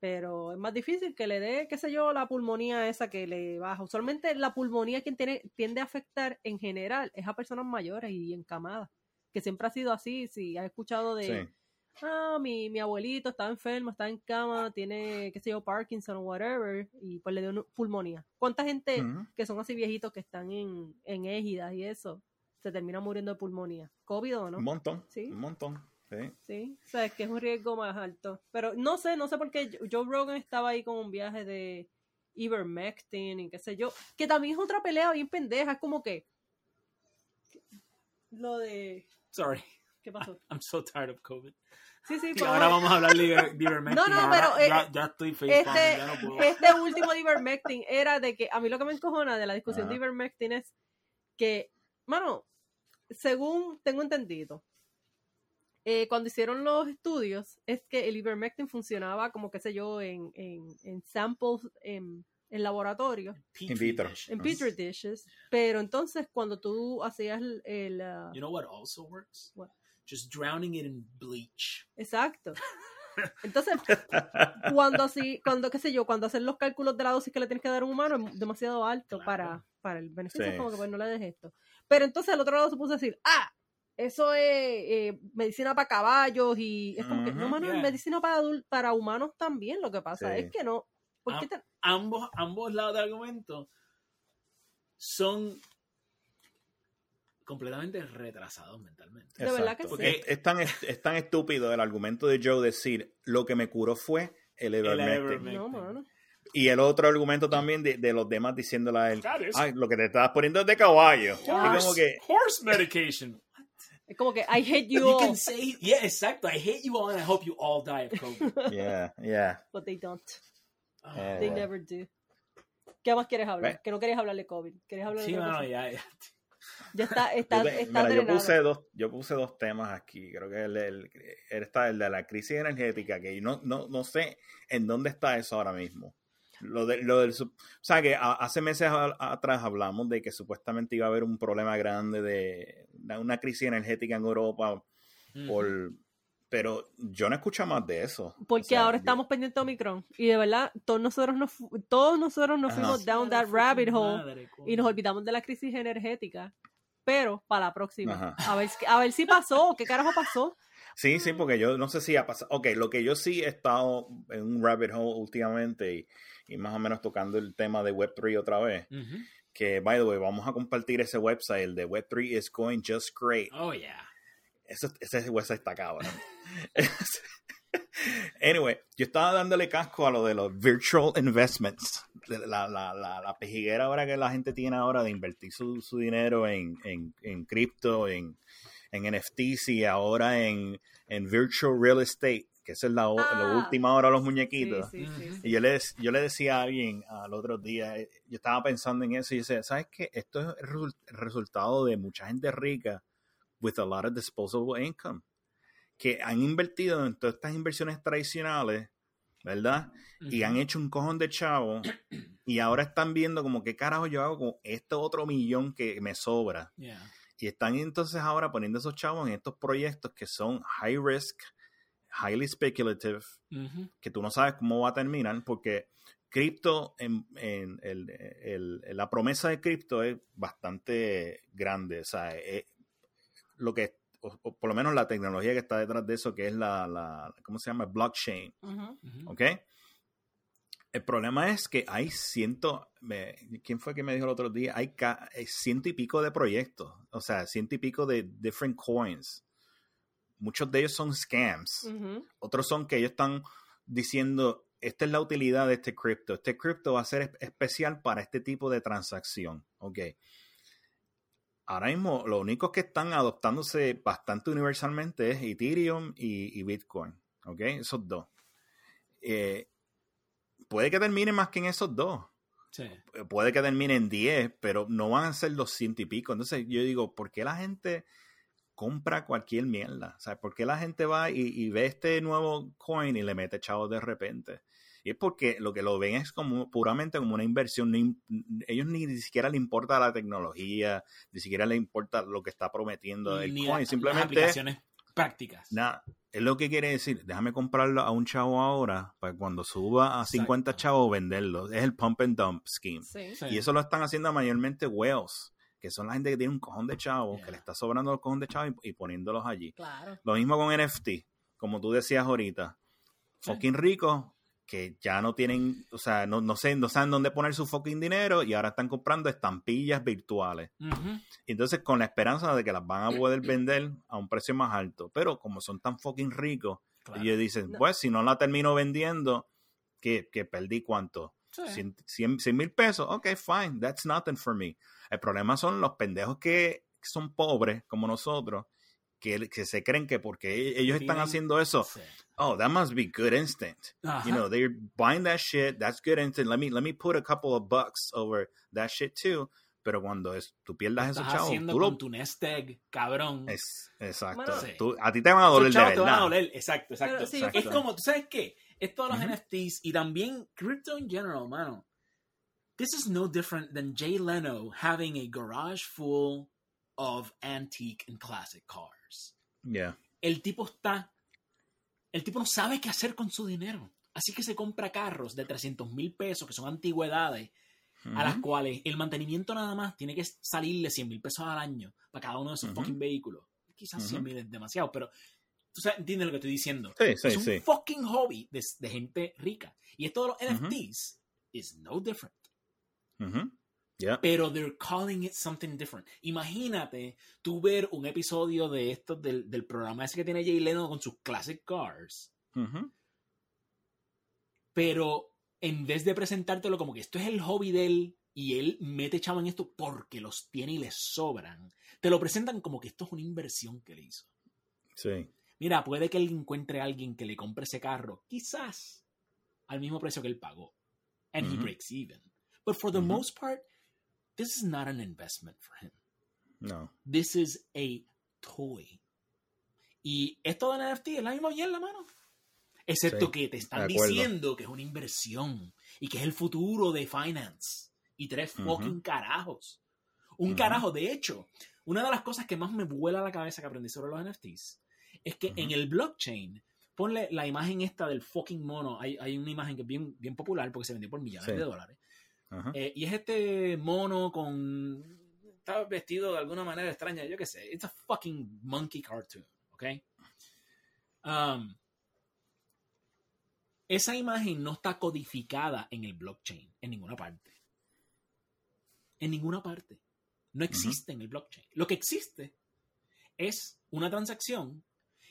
Pero es más difícil que le dé, qué sé yo, la pulmonía esa que le baja. Usualmente la pulmonía quien tiene, tiende a afectar en general es a personas mayores y encamadas, que siempre ha sido así. Si has escuchado de, Sí. Ah, mi, mi abuelito está enfermo, está en cama, tiene, qué sé yo, Parkinson o whatever, y pues le dio pulmonía. ¿Cuánta gente Ujú. que son así viejitos que están en, en égidas y eso, se termina muriendo de pulmonía? ¿COVID o no? Un montón. Sí. Un montón. Sí. Sí, o sea, es que es un riesgo más alto. Pero no sé, no sé por qué Joe Rogan estaba ahí con un viaje de Ivermectin y qué sé yo, que también es otra pelea bien pendeja, es como que lo de Sorry, ¿qué pasó? I'm so tired of COVID. Sí, sí, pero ahora vamos a hablar de Iver- de Ivermectin. No, no, Ahora pero, eh, ya, ya estoy facepalm, este, ya no puedo. este último de Ivermectin era de que a mí lo que me encojona de la discusión de Ajá. Ivermectin es que, mano, según tengo entendido, eh, cuando hicieron los estudios, es que el Ivermectin funcionaba como, qué sé yo, en, en, en samples en, en laboratorio, Petri In vitro. en petri dishes, pero entonces cuando tú hacías el... el, ah, You know what also works? What? Just drowning it in bleach. exacto. Entonces, cuando así, cuando, qué sé yo, cuando hacer los cálculos de la dosis que le tienes que dar a un humano es demasiado alto Claro. para, para el beneficio, Sí. es como que pues no le des esto. Pero entonces al otro lado se puso a decir, ah, eso es eh, medicina para caballos y es como que, no, mano, es yeah. medicina para para humanos también, lo que pasa Sí. es que no. ¿por qué te- Ambos, ambos lados del argumento son completamente retrasados mentalmente. De verdad que Exacto. sí. Es, es tan, es, es tan estúpido el argumento de Joe decir lo que me curó fue el. No, mano. Y el otro argumento también de, de los demás diciéndole a él, ay, lo que te estás poniendo es de caballo. Y Ah. como que, Horse medication. Es como que I hate you You all, can say, yeah, exacto. I hate you all and I hope you all die of COVID. yeah, yeah. but they don't. Eh, They never do. ¿Qué más quieres hablar? Ve. Que no querías hablar de COVID. ¿Quieres hablar de sí, no, ya, ya. Ya está, está, Yo, te- está mira, yo drenado. puse dos, yo puse dos temas aquí. Creo que el, el, el está el de la crisis energética, que no, no, no sé en dónde está eso ahora mismo. Lo, de, lo del, o sea, que a- hace meses a- atrás hablamos de que supuestamente iba a haber un problema grande de una- una crisis energética en Europa, Mm. por, pero yo no escucho más de eso. Porque O sea, ahora yo- estamos pendientes de Omicron. Y de verdad, todos nosotros nos, fu- todos nosotros nos Ajá. fuimos down that rabbit hole madre, y nos olvidamos de la crisis energética. Pero para la próxima. Ajá. A ver, si- a ver si pasó. ¿Qué carajo pasó? Sí, sí, porque yo no sé si ha pasado. Ok, lo que yo sí he estado en un rabbit hole últimamente y, y más o menos tocando el tema de Web3 otra vez. Ujú. Que, by the way, vamos a compartir ese website, el de Web3 is going just great. Oh, yeah. Ese, ese website está cabrón. anyway, yo estaba dándole casco a lo de los virtual investments. La, la, la, la pejiguera ahora que la gente tiene ahora de invertir su, su dinero en, en, en cripto, en, en NFTs y ahora en, en virtual real estate, que esa es la, Ah. la última hora de los muñequitos. sí, sí, Ujú. sí. Y yo le, dec- yo le decía a alguien al otro día, yo estaba pensando en eso y dice, ¿sabes qué? Esto es el resultado de mucha gente rica with a lot of disposable income, que han invertido en todas estas inversiones tradicionales, ¿verdad? Y han hecho un cojón de chavo y ahora están viendo como qué carajo yo hago con este otro millón que me sobra. Yeah. Y están entonces ahora poniendo esos chavos en estos proyectos que son high risk, highly speculative, Ujú. que tú no sabes cómo va a terminar, porque cripto, en, en la promesa de cripto es bastante grande. O sea, es lo que, o, o por lo menos la tecnología que está detrás de eso, que es la, la ¿cómo se llama? Blockchain. ¿Ok? El problema es que hay ciento, me- ¿quién fue que me dijo el otro día? Hay, ca- hay ciento y pico de proyectos, o sea, ciento y pico de different coins. Muchos de ellos son scams. Otros son que ellos están diciendo, esta es la utilidad de este cripto. Este cripto va a ser es- especial para este tipo de transacción. Ok. Ahora mismo, lo único que están adoptándose bastante universalmente es Ethereum y, y Bitcoin. Ok. Esos dos. Eh, puede que termine más que en esos dos Sí. puede que termine en 10, pero no van a ser los ciento y pico. Entonces yo digo, ¿por qué la gente compra cualquier mierda? O sea, ¿por qué la gente va y, y ve este nuevo coin y le mete chavos de repente? Y es porque lo que lo ven es como puramente como una inversión. No im- ellos ni, ni siquiera le importa la tecnología, ni siquiera le importa lo que está prometiendo el Ni coin. las Simplemente aplicaciones prácticas. Nada, es lo que quiere decir, déjame comprarlo a un chavo ahora, para cuando suba a 50 Exacto. chavos venderlo. Es el pump and dump scheme. Sí. Sí. Y eso lo están haciendo mayormente whales, que son la gente que tiene un cojón de chavos, Yeah. que le está sobrando el cojón de chavos y, y poniéndolos allí. Claro. Lo mismo con NFT, como tú decías ahorita. Fucking ricos que ya no tienen, o sea, no, no, sé, no saben dónde poner su fucking dinero y ahora están comprando estampillas virtuales. Entonces, con la esperanza de que las van a poder vender a un precio más alto. Pero como son tan fucking ricos, Claro. ellos dicen, No. pues si no la termino vendiendo, que, que perdí cuánto? Sí. 100 mil pesos. Ok, fine, that's nothing for me. El problema son los pendejos que son pobres, como nosotros, que, que se creen que porque ellos están haciendo eso, oh, that must be good instinct. Ajá. You know, they're buying that shit, that's good instinct. Let me, let me put a couple of bucks over that shit too. Pero cuando es, tú pierdas esos Estás chavos, haciendo tú con lo tu nest egg, cabrón. es, exacto. Bueno, Sí. Tú- a ti te van a doler de chavos te van a verdad. doler. Exacto, exacto. Pero sí, Exacto. Es como, ¿tú sabes qué? Es todos los Ujú. NFTs y también crypto in general, mano. This is no different than Jay Leno having a garage full of antique and classic cars. Yeah. El tipo está. El tipo no sabe qué hacer con su dinero. Así que se compra carros de 300 mil pesos, que son antigüedades, a las cuales el mantenimiento nada más tiene que salirle 100 mil pesos al año para cada uno de esos fucking vehículos. Quizás Ujú. 100 mil es demasiado, pero tú sabes, entiendes lo que estoy diciendo. Sí, sí, es un sí. fucking hobby de, de gente rica. Y esto de los. NFTs is no different. Yeah. Pero they're calling it something different. Imagínate tú ver un episodio de estos del, del programa ese que tiene Jay Leno con sus classic cars. Pero en vez de presentártelo como que esto es el hobby de él y él mete chavo en esto porque los tiene y le sobran, te lo presentan como que esto es una inversión que le hizo. Sí. Mira, puede que él encuentre a alguien que le compre ese carro, quizás al mismo precio que él pagó. And he breaks even. But for the Ujú. most part, this is not an investment for him. No. This is a toy. Y esto de NFT es la misma mierda, mano. Excepto Sí, que te están diciendo que es una inversión y que es el futuro de finance. Y tres fucking carajos. Un carajo, de hecho, una de las cosas que más me vuela la cabeza que aprendí sobre los NFTs es que en el blockchain, ponle la imagen esta del fucking mono. Hay, hay una imagen que es bien, bien popular porque se vendió por millones Sí. de dólares. Eh, y es este mono con. Está vestido de alguna manera extraña, yo qué sé. It's a fucking monkey cartoon, ¿ok? Um, esa imagen no está codificada en el blockchain, en ninguna parte. En ninguna parte. No existe en el blockchain. Lo que existe es una transacción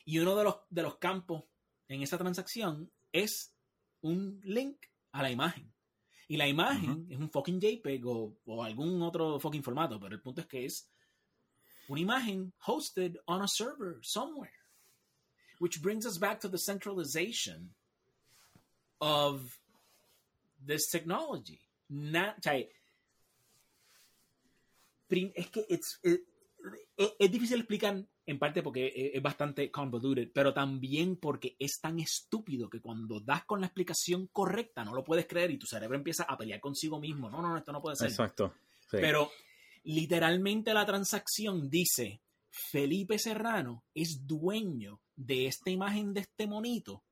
y uno de los, de los campos en esa transacción es un link a la imagen. Y la imagen es un fucking JPEG o, o algún otro fucking formato, pero el punto es que es una imagen hosted on a server somewhere. Which brings us back to the centralization of this technology. Not, o sea, prim- es que it's- es difícil explicar en parte porque es, es bastante convoluted, pero también porque es tan estúpido que cuando das con la explicación correcta no lo puedes creer y tu cerebro empieza a pelear consigo mismo. No, no, no, esto no puede ser. Exacto. Sí. Pero literalmente la transacción dice, Felipe Serrano es dueño de esta imagen de este monito.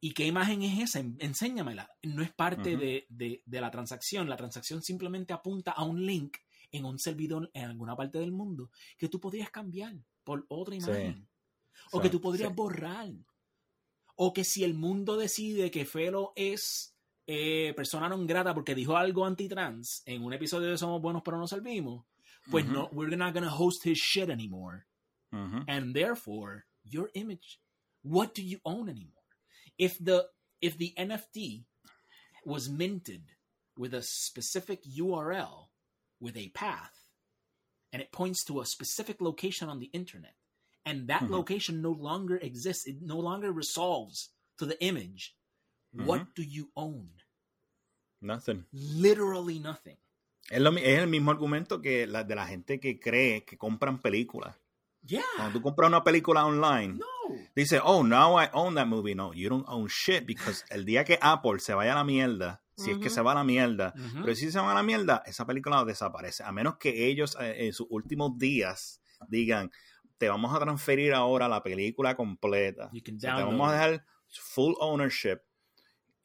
¿Y qué imagen es esa? En- Enséñamela. No es parte de- de la transacción. La transacción simplemente apunta a un link en un servidor en alguna parte del mundo que tú podrías cambiar por otra Sí. imagen. O que tú podrías Sí. borrar. O que si el mundo decide que Felo es eh, persona non grata porque dijo algo anti-trans en un episodio de Somos Buenos pero no servimos, pues no, we're not gonna host his shit anymore. And therefore, your image, what do you own anymore? If the if the NFT was minted with a specific URL with a path and it points to a specific location on the internet and that Mhm. location no longer exists, it no longer resolves to the image, what do you own? Nothing. Literally nothing. Es, lo es el mismo argumento que la de la gente que cree que compran películas. Yeah. Cuando tú compras una película online, No. Dice, oh, now I own that movie. No, you don't own shit because el día que Apple se vaya a la mierda, si es que se va a la mierda, pero si se va a la mierda, esa película desaparece. A menos que ellos eh, en sus últimos días digan, te vamos a transferir ahora la película completa. O sea, te vamos a dejar full ownership.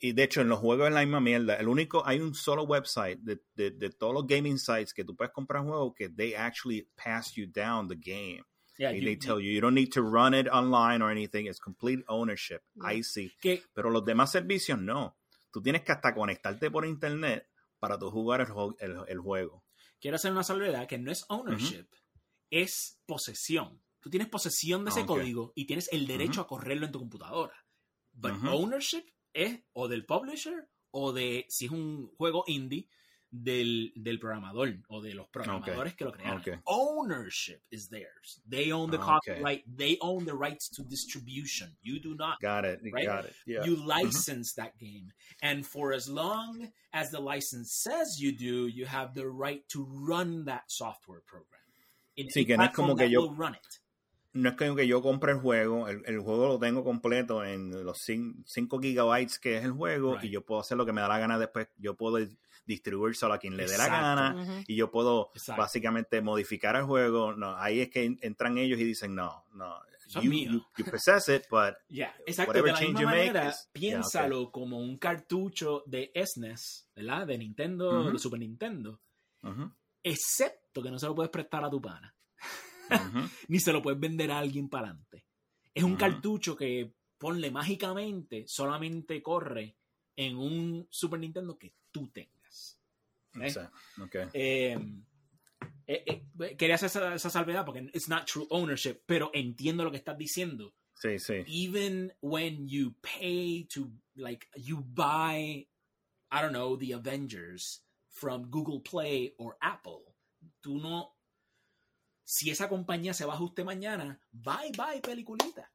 Y de hecho, en los juegos es la misma mierda. El único, hay un solo website de, de, de todos los gaming sites que tú puedes comprar juegos que they actually pass you down the game. Yeah, y they tell you, you don't need to run it online or anything. It's complete ownership. Yeah. Sí. que Pero los demás servicios no. Tú tienes que hasta conectarte por internet para tú jugar el, jo- el, el juego. quiero hacer una salvedad que no es ownership, es posesión. Tú tienes posesión de ese Ah, código y tienes el derecho a correrlo en tu computadora. But ownership es o del publisher o de, si es un juego indie, del, del programador o de los programadores que lo crearon. Ownership is theirs. They own the Ah, copyright. They own the rights to distribution. You do not. Got it. Right? Got it. Yeah. You license that game. And for as long as the license says you do, you have the right to run that software program. In Sí, any que no es como que yo- will run it. no es como que yo compre el juego, el, el juego lo tengo completo en los 5 gigabytes que es el juego Right. y yo puedo hacer lo que me da la gana después, yo puedo distribuírselo a quien le dé la gana y yo puedo Exacto. básicamente modificar el juego, no, ahí es que en- entran ellos y dicen no, no, you, mío. you- you possess it, but Yeah, exacto. Whatever de la change misma you make manera, is- yeah, piénsalo como un cartucho de SNES, ¿verdad? De Nintendo, Ujú. de Super Nintendo. Excepto que no se lo puedes prestar a tu pana. ni se lo puedes vender a alguien para adelante. Es un cartucho que, ponle mágicamente, solamente corre en un Super Nintendo que tú tengas. ¿Eh? Eh, eh, quería hacer esa, esa salvedad porque it's not true ownership, pero entiendo lo que estás diciendo. Sí, sí. Even when you pay to, like, you buy, I don't know, the Avengers from Google Play or Apple, tú no. Si esa compañía se va a ajuste mañana, bye bye, peliculita.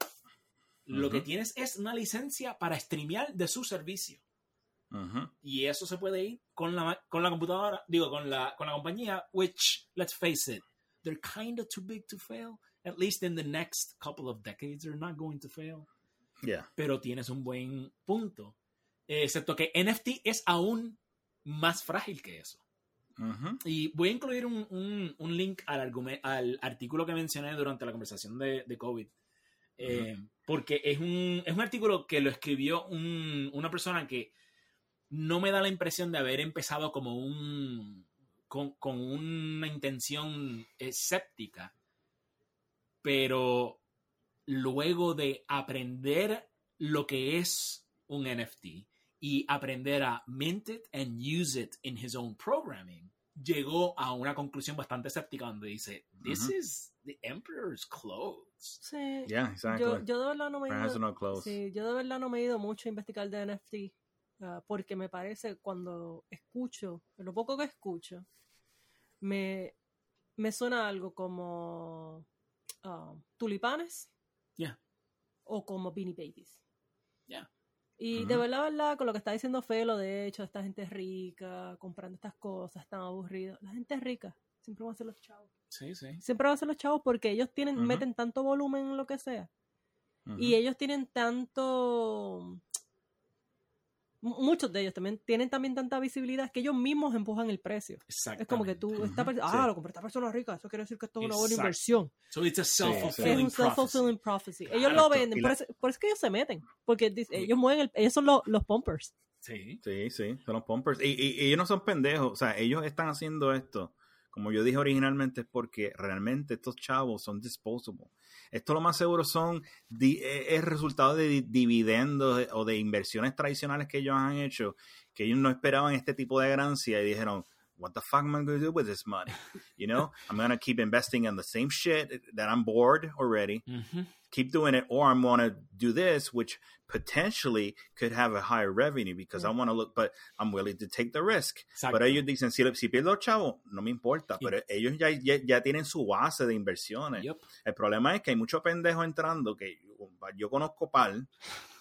Lo que tienes es una licencia para streamear de su servicio. Y eso se puede ir con la, con la computadora, digo, con la, con la compañía, which, let's face it, they're kind of too big to fail. At least in the next couple of decades, they're not going to fail. yeah. Pero tienes un buen punto. Excepto que NFT es aún más frágil que eso. Y voy a incluir un, un- un link al, al artículo que mencioné durante la conversación de, de COVID. Eh, Porque es un, es un artículo que lo escribió un- una persona que no me da la impresión de haber empezado como un. con, con una intención escéptica. Pero luego de aprender lo que es un NFT y aprender a mint it and use it in his own programming, llegó a una conclusión bastante escéptica donde dice, this is the emperor's clothes. Sí. Yeah, exactly. Yo, yo de verdad no me he Brands ido, are not close. sí, yo de verdad no me he ido mucho a investigar de NFT ah, porque me parece cuando escucho, lo poco que escucho, me, me suena algo como ah, tulipanes Yeah. o como beanie babies. Yeah. Y de verdad, verdad, con lo que está diciendo Felo, de hecho, esta gente rica, comprando estas cosas, están aburridos. La gente rica siempre van a ser los chavos. Sí, sí. Siempre van a ser los chavos porque ellos tienen, Ujú. meten tanto volumen en lo que sea. Ujú. Y ellos tienen tanto. Mu- Muchos de ellos también tienen también tanta visibilidad que ellos mismos empujan el precio. Es como que tú, esta persona, sí. ah, lo compré esta persona rica, eso quiere decir que esto es una buena Exacto. inversión. So it's a Es self-fulfilling un self-fulfilling prophecy. Ellos lo venden, por la- eso, por eso es que ellos se meten, porque ellos mueven, el- ellos son los, los pumpers. Sí. Sí, sí, son los pumpers. Y, y- y ellos no son pendejos, o sea, ellos están haciendo esto, como yo dije originalmente, es porque realmente estos chavos son disposable. Esto lo más seguro son, eh, es resultado de di- dividendos de- o de inversiones tradicionales que ellos han hecho, que ellos no esperaban este tipo de ganancia y dijeron, what the fuck am I going to do with this money? You know, I'm going to keep investing in the same shit that I'm bored already. Ujú. keep doing it or I'm going to do this which potentially could have a higher revenue because I mm. want to look but I'm willing to take the risk Exacto. pero ellos dicen si, si pierdo chavo no me importa Y- pero ellos ya, ya, ya tienen su base de inversiones Yup. el problema es que hay muchos pendejos entrando que yo, conozco par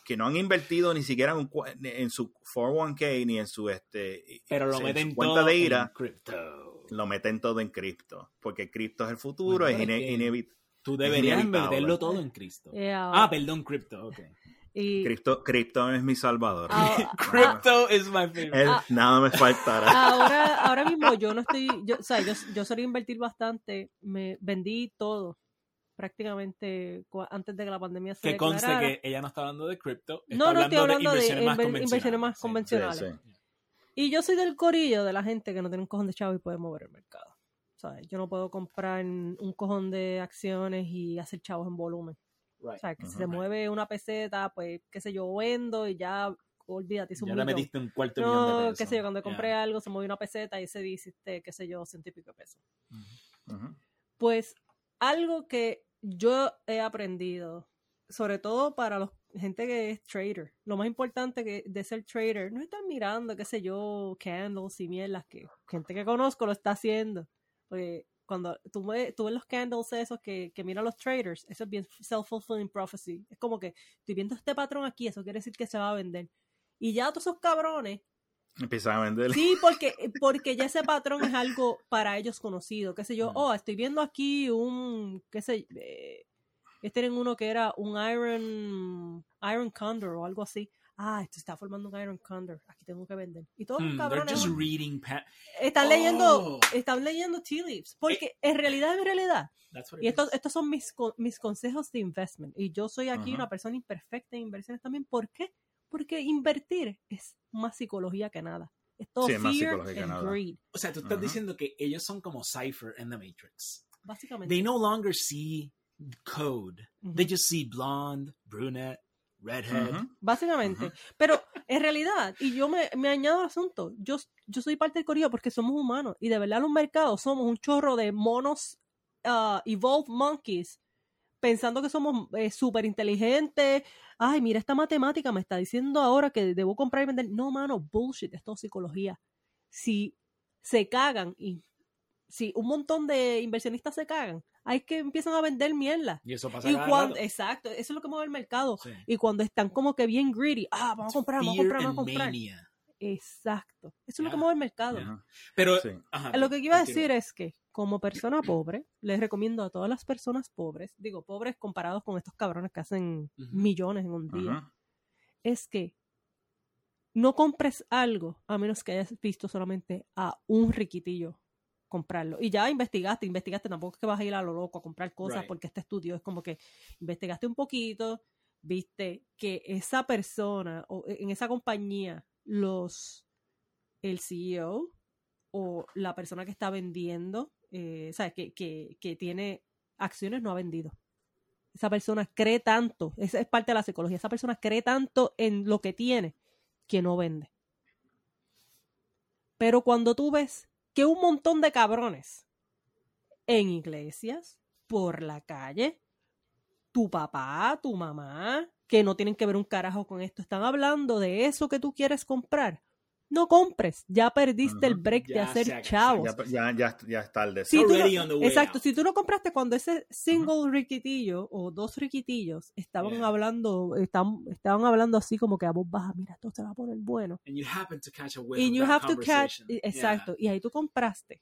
que no han invertido ni siquiera en, en su 401k ni en su este Pero lo en su meten cuenta todo de ira en crypto. lo meten todo en cripto porque cripto es el futuro es Mejor ine- que- inevitable Tú deberías invertirlo todo en Cristo. Eh, Ah, perdón, Crypto, ok. y Cristo, Cristo es mi salvador. Ah, Crypto is my favorite. Él, ah. nada me faltará. ahora, ahora mismo yo no estoy, yo, o sea, yo, yo solía invertir bastante, me vendí todo prácticamente antes de que la pandemia se que conste declarara. que ella no está hablando de Crypto. está No, no estoy hablando de inversiones más convencionales. inversiones más Sí. convencionales. Sí, sí. Y yo soy del corillo de la gente que no tiene un cojón de chavo y puede mover el mercado. ¿Sabes? Yo no puedo comprar un cojón de acciones y hacer chavos en volumen. Right. O sea, que si se mueve una peseta, pues, qué sé yo, vendo y ya, olvídate, hice un Ya le metiste un cuarto de millón de No, pesos. qué sé yo, cuando compré Yeah. algo se movió una peseta y se hiciste, qué sé yo, ciento y pico de pesos. Pues algo que yo he aprendido, sobre todo para la gente que es trader, lo más importante que de ser trader no es estar mirando, qué sé yo, candles y mierdas que gente que conozco lo está haciendo. Porque cuando tú, ve- tú ves los candles esos que, que miran los traders, eso es bien self-fulfilling prophecy. Es como que estoy viendo este patrón aquí, eso quiere decir que se va a vender. Y ya todos esos cabrones Empiezan a vender. Sí, porque, porque ya ese patrón es algo para ellos conocido. Qué sé yo, oh, estoy viendo aquí un, qué sé, eh, este era uno que era un Iron, Iron Condor o algo así. Ah, esto está formando un Iron Condor. Aquí tengo que vender. Y todos los Hmm, they're cabrones just reading pa- están Oh. leyendo, están leyendo tea leaves. Porque en realidad, en realidad, That's what it y estos, estos son mis, co- mis consejos de investment. Y yo soy aquí una persona imperfecta en inversiones también. ¿Por qué? Porque invertir es más psicología que nada. Es todo Sí, es más fear psicología que and nada. greed, O sea, tú estás Ajá. diciendo que ellos son como Cypher en The Matrix. básicamente. They no longer see code. Ujú. They just see blonde, brunette, redhead. Ujú. Básicamente. Ujú. Pero en realidad, y yo me, me añado al asunto, yo, yo soy parte del corillo porque somos humanos. Y de verdad, los mercados somos un chorro de monos, ah, evolved monkeys, pensando que somos súper inteligentes. Ay, mira, esta matemática me está diciendo ahora que debo comprar y vender. No, mano, bullshit, esto es psicología. Si se cagan y si un montón de inversionistas se cagan, hay que empiezan a vender mierda. Y eso pasa Y cada cuando, rato. exacto, eso es lo que mueve el mercado. Sí. Y cuando están como que bien greedy, ah, vamos a comprar, vamos a comprar, vamos a comprar. mania. Exacto. Eso es lo que mueve el mercado. Pero, Sí. ajá, Lo que iba a decir es que, como persona pobre, les recomiendo a todas las personas pobres, digo pobres comparados con estos cabrones que hacen millones en un día, es que no compres algo a menos que hayas visto solamente a un riquitillo comprarlo. Y ya investigaste, investigaste, tampoco es que vas a ir a lo loco a comprar cosas Right. porque este estudio es como que investigaste un poquito, viste que esa persona o e, en esa compañía, los el CEO o la persona que está vendiendo, eh, ¿sabes? Que, que, que tiene acciones no ha vendido. Esa persona cree tanto, esa es parte de la psicología, esa persona cree tanto en lo que tiene que no vende. Pero cuando tú ves que un montón de cabrones en iglesias, por la calle, tu papá, tu mamá, que no tienen que ver un carajo con esto, están hablando de eso que tú quieres comprar. No compres, ya perdiste el break de hacer chavos. Ya, ya, ya, está el Si no- exacto, out. si tú no compraste cuando ese single riquitillo o dos riquitillos estaban Yeah. hablando, estaban, estaban hablando así como que a voz baja, mira, esto se va a poner bueno. And you happen to catch a you have to catch, conversation. exacto, y ahí tú compraste.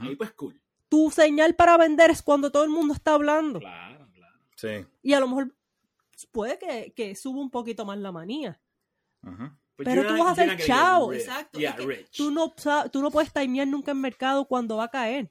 Ahí pues cool. Tu señal para vender es cuando todo el mundo está hablando. Claro, claro. Sí. Y a lo mejor puede que, que suba un poquito más la manía. Ujú. But Pero tú not- vas a ser rich. exacto. Yeah, es que rich. Tú no, tú no puedes timear nunca en mercado cuando va a caer.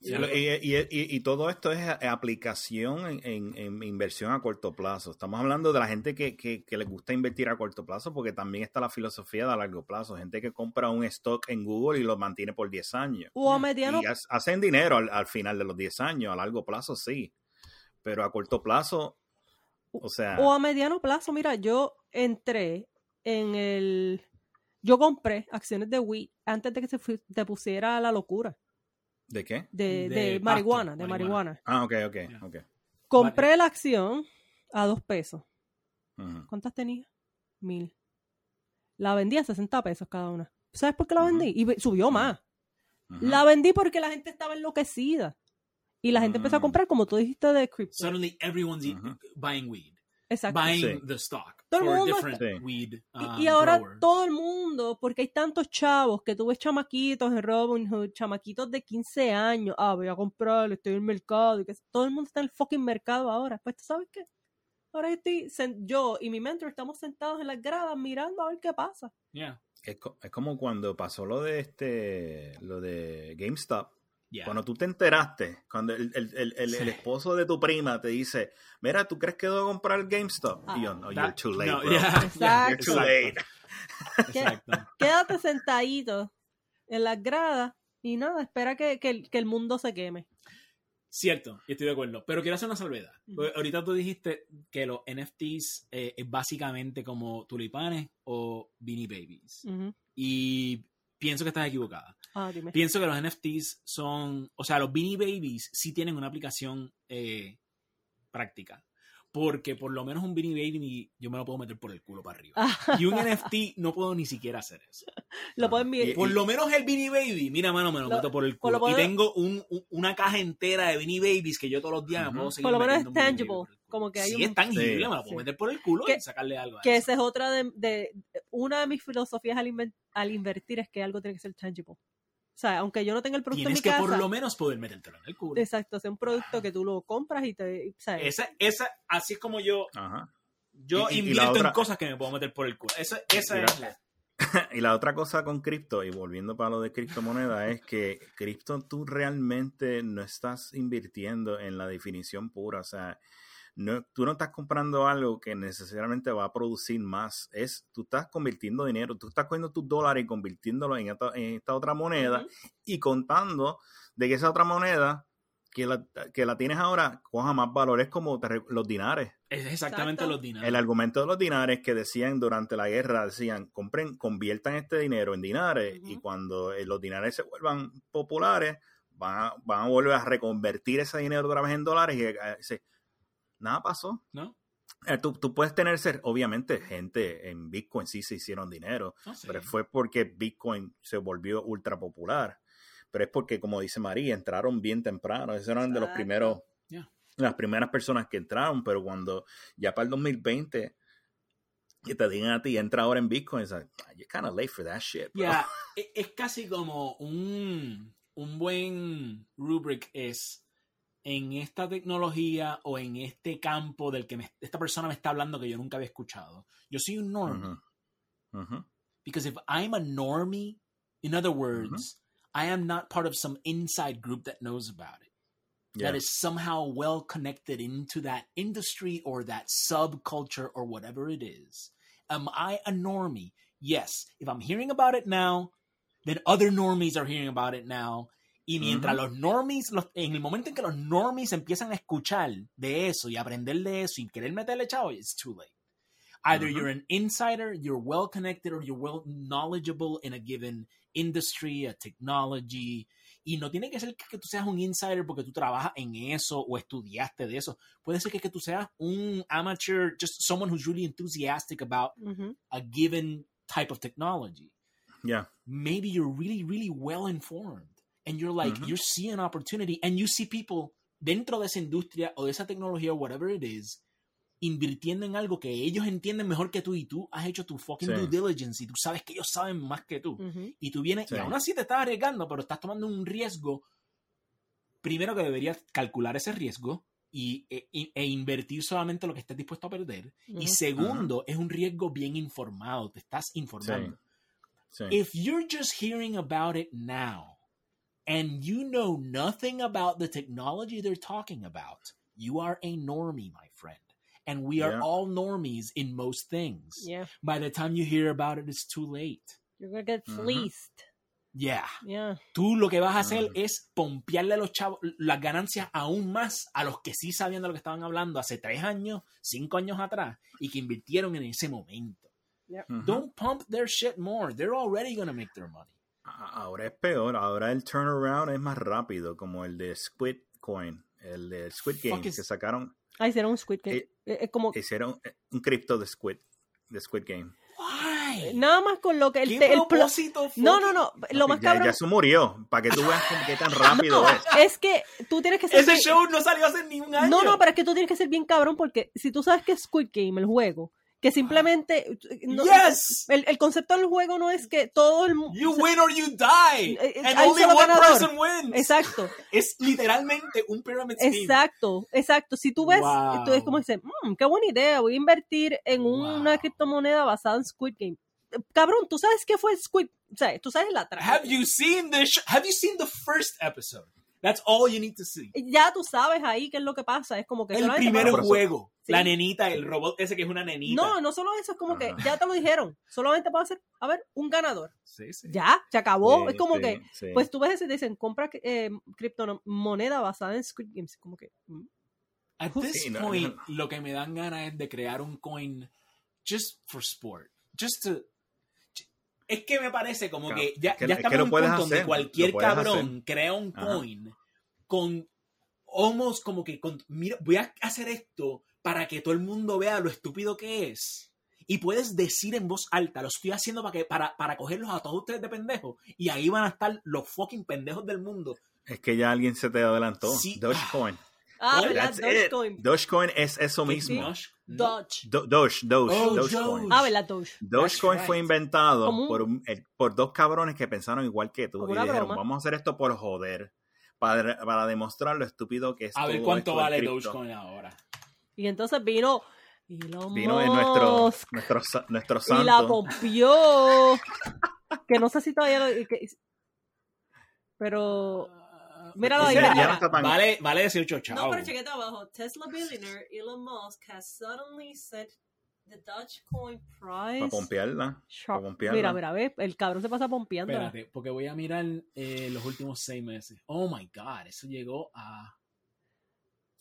Y, y- y- y todo esto es aplicación en, en- en inversión a corto plazo. Estamos hablando de la gente que, que, que les gusta invertir a corto plazo porque también está la filosofía de a largo plazo. Gente que compra un stock en Google y lo mantiene por 10 años. O a mediano Y hacen dinero al, al final de los 10 años. A largo plazo sí. Pero a corto plazo, o sea... O a mediano plazo, mira, yo entré en el... Yo compré acciones de Wii antes de que se te pusiera la locura ¿De qué? de, De de pasto, marihuana, de marihuana. marihuana. Ah, ok, ok, Yeah. ok. Compré la acción a dos pesos. ¿Cuántas tenía? Mil. La vendí a 60 pesos cada una. ¿Sabes por qué la vendí? Y subió más. La vendí porque la gente estaba enloquecida. Y la gente empezó a Mm. comprar, como tú dijiste, de crypto. Suddenly everyone's buying weed, Exacto. buying Sí. the stock. Todo el for mundo different Sí. weed Y, um, y ahora growers. todo el mundo, porque hay tantos chavos que tú ves chamaquitos en Robinhood, chamaquitos de 15 años, ah, voy a comprar, estoy en el mercado, y que todo el mundo está en el fucking mercado ahora. Pues, ¿tú sabes qué? Ahora estoy, yo y mi mentor estamos sentados en las gradas mirando a ver qué pasa. Yeah, Es, co- es como cuando pasó lo de este, lo de GameStop. Yeah. Cuando tú te enteraste, cuando el, el- el- el- esposo de tu prima te dice, mira, ¿tú crees que debo comprar GameStop? y yo, no, you're That- too late, no, bro. yeah, Exacto. You're too exacto, late. exacto. Quédate sentadito en las gradas y nada, espera que, que el, que el mundo se queme. Cierto, estoy de acuerdo. Pero quiero hacer una salvedad. Porque Ahorita tú dijiste que los NFTs eh, es básicamente como tulipanes o Beanie Babies. Y pienso que estás equivocada. Ah, dime. Pienso que los NFTs son, o sea, los Beanie Babies sí tienen una aplicación eh, práctica. Porque por lo menos un Beanie Baby yo me lo puedo meter por el culo para arriba. Y un NFT no puedo ni siquiera hacer eso. lo pueden. Y- Por lo menos el Beanie Baby, mira, mano, me lo, Lo- meto por el por culo. Y tengo un- un- una caja entera de Beanie Babies que yo todos los días me puedo seguir Por lo menos es tangible. Como que hay sí, un- es tangible, Sí. me lo puedo Sí. meter por el culo Que- y sacarle algo a Que eso. esa es otra de, de- una de mis filosofías al, inven- al invertir es que algo tiene que ser tangible. O sea, aunque yo no tenga el producto Tienes en que mi casa, por lo menos poder metértelo en el culo. exacto, sea un producto que tú lo compras y te, ¿sabes? Esa, esa, así es como yo, Ajá. yo Y- y- y la invierto en cosas que me puedo meter por el culo. Esa, esa Mira, es la... Y la otra cosa con cripto, y volviendo para lo de criptomoneda, es que cripto tú realmente no estás invirtiendo en la definición pura. O sea, no, tú no estás comprando algo que necesariamente va a producir más. Es, tú estás convirtiendo dinero, tú estás cogiendo tus dólares y convirtiéndolo en esta, en esta otra moneda y contando de que esa otra moneda que la, que la tienes ahora coja más valor. Es como los dinares. Es exactamente Exacto. los dinarios. El argumento de los dinares que decían durante la guerra, decían, compren, conviertan este dinero en dinares y cuando eh, los dinares se vuelvan populares, van a, van a volver a reconvertir ese dinero otra vez en dólares y eh, nada pasó. ¿No? Eh, tú, tú puedes tener, ser, obviamente, gente en Bitcoin sí se hicieron dinero, sé. pero fue porque Bitcoin se volvió ultra popular. Pero es porque, como dice María, entraron bien temprano. Esos eran de los primeros, Yeah. las primeras personas que entraron, pero cuando ya para el 2020 que te digan a ti, entra ahora en Bitcoin, like, "Ah, you're kind of late for that shit. bro". Ya, e- es casi como un, un buen rubric es en esta tecnología o en este campo del que me- esta persona me está hablando que yo nunca había escuchado. Yo soy un normie. Ujú. Ujú. Because if I'm a normie, in other words, I am not part of some inside group that knows about it. Yeah. That is somehow well connected into that industry or that subculture or whatever it is. Am I a normie? Yes. If I'm hearing about it now, then other normies are hearing about it now. Y mientras los normies, los- en el momento en que los normies empiezan a escuchar de eso y aprender de eso y querer meterle chavo, it's too late. Either you're an insider, you're well connected, or you're well knowledgeable in a given industry, a technology. Y no tiene que ser que, que tú seas un insider porque tú trabajas en eso o estudiaste de eso. Puede ser que, que tú seas un amateur, just someone who's really enthusiastic about a given type of technology. Yeah. Maybe you're really, really well informed and you're like, Ujú. you're seeing opportunity and you see people dentro de esa industria o de esa tecnología o whatever it is invirtiendo en algo que ellos entienden mejor que tú y tú has hecho tu fucking Sí. due diligence y tú sabes que ellos saben más que tú y tú vienes Sí. y aún así te estás arriesgando, pero estás tomando un riesgo. Primero que deberías calcular ese riesgo y, e, e- invertir solamente lo que estés dispuesto a perder. Y segundo, es un riesgo bien informado, te estás informando. Sí. If you're just hearing about it now and you know nothing about the technology they're talking about, you are a normie, my friend. And we are all normies in most things. Yeah. By the time you hear about it, it's too late. You're gonna get Ujú. fleeced. Yeah. Yeah. Tú lo que vas a hacer Ujú. es pompearle a los chavos las ganancias aún más a los que sí sabían de lo que estaban hablando hace tres años, cinco años atrás y que invirtieron en ese momento. Ujú. Mm-hmm. Don't pump their shit more. They're already going to make their money. Ahora es peor, ahora el turnaround es más rápido, como el de Squid Coin, el de Squid Game, que sacaron, Ah, hicieron un Squid Game. Eh, Eh, Es como hicieron eh, un cripto de Squid, de Squid Game. Why? nada más con lo que el, ¿Qué el propósito No, fucking- no, no. Lo más ya, cabrón ya se murió, para que tú veas que tan rápido no, es. es que tú tienes que ser Ese bien- show no salió hace ni un año. No, no, pero es que tú tienes que ser bien cabrón porque si tú sabes que es Squid Game, el juego, Que simplemente... no- yes! el, el concepto del juego no es que todo el mundo... You win or you die. Eh, eh, And only solo one ganador. person wins. Exacto, Es literalmente un pyramid scheme. exacto, exacto. Si tú ves, Wow. tú es como dices, "Mm, qué buena idea, voy a invertir en Wow. una criptomoneda basada en Squid Game. Eh, Cabrón, ¿tú sabes qué fue Squid? O sea, tú sabes la trama. Have you seen the Have you seen the first episode? That's all you need to see. Ya tú sabes ahí qué es lo que pasa. Es como que El primer juego. Sí. La nenita, el robot ese que es una nenita. No, no solo eso, es como que Ajá. ya te lo dijeron. Solamente puede ser, a ver, un ganador. Sí, sí. Ya, se acabó. Sí, es como sí, que, sí. pues tú ves ese y te dicen, compra eh, criptomoneda basada en Squid Games. Como que, mm, At this no, point, no. lo que me dan ganas es de crear un coin just for sport. Just to. Es que me parece como Claro, que ya, que- ya es que estamos en un punto donde cualquier cabrón crea un Ajá. coin con almost como que con, mira, voy a hacer esto para que todo el mundo vea lo estúpido que es. Y puedes decir en voz alta, lo estoy haciendo para que para, para cogerlos a todos ustedes de pendejos. Y ahí van a estar los fucking pendejos del mundo. Es que ya alguien se te adelantó. Sí. Dogecoin. ah, it. Dogecoin. Dogecoin es eso ¿Qué mismo. Doge. Do- Doge, Doge, Oh, Dogecoin. Doge. Ah, ¿verdad? Doge. Dogecoin That's fue right. inventado un- por, un- por dos cabrones que pensaron igual que tú Como y dijeron, broma. vamos a hacer esto por joder, para, para demostrar lo estúpido que es A ver cuánto vale. Dogecoin ahora. Y entonces vino Elon Vino en nuestro, nuestro, nuestro y la santo. pompió. que no sé si todavía lo... que- pero... Míralo ahí, no Vale, vale 18 chavos. No, pero chequete abajo. Tesla billionaire Elon Musk has suddenly set the Dogecoin price. Para pompearla. sharp- pa' pompearla. Mira, mira, ve, el cabrón se pasa pompeando. Espérate, porque voy a mirar eh, los últimos seis meses. Oh my god, eso llegó a.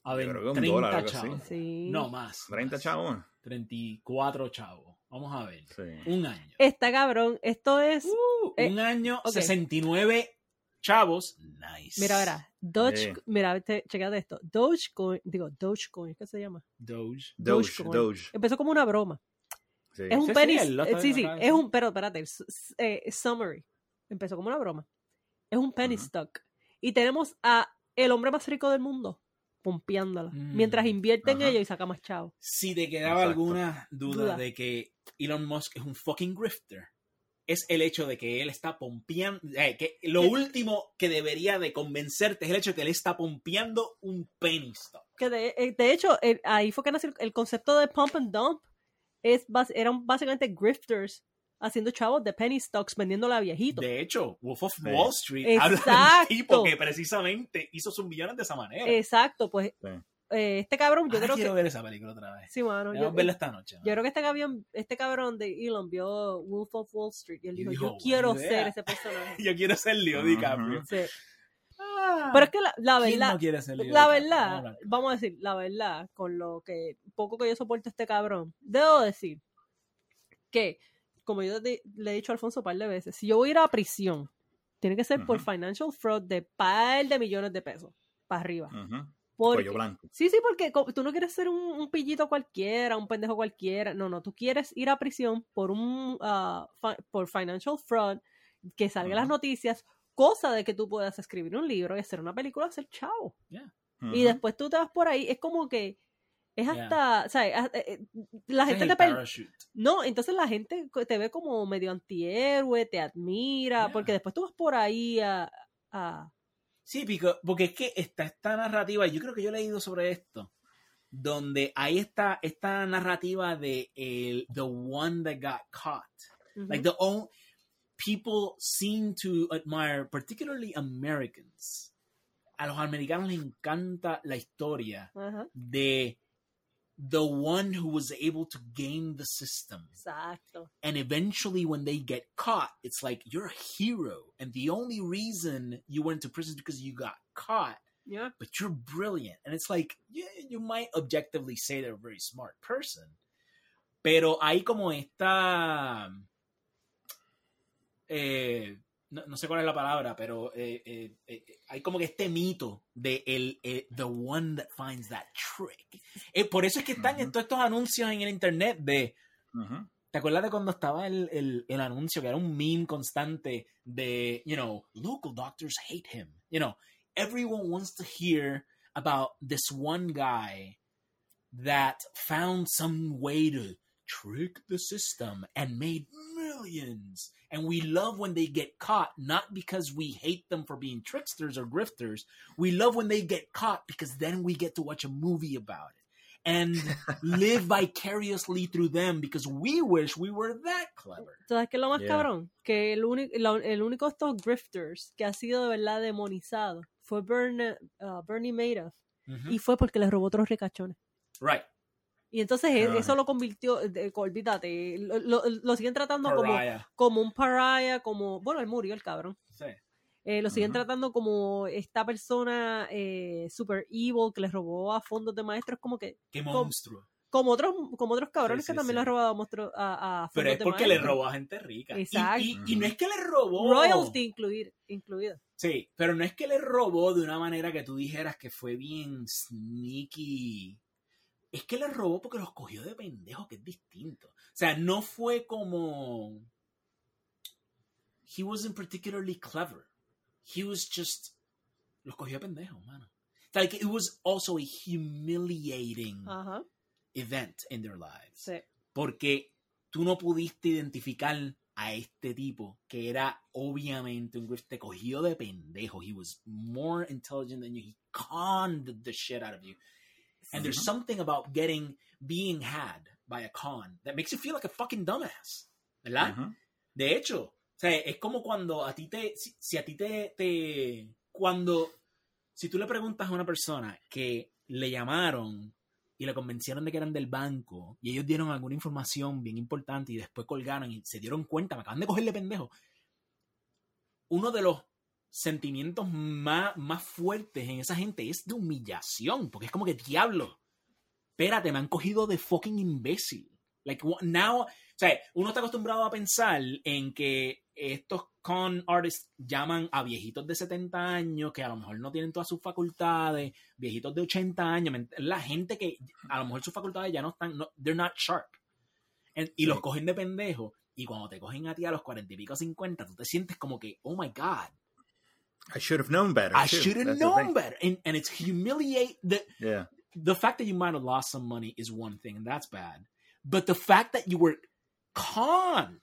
A ver, creo que un 30 dólar, algo así. chavos. Sí. No, más. 30 más. chavos. 34 chavos. Vamos a ver. Sí. Un año. Está cabrón. Esto es. Uh, eh, un año, ok. 69 chavos. Nice. Mira, verá. Doge, Sí. mira, te, chequete esto. Dogecoin, digo, Dogecoin, ¿qué se llama? Doge. Doge, Dogecoin. Doge. Empezó como una broma. Sí. Es un Sí, penny. sí, sí, sí, es un. Pero espérate, el eh, summary. Empezó como una broma. Es un penny stock. Y tenemos a el hombre más rico del mundo pompeándola. Mm. Mientras invierte en ello y saca más chavo. Si te quedaba Exacto. alguna duda, Duda. de que Elon Musk es un fucking grifter, es el hecho de que él está pompeando, eh, que lo ¿Qué? último que debería de convencerte es el hecho de que él está pompeando un penny stock. Que de, eh, de hecho, el- ahí fue que nació el, el concepto de pump and dump. Es, eran básicamente grifters haciendo chavos de penny stocks vendiéndola a viejitos. De hecho, Wolf of Sí. Wall Street habla de un Exacto. tipo que precisamente hizo sus millones de esa manera. Exacto, pues Sí. Eh, este cabrón, yo Ahora creo quiero que. ver esa película otra vez. Sí, mano. Vamos Yo, a verla esta noche. yo creo que este cabrón, este cabrón de Elon vio Wolf of Wall Street y él dijo: Yo quiero "Buena ser idea". ese personaje. Yo quiero ser Leo. DiCaprio. Sí. Ah. Pero es que la, la ¿Quién verdad. no quiere ser Leo La DiCaprio? Vamos a verdad, vamos a decir, la verdad, con lo que poco que yo soporto a este cabrón, debo decir que, como yo le he dicho a Alfonso un par de veces, si yo voy a ir a prisión, tiene que ser por financial fraud de par de millones de pesos para arriba. Ujú. Porque- Cuello blanco. sí, sí, porque tú no quieres ser un, un pillito cualquiera, un pendejo cualquiera. No, no, tú quieres ir a prisión por un ah, fi- por financial fraud, que salga en las noticias, cosa de que tú puedas escribir un libro y hacer una película, hacer chavo. Y después tú te vas por ahí, es como que es hasta, ¿sabes? Hasta- eh, eh, La gente te parachute. No, entonces la gente te ve como medio antihéroe, te admira, Yeah. porque después tú vas por ahí a... a- Sí, pico, porque es que está esta narrativa, yo creo que yo he leído sobre esto, donde hay esta, esta narrativa de el, the one that got caught. Like the own people seem to admire, particularly Americans. A los americanos les encanta la historia de the one who was able to game the system. exacto. And eventually, when they get caught, it's like you're a hero. And the only reason you went to prison is because you got caught, Yeah. but you're brilliant. And it's like, yeah, you might objectively say they're a very smart person. Pero hay como esta. eh, no, no sé cuál es la palabra, pero eh, eh, eh, hay como que este mito de el, the one that finds that trick. Por eso es que están Ujú. todos estos anuncios en el internet de Ujú. ¿Te acuerdas de cuando estaba el, el, el anuncio que era un meme constante de, you know, local doctors hate him? You know, everyone wants to hear about this one guy that found some way to tricked the system and made millions. And we love when they get caught, not because we hate them for being tricksters or grifters. We love when they get caught because then we get to watch a movie about it and live vicariously through them because we wish we were that clever. ¿Sabes qué es lo más Yeah. cabrón? Que el, único la- el único de estos grifters que ha sido de verdad demonizado fue Bern- uh, Bernie Madoff. Mhm. Y fue porque le robó otros ricachones. Right. Y entonces e- eso lo convirtió, de- olvídate, lo, lo- lo siguen tratando como, como un pariah, como, bueno, él murió el cabrón. Sí. Eh, lo siguen tratando como esta persona eh, super evil que le robó a fondos de maestros, como que, Qué monstruo. como otros, como otros cabrones Sí, que también sí. le han robado a, monstruos- a, a Pero es porque le robó a gente rica. Y- Exacto. Y, y no es que le robó. Royalty incluir, incluido. Sí, pero no es que le robó de una manera que tú dijeras que fue bien sneaky. Es que le robó porque los cogió de pendejo, que es distinto. O sea, no fue como. He wasn't particularly clever. He was just. Los cogió de pendejo, mano. Like, it was also a humiliating event in their lives sí. porque tú no pudiste identificar a este tipo que era obviamente un grift te cogió de pendejo he was more intelligent than you he conned the shit out of you and there's Ujú. something about getting being had by a con that makes you feel like a fucking dumbass ¿verdad? Ujú. De hecho, o sea, es como cuando a ti te, si, si a ti te, te, cuando, si tú le preguntas a una persona que le llamaron y le convencieron de que eran del banco y ellos dieron alguna información bien importante y después colgaron y se dieron cuenta, me acaban de cogerle pendejo. Uno de los sentimientos más, más fuertes en esa gente es de humillación, porque es como que diablo, espérate, me han cogido de fucking imbécil. Like, now, o sea, uno está acostumbrado a pensar en que estos con artists llaman a viejitos de 70 años que a lo mejor no tienen todas sus facultades, viejitos de 80 años, ¿me ent- la gente que a lo mejor sus facultades ya no están, no, they're not sharp. En- y Sí. los cogen de pendejo. Y cuando te cogen a ti a los 40 y pico, 50, tú te sientes como que, oh my God, I should have known better. I too. should have That's known better. And, and it's humiliate the, Yeah. the fact that you might have lost some money is one thing, and that's bad. But the fact that you were conned,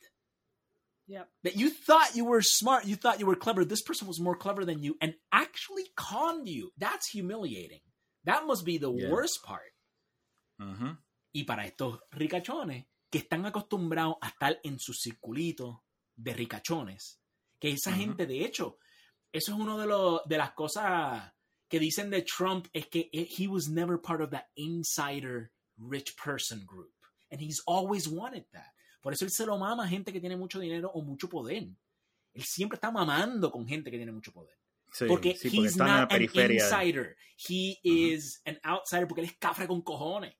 Yep. that you thought you were smart, you thought you were clever, this person was more clever than you and actually conned you, that's humiliating. That must be the Yeah. worst part. Ujú. Y para estos ricachones que están acostumbrados a estar en su circulito de ricachones, que esa Ujú. gente, de hecho, eso es uno de, los de las cosas que dicen de Trump, es que he was never part of that insider rich person group. And he's always wanted that. Por eso él se lo mama a gente que tiene mucho dinero o mucho poder. Él siempre está mamando con gente que tiene mucho poder. Sí, Porque sí, porque he's not an insider. He Ujú. is an outsider porque él es cafre con cojones.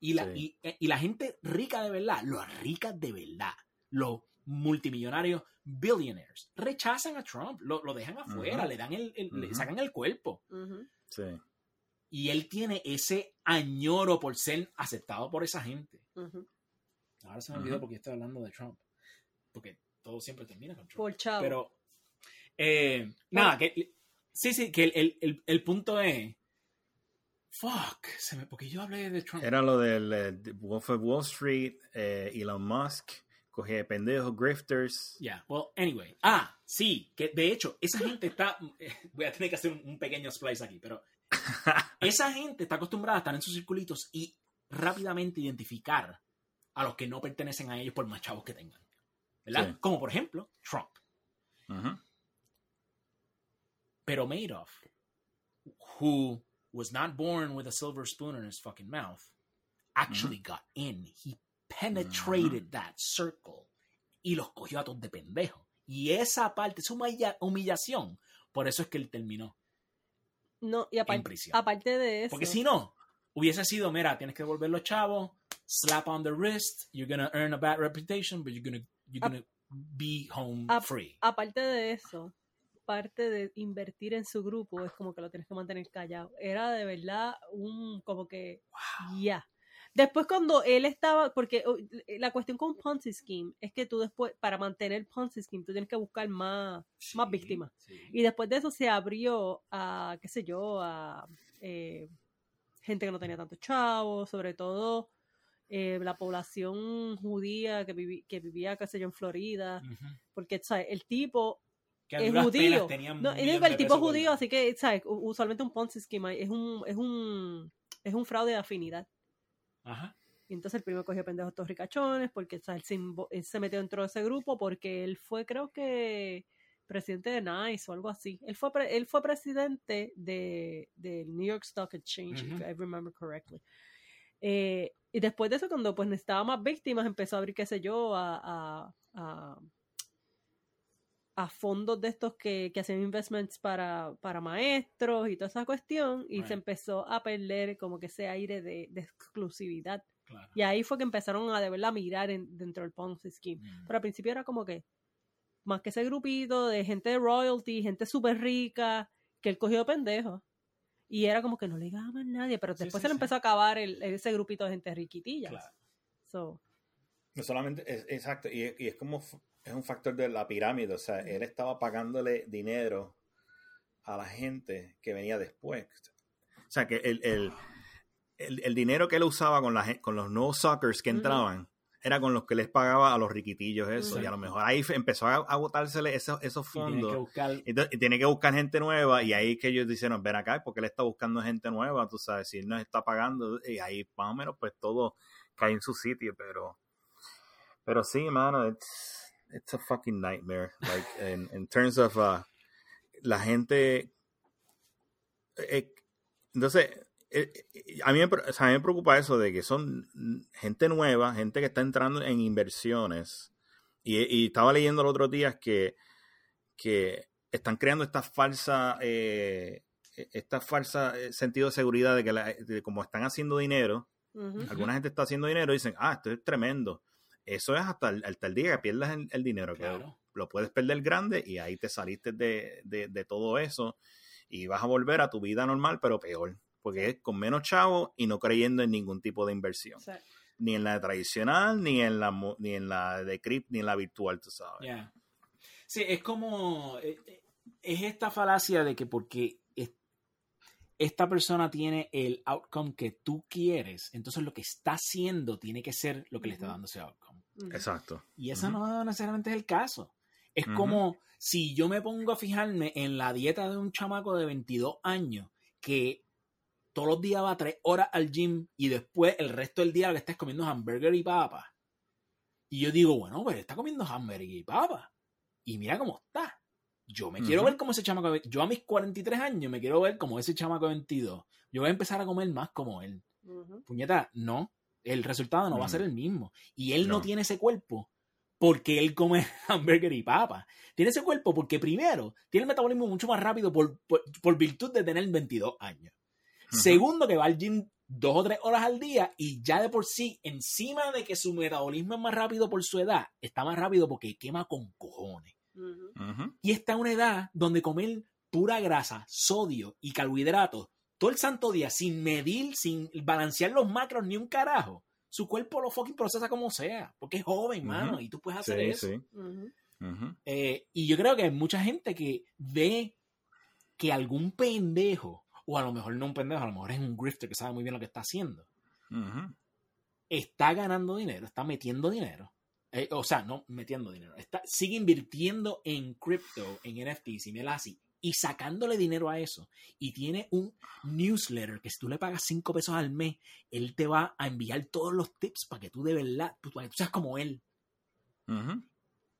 Y la, Sí. y, y la gente rica de verdad, los ricas de verdad, los multimillonarios, billionaires, rechazan a Trump, lo, lo dejan afuera, Ujú. le dan el, el- le Ujú. sacan el cuerpo. Ujú. Sí. Y él tiene ese añoro por ser aceptado por esa gente. Ahora se me olvidó porque estoy hablando de Trump. Porque todo siempre termina con Trump. Por chavo. Pero, eh, nada, que, sí, sí, que el, el, el, el punto es, fuck, se me, porque yo hablé de Trump. Era lo del eh, de Wolf of Wall Street, eh, Elon Musk, cogía de pendejos, grifters. Yeah, well, anyway. Ah, sí, que de hecho, esa gente está, voy a tener que hacer un, un pequeño splice aquí, pero esa gente está acostumbrada a estar en sus circulitos y rápidamente identificar a los que no pertenecen a ellos por más chavos que tengan. ¿Verdad? Sí. Como por ejemplo, Trump. Pero Madoff, who was not born with a silver spoon in his fucking mouth, actually got in. He penetrated that circle y los cogió a todos de pendejo. Y esa parte, esa humilla- humillación, por eso es que él terminó No, y en aparte, prisión. aparte de eso. Porque si no, hubiese sido, mira, tienes que devolver los chavos, slap on the wrist, you're gonna earn a bad reputation, but you're gonna, you're gonna be home ap- free. aparte de eso, parte de invertir en su grupo es como que lo tienes que mantener callado. Era de verdad un como que ya. Después cuando él estaba, porque uh, la cuestión con Ponzi Scheme es que tú después, para mantener Ponzi Scheme, tú tienes que buscar más, más víctimas. sí. Y después de eso se abrió a, qué sé yo, a eh, gente que no tenía tantos chavos, sobre todo eh, la población judía que, vivi- que vivía, qué sé yo, en Florida, porque ¿sabes? el tipo Que es judío. No, el tipo es judío, así que, ¿sabes? Usualmente un Ponzi scheme es un, es un, es un fraude de afinidad. Ajá. Y entonces el primero cogió pendejos todos ricachones porque ¿sabes? Él, se, invo- él se metió dentro de ese grupo porque él fue, creo que, presidente de NICE o algo así. Él fue, pre- él fue presidente de, del New York Stock Exchange, if. I remember correctly. Eh, y después de eso, cuando pues necesitaba más víctimas, empezó a abrir, qué sé yo, a, a, a, a fondos de estos que, que hacían investments para, para maestros y toda esa cuestión, y Right. se empezó a perder como que ese aire de, de exclusividad. Claro. Y ahí fue que empezaron a de verdad mirar en- dentro del Ponzi Scheme. Mm. Pero al principio era como que más que ese grupito de gente de royalty, gente súper rica, que él cogió de pendejo. Y era como que no le digas a más nadie, pero Sí, después sí, se le sí. empezó a acabar el- ese grupito de gente riquitilla. Claro. So, No solamente, es, exacto, y, y es como, es un factor de la pirámide, o sea, él estaba pagándole dinero a la gente que venía después. O sea, que el, el, el, el dinero que él usaba con, la, con los no suckers que entraban era con los que les pagaba a los riquitillos eso, y a lo mejor ahí empezó a agotársele esos, esos Y tienen fondos. que buscar Entonces, y tiene que buscar gente nueva y ahí es que ellos dijeron, ven acá, porque él está buscando gente nueva, tú sabes, si él nos está pagando, y ahí más o menos pues todo cae en su sitio, pero pero sí, mano, it's, it's a fucking nightmare, like, in, in terms of uh, la gente, eh, entonces, eh, eh, a mí, me, pre- o sea, a mí me preocupa eso de que son gente nueva, gente que está entrando en inversiones, y, y estaba leyendo los otros días que que están creando esta falsa eh, esta falsa sentido de seguridad de que la- de como están haciendo dinero. Alguna gente está haciendo dinero y dicen ah esto es tremendo eso es hasta el, hasta el día que pierdas el, el dinero que Claro. lo puedes perder grande y ahí te saliste de, de- de todo eso y vas a volver a tu vida normal pero peor porque es con menos chavo y no creyendo en ningún tipo de inversión ni en la tradicional ni en la ni en la de crypt ni en la virtual tú sabes Yeah. Sí, es como. eh, eh, Es esta falacia de que porque es- esta persona tiene el outcome que tú quieres, entonces lo que está haciendo tiene que ser lo que le está dando ese outcome. Exacto Y eso no necesariamente es el caso. Es como si yo me pongo a fijarme en la dieta de un chamaco de 22 años que todos los días va tres horas al gym y después el resto del día lo que está es comiendo hamburger y papa. Y yo digo, bueno, pues está comiendo hamburger y papa. Y mira cómo está. Yo me quiero ver como ese chamaco. de- Yo a mis 43 años me quiero ver como ese chamaco de 22. Yo voy a empezar a comer más como él. Puñeta, no. El resultado no va a ser el mismo. Y él no. No. tiene ese cuerpo porque él come hamburger y papa. Tiene ese cuerpo porque primero tiene el metabolismo mucho más rápido por, por, por virtud de tener 22 años. Segundo, que va al gym dos o tres horas al día y ya de por sí, encima de que su metabolismo es más rápido por su edad, está más rápido porque quema con cojones. Y está en una edad donde comer pura grasa, sodio y carbohidratos todo el santo día sin medir, sin balancear los macros ni un carajo, su cuerpo lo fucking procesa como sea, porque es joven, mano, y tú puedes hacer Sí, eso. sí. Eh, y yo creo que hay mucha gente que ve que algún pendejo, o a lo mejor no un pendejo, a lo mejor es un grifter que sabe muy bien lo que está haciendo, está ganando dinero, está metiendo dinero. Eh, o sea, no metiendo dinero, está, sigue invirtiendo en cripto, en NFTs y así, y sacándole dinero a eso. Y tiene un newsletter que si tú le pagas 5 pesos al mes, él te va a enviar todos los tips para que tú de verdad, tú, para que tú seas como él. Ujú.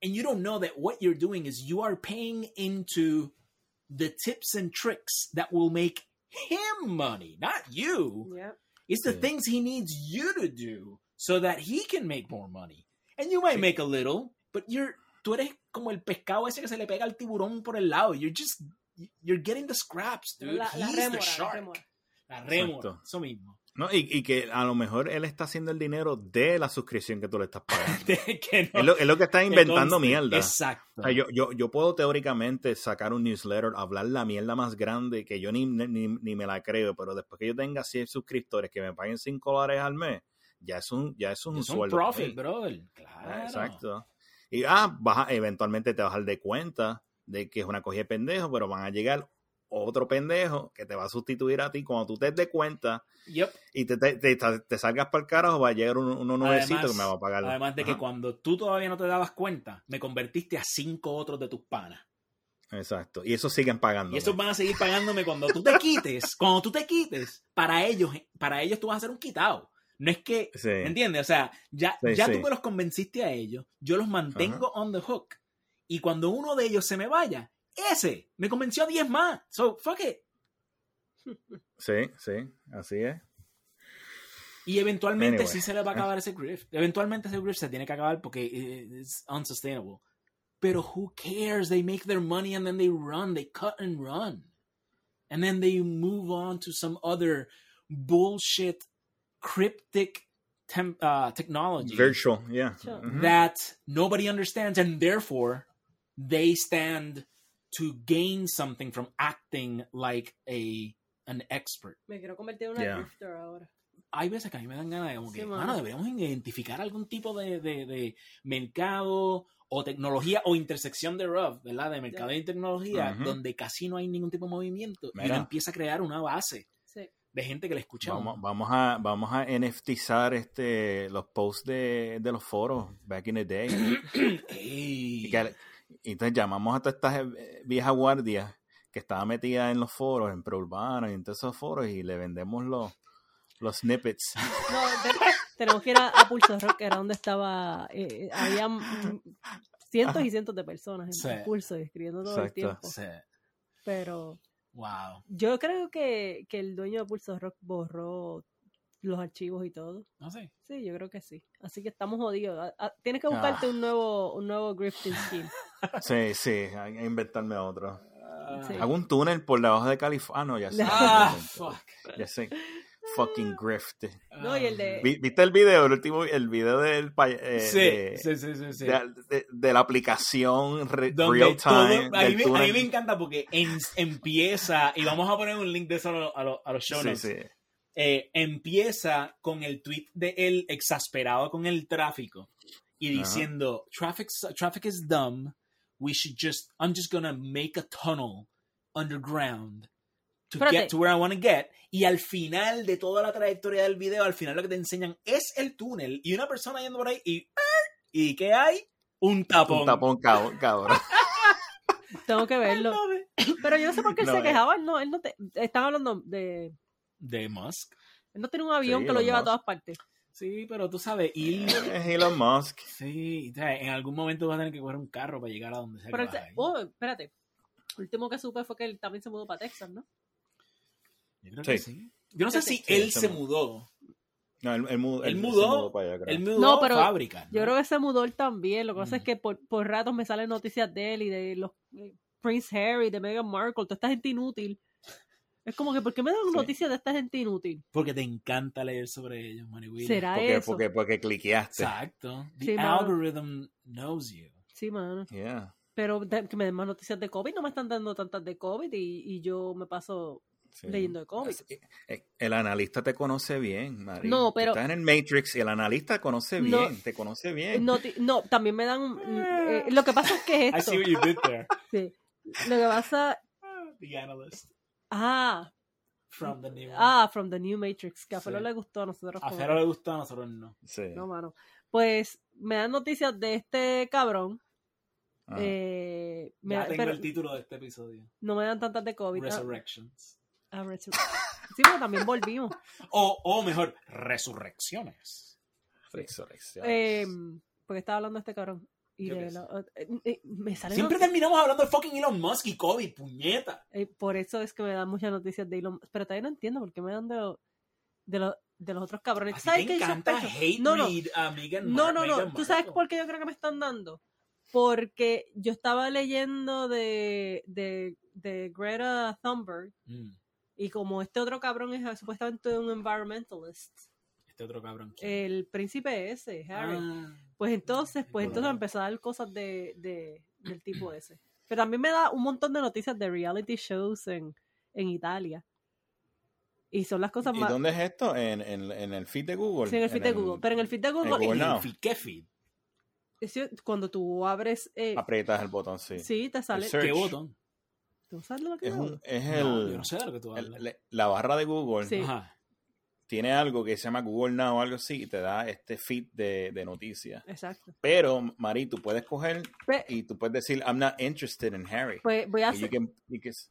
And you don't know that what you're doing is you are paying into the tips and tricks that will make him money, not you. Yeah. It's the Sí. things he needs you to do so that he can make more money. And you might Sí. make a little, but you're tú eres como el pescado ese que se le pega al tiburón por el lado. You're just you're getting the scraps, dude. La, la He's rémora, the la shark. rémora. La Exacto. eso mismo. No, y, y que a lo mejor él está haciendo el dinero de la suscripción que tú le estás pagando. que no es, lo, es lo que está inventando mierda. Exacto. O sea, yo, yo, yo puedo teóricamente sacar un newsletter, hablar la mierda más grande que yo ni, ni, ni me la creo, pero después que yo tenga 100 suscriptores que me paguen 5 dólares al mes, ya es un, ya es un es un sueldo. para profit, brother. Claro. Exacto. Y ah, vas a- eventualmente te vas a dar de cuenta de que es una cogida de pendejo, pero van a llegar otro pendejo que te va a sustituir a ti. Cuando tú te des cuenta Yep. y te, te, te- te salgas para el carajo, va a llegar un- uno nuevecito Además- que me va a pagar. Además de que cuando tú todavía no te dabas cuenta, me convertiste a cinco otros de tus panas. Exacto. Y eso siguen pagando. Y esos van a seguir pagándome cuando tú te quites. cuando tú te quites, para ellos, para ellos tú vas a ser un quitado. No es que, Sí. ¿me entiendes? O sea, ya, Sí, ya sí. tú me los convenciste a ellos, yo los mantengo on the hook. Y cuando uno de ellos se me vaya, ese me convenció a 10 más. So, fuck it. Sí, sí, así es. Y eventualmente Anyway. sí se le va a acabar ese grift. Eventualmente ese grift se tiene que acabar porque es unsustainable. Pero who cares? They make their money and then they run. They cut and run. And then they move on to some other bullshit cryptic tem- uh, technology Virtual, yeah. Sure. Ujú. that nobody understands and therefore they stand to gain something from acting like a an expert. Me quiero convertir en una Yeah. drifter ahora. hay veces que a mí me dan ganas de como que, Sí, mano, mano. deberíamos identificar algún tipo de, de- de mercado o tecnología o intersección de RUF, ¿verdad? De mercado y tecnología, Ujú. donde casi no hay ningún tipo de movimiento. Y Mira. uno empieza a crear una base. De gente que le escucha. a Vamos, vamos a vamos a NFTizar este los posts de, de los foros back in the day. Y que- entonces llamamos a todas estas eh, viejas guardias que estaban metidas en los foros, en Prourbana y en todos esos foros y le vendemos los, los snippets. No, te- tenemos que ir a, a Pulso Rock, que era donde estaba. eh, había mm, cientos y cientos de personas en Sí. Pulso escribiendo todo el tiempo. Sí. Pero Wow. yo creo que, que el dueño de Pulso Rock borró los archivos y todo. No sé. Sí, yo creo que sí. Así que estamos jodidos. A- a- Tienes que buscarte Ah. un nuevo un nuevo grifting scheme. Sí, sí, hay que inventarme otro. Sí. Hago un túnel por debajo de California. Ah, no, ya sé. Ah, fuck. Ya sé. Fucking grift. No, y el de- Vi- ¿Viste el video? El último, el video del pa- eh, Sí, de, sí, sí, sí, sí. de- de- de la aplicación re- Donde real todo- time. a, mí me, a mí túnel. me encanta porque en- empieza, y vamos a poner un link de eso a, lo- a lo- a los show Sí, notes. sí. eh, empieza con el tweet de él exasperado con el tráfico y diciendo traffic, traffic is dumb we should just I'm just gonna make a tunnel underground to Espérate. get to where I want to get y al final de toda la trayectoria del video al final lo que te enseñan es el túnel y una persona yendo por ahí y y ¿qué hay? un tapón, Un tapón cab- cabrón. Tengo que verlo. Pero yo no sé por qué él No, se eh. quejaba. Él no, él no te, están hablando de. de Musk Él no tiene un avión Sí, que lo lleva a todas partes. sí pero tú sabes ir Es Elon Musk. sí o sea, en algún momento vas a tener que coger un carro para llegar a donde sea Pero que vas oh, espérate. Lo último que supe fue que él también se mudó para Texas, ¿no? Yo creo Sí. que sí. Yo no sé si él se mudó. No, él, él mudó, Él él mudó- mudó para allá. Él mudó No, pero fábrica. ¿no? Yo creo que se mudó él también. Lo que pasa Mm. es que por, por ratos me salen noticias de él y de los eh, Prince Harry, de Meghan Markle, toda esta gente inútil. Es como que, ¿por qué me dan Sí. noticias de esta gente inútil? Porque te encanta leer sobre ellos, Marihuila. ¿Será Porque, eso? porque, porque cliqueaste. Exacto. The Sí, mano. algorithm knows you. Sí, mano. Yeah. Pero de- que me den más noticias de COVID. No me están dando tantas de COVID y, y yo me paso Sí. leyendo de. Es- eh, El analista te conoce bien, María. No, pero- Estás en el Matrix y el analista conoce No. bien, te conoce bien. Noti- no, también me dan... mm, eh, lo que pasa es que I es esto. see what you did there. Sí. Lo que pasa... The analyst Ah, from the new. ah, From the New Matrix, que a Felo Sí. le gustó a nosotros. a Fero le gustó, a nosotros no. Sí. No, mano. Pues me dan noticias de este cabrón. Ajá. eh, me Ya da- tengo pero el título de este episodio. no me dan tantas de COVID. Ah, Resurrections. Resur- sí, pero también volvimos. O, o mejor, resurrecciones. Resurrección. Eh, porque estaba hablando de este cabrón. Y de lo- eh, eh, me sale Siempre terminamos hablando de fucking Elon Musk y COVID, puñeta. Eh, por eso es que me dan muchas noticias de Elon Musk. Pero todavía no entiendo por qué me dan de, lo- de, lo- de los otros cabrones. Así ¿Sabes te qué encanta hate No, no. a No, no, ¿Tú sabes por qué yo creo que me están dando? Porque yo estaba leyendo de, de, de Greta Thunberg Mm, y como este otro cabrón es supuestamente un environmentalist, Este otro cabrón. ¿quién? el príncipe ese, Harry, Ah, pues entonces, pues entonces empezó a dar cosas de, de, del tipo ese. Pero también me da un montón de noticias de reality shows en, en Italia. Y son las cosas ¿Y más... dónde es esto? ¿En, en, en el feed de Google. Sí, en el feed de Google. Pero en el feed de Google, Google ¿En? ¿Qué feed? es- cuando tú abres... eh, Aprietas el botón, sí. sí, te sale... ¿Qué botón? ¿Tú sabes lo que Es, un, es No, el, yo no sé de lo que tú el- hablas. le- la barra de Google. Sí. Ajá. Tiene algo que se llama Google Now o algo así y te da este feed de, de noticias. Exacto. Pero, Mari, tú puedes coger Pe- y tú puedes decir, I'm not interested in Harry. Pues voy a hacer, can- you can- eso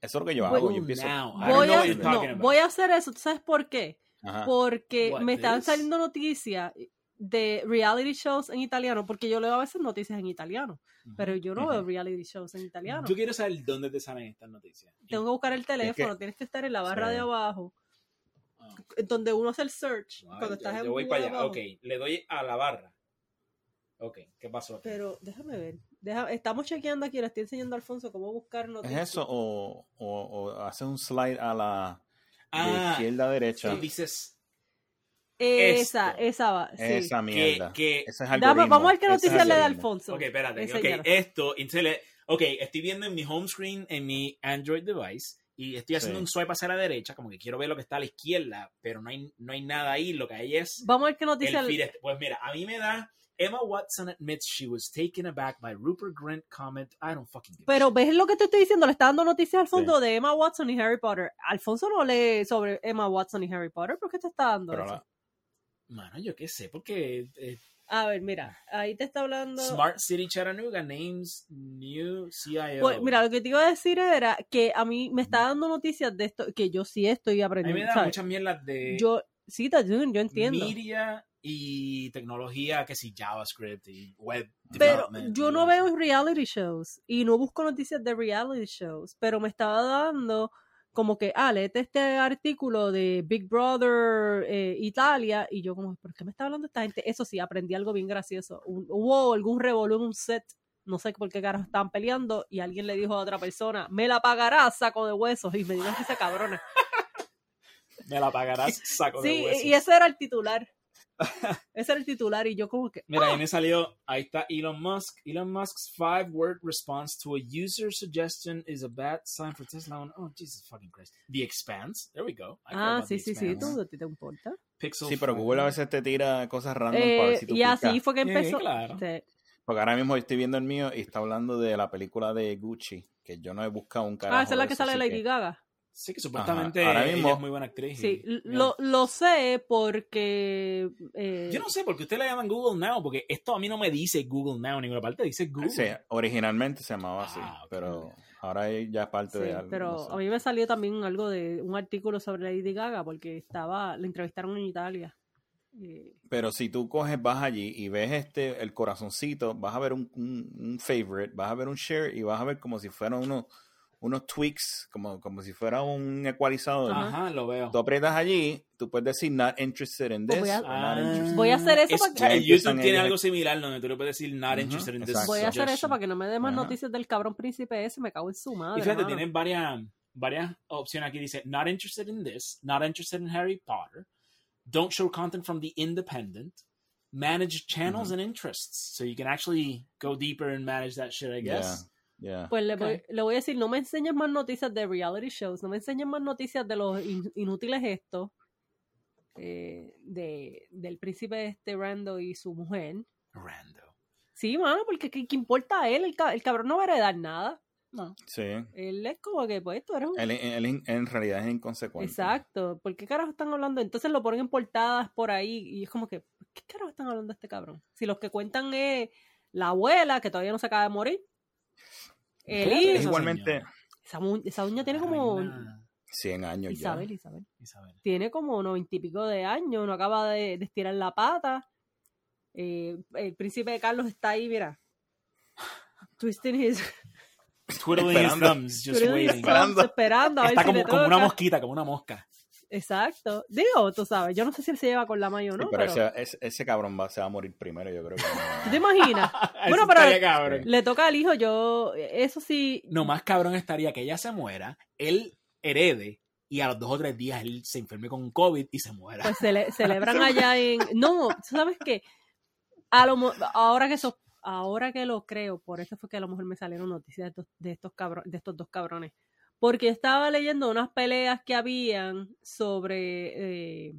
es lo que yo Voy- hago. Yo empiezo, voy a, no, voy a hacer eso. ¿Tú sabes por qué? Ajá. Porque What, me están this? saliendo noticias de reality shows en italiano, porque yo leo a veces noticias en italiano, pero yo no veo reality shows en italiano. Yo quiero saber dónde te salen estas noticias. Tengo que buscar el teléfono, que- tienes que estar en la barra Sí. de abajo, Ah. donde uno hace el search, Ay, cuando yo- estás en voy para allá. abajo. Ok, le doy a la barra. Ok, ¿qué pasó? aquí? Pero déjame ver. Deja- estamos chequeando aquí, le estoy enseñando a Alfonso cómo buscar ¿Es noticias. eso o, o, o haces un slide a la de Ah, izquierda a derecha? tú dices Esa, esto. esa va. Sí. Esa mierda. que- Ese es Dame- vamos a ver qué Ese es noticias le da. Alfonso. Ok, espérate. Ok, Enséñalo. esto, le- ok, estoy viendo en mi home screen, en mi Android device, y estoy haciendo Sí. un swipe hacia la derecha, como que quiero ver lo que está a la izquierda, pero no hay, no hay nada ahí, lo que hay es Vamos a ver qué el noticias. feed este. Pues mira, a mí me da Emma Watson admits she was taken aback by Rupert Grint comment. I don't fucking give Pero ves lo que te estoy diciendo, le está dando noticias al fondo de Emma Watson y Harry Potter. Alfonso no lee sobre Emma Watson y Harry Potter, ¿por qué te está dando Pero eso? la- Mano, yo qué sé, porque eh, A ver, mira, ahí te está hablando. Smart City Chattanooga names new CIO. Pues, mira, lo que te iba a decir era que a mí me está dando noticias de esto, que yo sí estoy a mí aprendiendo. me da ¿sabes? muchas mierdas de Yo, sí, Tajun, yo entiendo. media y tecnología, que si JavaScript y web. Pero development yo no veo reality shows y no busco noticias de reality shows, pero me estaba dando como que, ah, léete este artículo de Big Brother eh, Italia y yo como, ¿por qué me está hablando esta gente? Eso sí, aprendí algo bien gracioso. Un- hubo algún revolú en un set, no sé por qué caras estaban peleando y alguien le dijo a otra persona, me la pagarás, saco de huesos, y me dio esa cabrona. Me la pagarás saco de Sí, huesos. y ese era el titular. ese era el titular y yo como que, Mira, ahí me salió, ahí está Elon Musk. Elon Musk's five-word response to a user suggestion is a bad sign for Tesla. Oh, Jesus fucking Christ. The Expanse. There we go. I ah, sí, sí, sí, Expanse. tú, ¿a ti te importa? Pixel Sí, pero Five. Google a veces te tira cosas random para ver Eh, si tú y así fue que Sí, empezó. claro. Sí. Porque ahora mismo estoy viendo el mío y está hablando de la película de Gucci, que yo no he buscado un carajo. Ah, esa es la que sale Lady que- Gaga. Sí, que supuestamente Ahora ella mismo- es muy buena actriz. Sí, y- lo, lo sé porque... eh, Yo no sé por qué usted le llaman Google Now, porque esto a mí no me dice Google Now en ninguna parte, dice Google. Sí, originalmente se llamaba así, Ah, pero ahora ya es parte sí, de algo. pero no sé. a mí me salió también algo de un artículo sobre Lady Gaga porque estaba, la entrevistaron en Italia. Pero si tú coges, vas allí y ves este el corazoncito, vas a ver un, un, un favorite, vas a ver un share y vas a ver como si fueran unos, unos tweaks, como, como si fuera un ecualizador. Ajá, lo veo. Tú aprietas allí, tú puedes decir not interested in this voy a- not Ah. interested. Voy a hacer eso Es- para que- en Empiezan YouTube tiene ellos- algo similar donde tú le puedes decir not Ujú, interested in this. voy a hacer eso para que no me dé más Ajá. noticias del cabrón príncipe ese, me cago en su madre. Y fíjate, mano. tienen varias, varias opciones aquí. Dice, not interested in this, not interested in Harry Potter, don't show content from the independent, manage channels Ujú. and interests. So you can actually go deeper and manage that shit, I guess. Yeah. Pues le, voy, le voy a decir, no me enseñes más noticias de reality shows, no me enseñes más noticias de los in- inútiles estos, eh, de, del príncipe este Rando y su mujer. Rando. Sí, mano, porque ¿qué, qué importa a él? El, ca- el cabrón no va a heredar nada. No. Sí. Él es como que, pues, tú eres un... Él, él en- en realidad es inconsecuente. Exacto. ¿Por qué carajo están hablando? Entonces lo ponen en portadas por ahí y es como que, ¿por qué carajo están hablando de este cabrón? Si los que cuentan es la abuela, que todavía no se acaba de morir. El ¿Qué edad hijo. tiene Es igualmente? Esa, esa uña tiene La como... reina 100 años Isabel, ya. Isabel. Isabel. Tiene como noventa y pico de años, no acaba de, de estirar la pata. Eh, el príncipe de Carlos está ahí, mira. Twisting his... Twiddling his Esperando. thumbs, just waiting. Esperando. esperando a ver Está si como, le como una mosquita, como una mosca. Exacto. Digo, tú sabes, yo no sé si él se lleva con la mayo o Sí, no, pero pero... ese, ese, ese cabrón va, se va a morir primero, yo creo que ¿Tú te no. imaginas? Bueno, pero-. Le toca al hijo, yo... Eso sí... No más cabrón estaría que ella se muera, él herede y a los dos o tres días él se enferme con COVID y se muera. pues cele- celebran allá en no ¿tú sabes qué a lo mo- ahora que eso ahora que lo creo por eso fue que a lo mejor me salieron noticias de estos de estos cabro- de estos dos cabrones porque estaba leyendo unas peleas que habían sobre eh,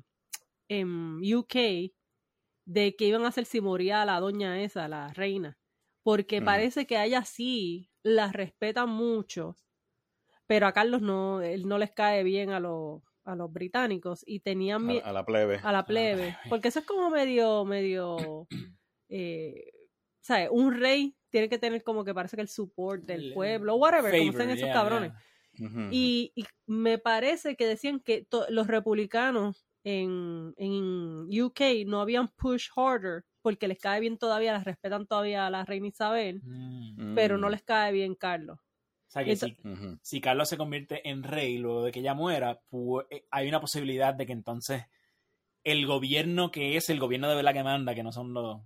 en UK de que iban a hacer si moría la doña esa la reina porque Ujú. parece que a ella sí la respetan mucho pero a Carlos no, él no les cae bien a los, a los británicos y tenían A, la plebe. a la plebe, plebe. porque eso es como medio, medio, eh, ¿sabes? Un rey tiene que tener como que parece que el support del El- pueblo, whatever, como Favor, sean esos yeah, cabrones. yeah. Y, y me parece que decían que los republicanos en, en UK no habían push harder porque les cae bien todavía, las respetan todavía a la reina Isabel, Mm. pero no Mm, les cae bien Carlos. O sea que si, Carlos se convierte en rey luego de que ella muera, pu- eh, hay una posibilidad de que entonces el gobierno que es el gobierno de verdad que manda, que no son los,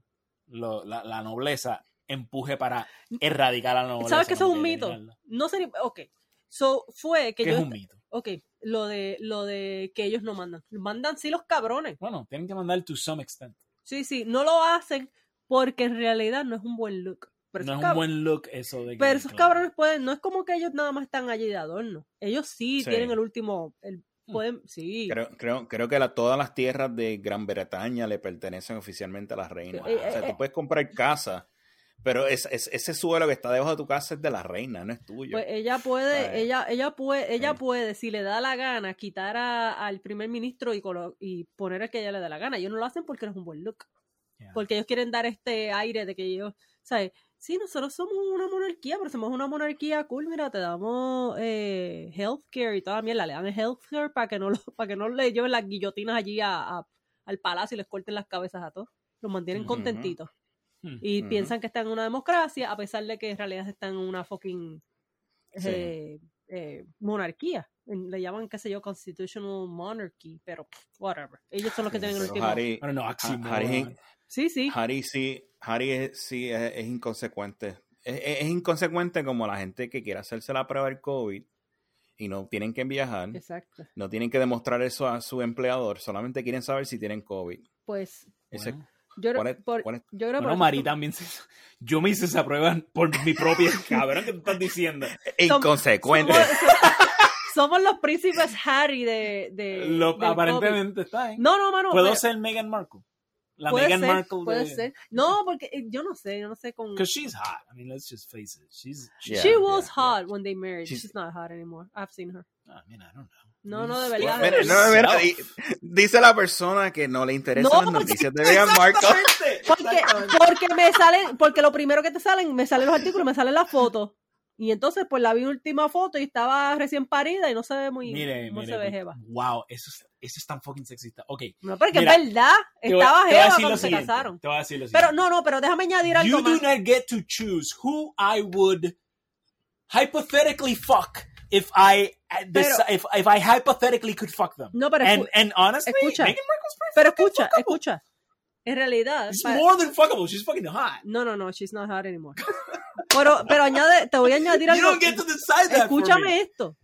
los- la, la nobleza, empuje para erradicar a la nobleza. ¿Sabes que eso es un mito? No sería, ok, so fue que yo, es un mito. ok, lo de, lo de que ellos no mandan, mandan sí los cabrones, Bueno, tienen que mandar to some extent. sí, sí, no lo hacen porque en realidad no es un buen look. Pero no es un buen look eso de que. Pero esos claro. cabrones pueden, no es como que ellos nada más están allí de adorno. Ellos sí, Sí. tienen el último, el, Hmm. pueden, sí. Creo, creo, creo que la- todas las tierras de Gran Bretaña le pertenecen oficialmente a la reina. Eh, o sea, eh, tú puedes comprar casa, pero es, es- ese suelo que está debajo de tu casa es de la reina, no es tuyo. Pues ella puede, ella, ella puede, ella Sí. puede, si le da la gana, quitar a- al primer ministro y, poner el que ella le da la gana. Ellos no lo hacen porque no es un buen look. Yeah. Porque ellos quieren dar este aire de que ellos, ¿sabes? Sí, nosotros somos una monarquía, pero somos una monarquía cool, mira, te damos eh, healthcare y toda la mierda, le dan healthcare para que no lo, para que no le lleven las guillotinas allí a, a- al palacio y les corten las cabezas a todos. Los mantienen contentitos. Y Ujú. piensan que están en una democracia, a pesar de que en realidad están en una fucking Sí. eh, eh, monarquía. Le llaman, qué sé yo, constitutional monarchy, pero whatever. Ellos son los que tienen el último. Harry, oxímoron. Harry, Sí, sí. Harry sí, Harry es, sí es, es inconsecuente. Es, es- es inconsecuente como la gente que quiere hacerse la prueba del COVID y no tienen que viajar, Exacto. no tienen que demostrar eso a su empleador, solamente quieren saber si tienen COVID. Pues Ese- Bueno. Yo, creo- ¿cuál es- por- cuál es- yo creo Bueno, por- Mari también se- Yo me hice esa prueba por mi propia. Cabrón, ¿qué tú estás diciendo? Inconsecuente. Somos, somos los príncipes Harry de. de Lo- aparentemente está COVID. bien. No, no, mano. ¿Puedo pero ser Meghan Markle? La puede Meghan ser, Markle Puede de... ser. No, porque eh, yo no sé, yo no sé con. Because she's hot. I mean, let's just face it. She's... Yeah, She was yeah, hot when they married. She's- She's, not hot anymore. I've seen her. I mean, I don't know. No, no, de Speak verdad. for Mira, no, mira, dice la persona que no le interesan No, las porque- noticias de Meghan Markle. Exactamente, Porque, me salen, porque lo primero que te salen, me salen los artículos, me salen las fotos. Y entonces, pues la vi última foto y estaba recién parida y no se ve muy. Mire, no mire. se ve jeva. Wow, eso es, eso es tan fucking sexista. Ok. No, porque Mira, es verdad. Estaba te voy a jeva decir cuando lo se siguiente, casaron. Te voy a decir lo Pero no, no, pero déjame añadir algo You más. do not get to choose who I would hypothetically fuck if I uh, Pero- if, if I hypothetically could fuck them. No, pero and honestly, escucha. Meghan Markle's pretty Pero fucking escucha, fuckable. escucha. En realidad. She's pa- more than fuckable. She's fucking hot. No, no, no, she's not hot anymore. Pero, pero añade, te voy a añadir You algo. don't get to decide that for me. Escúchame esto.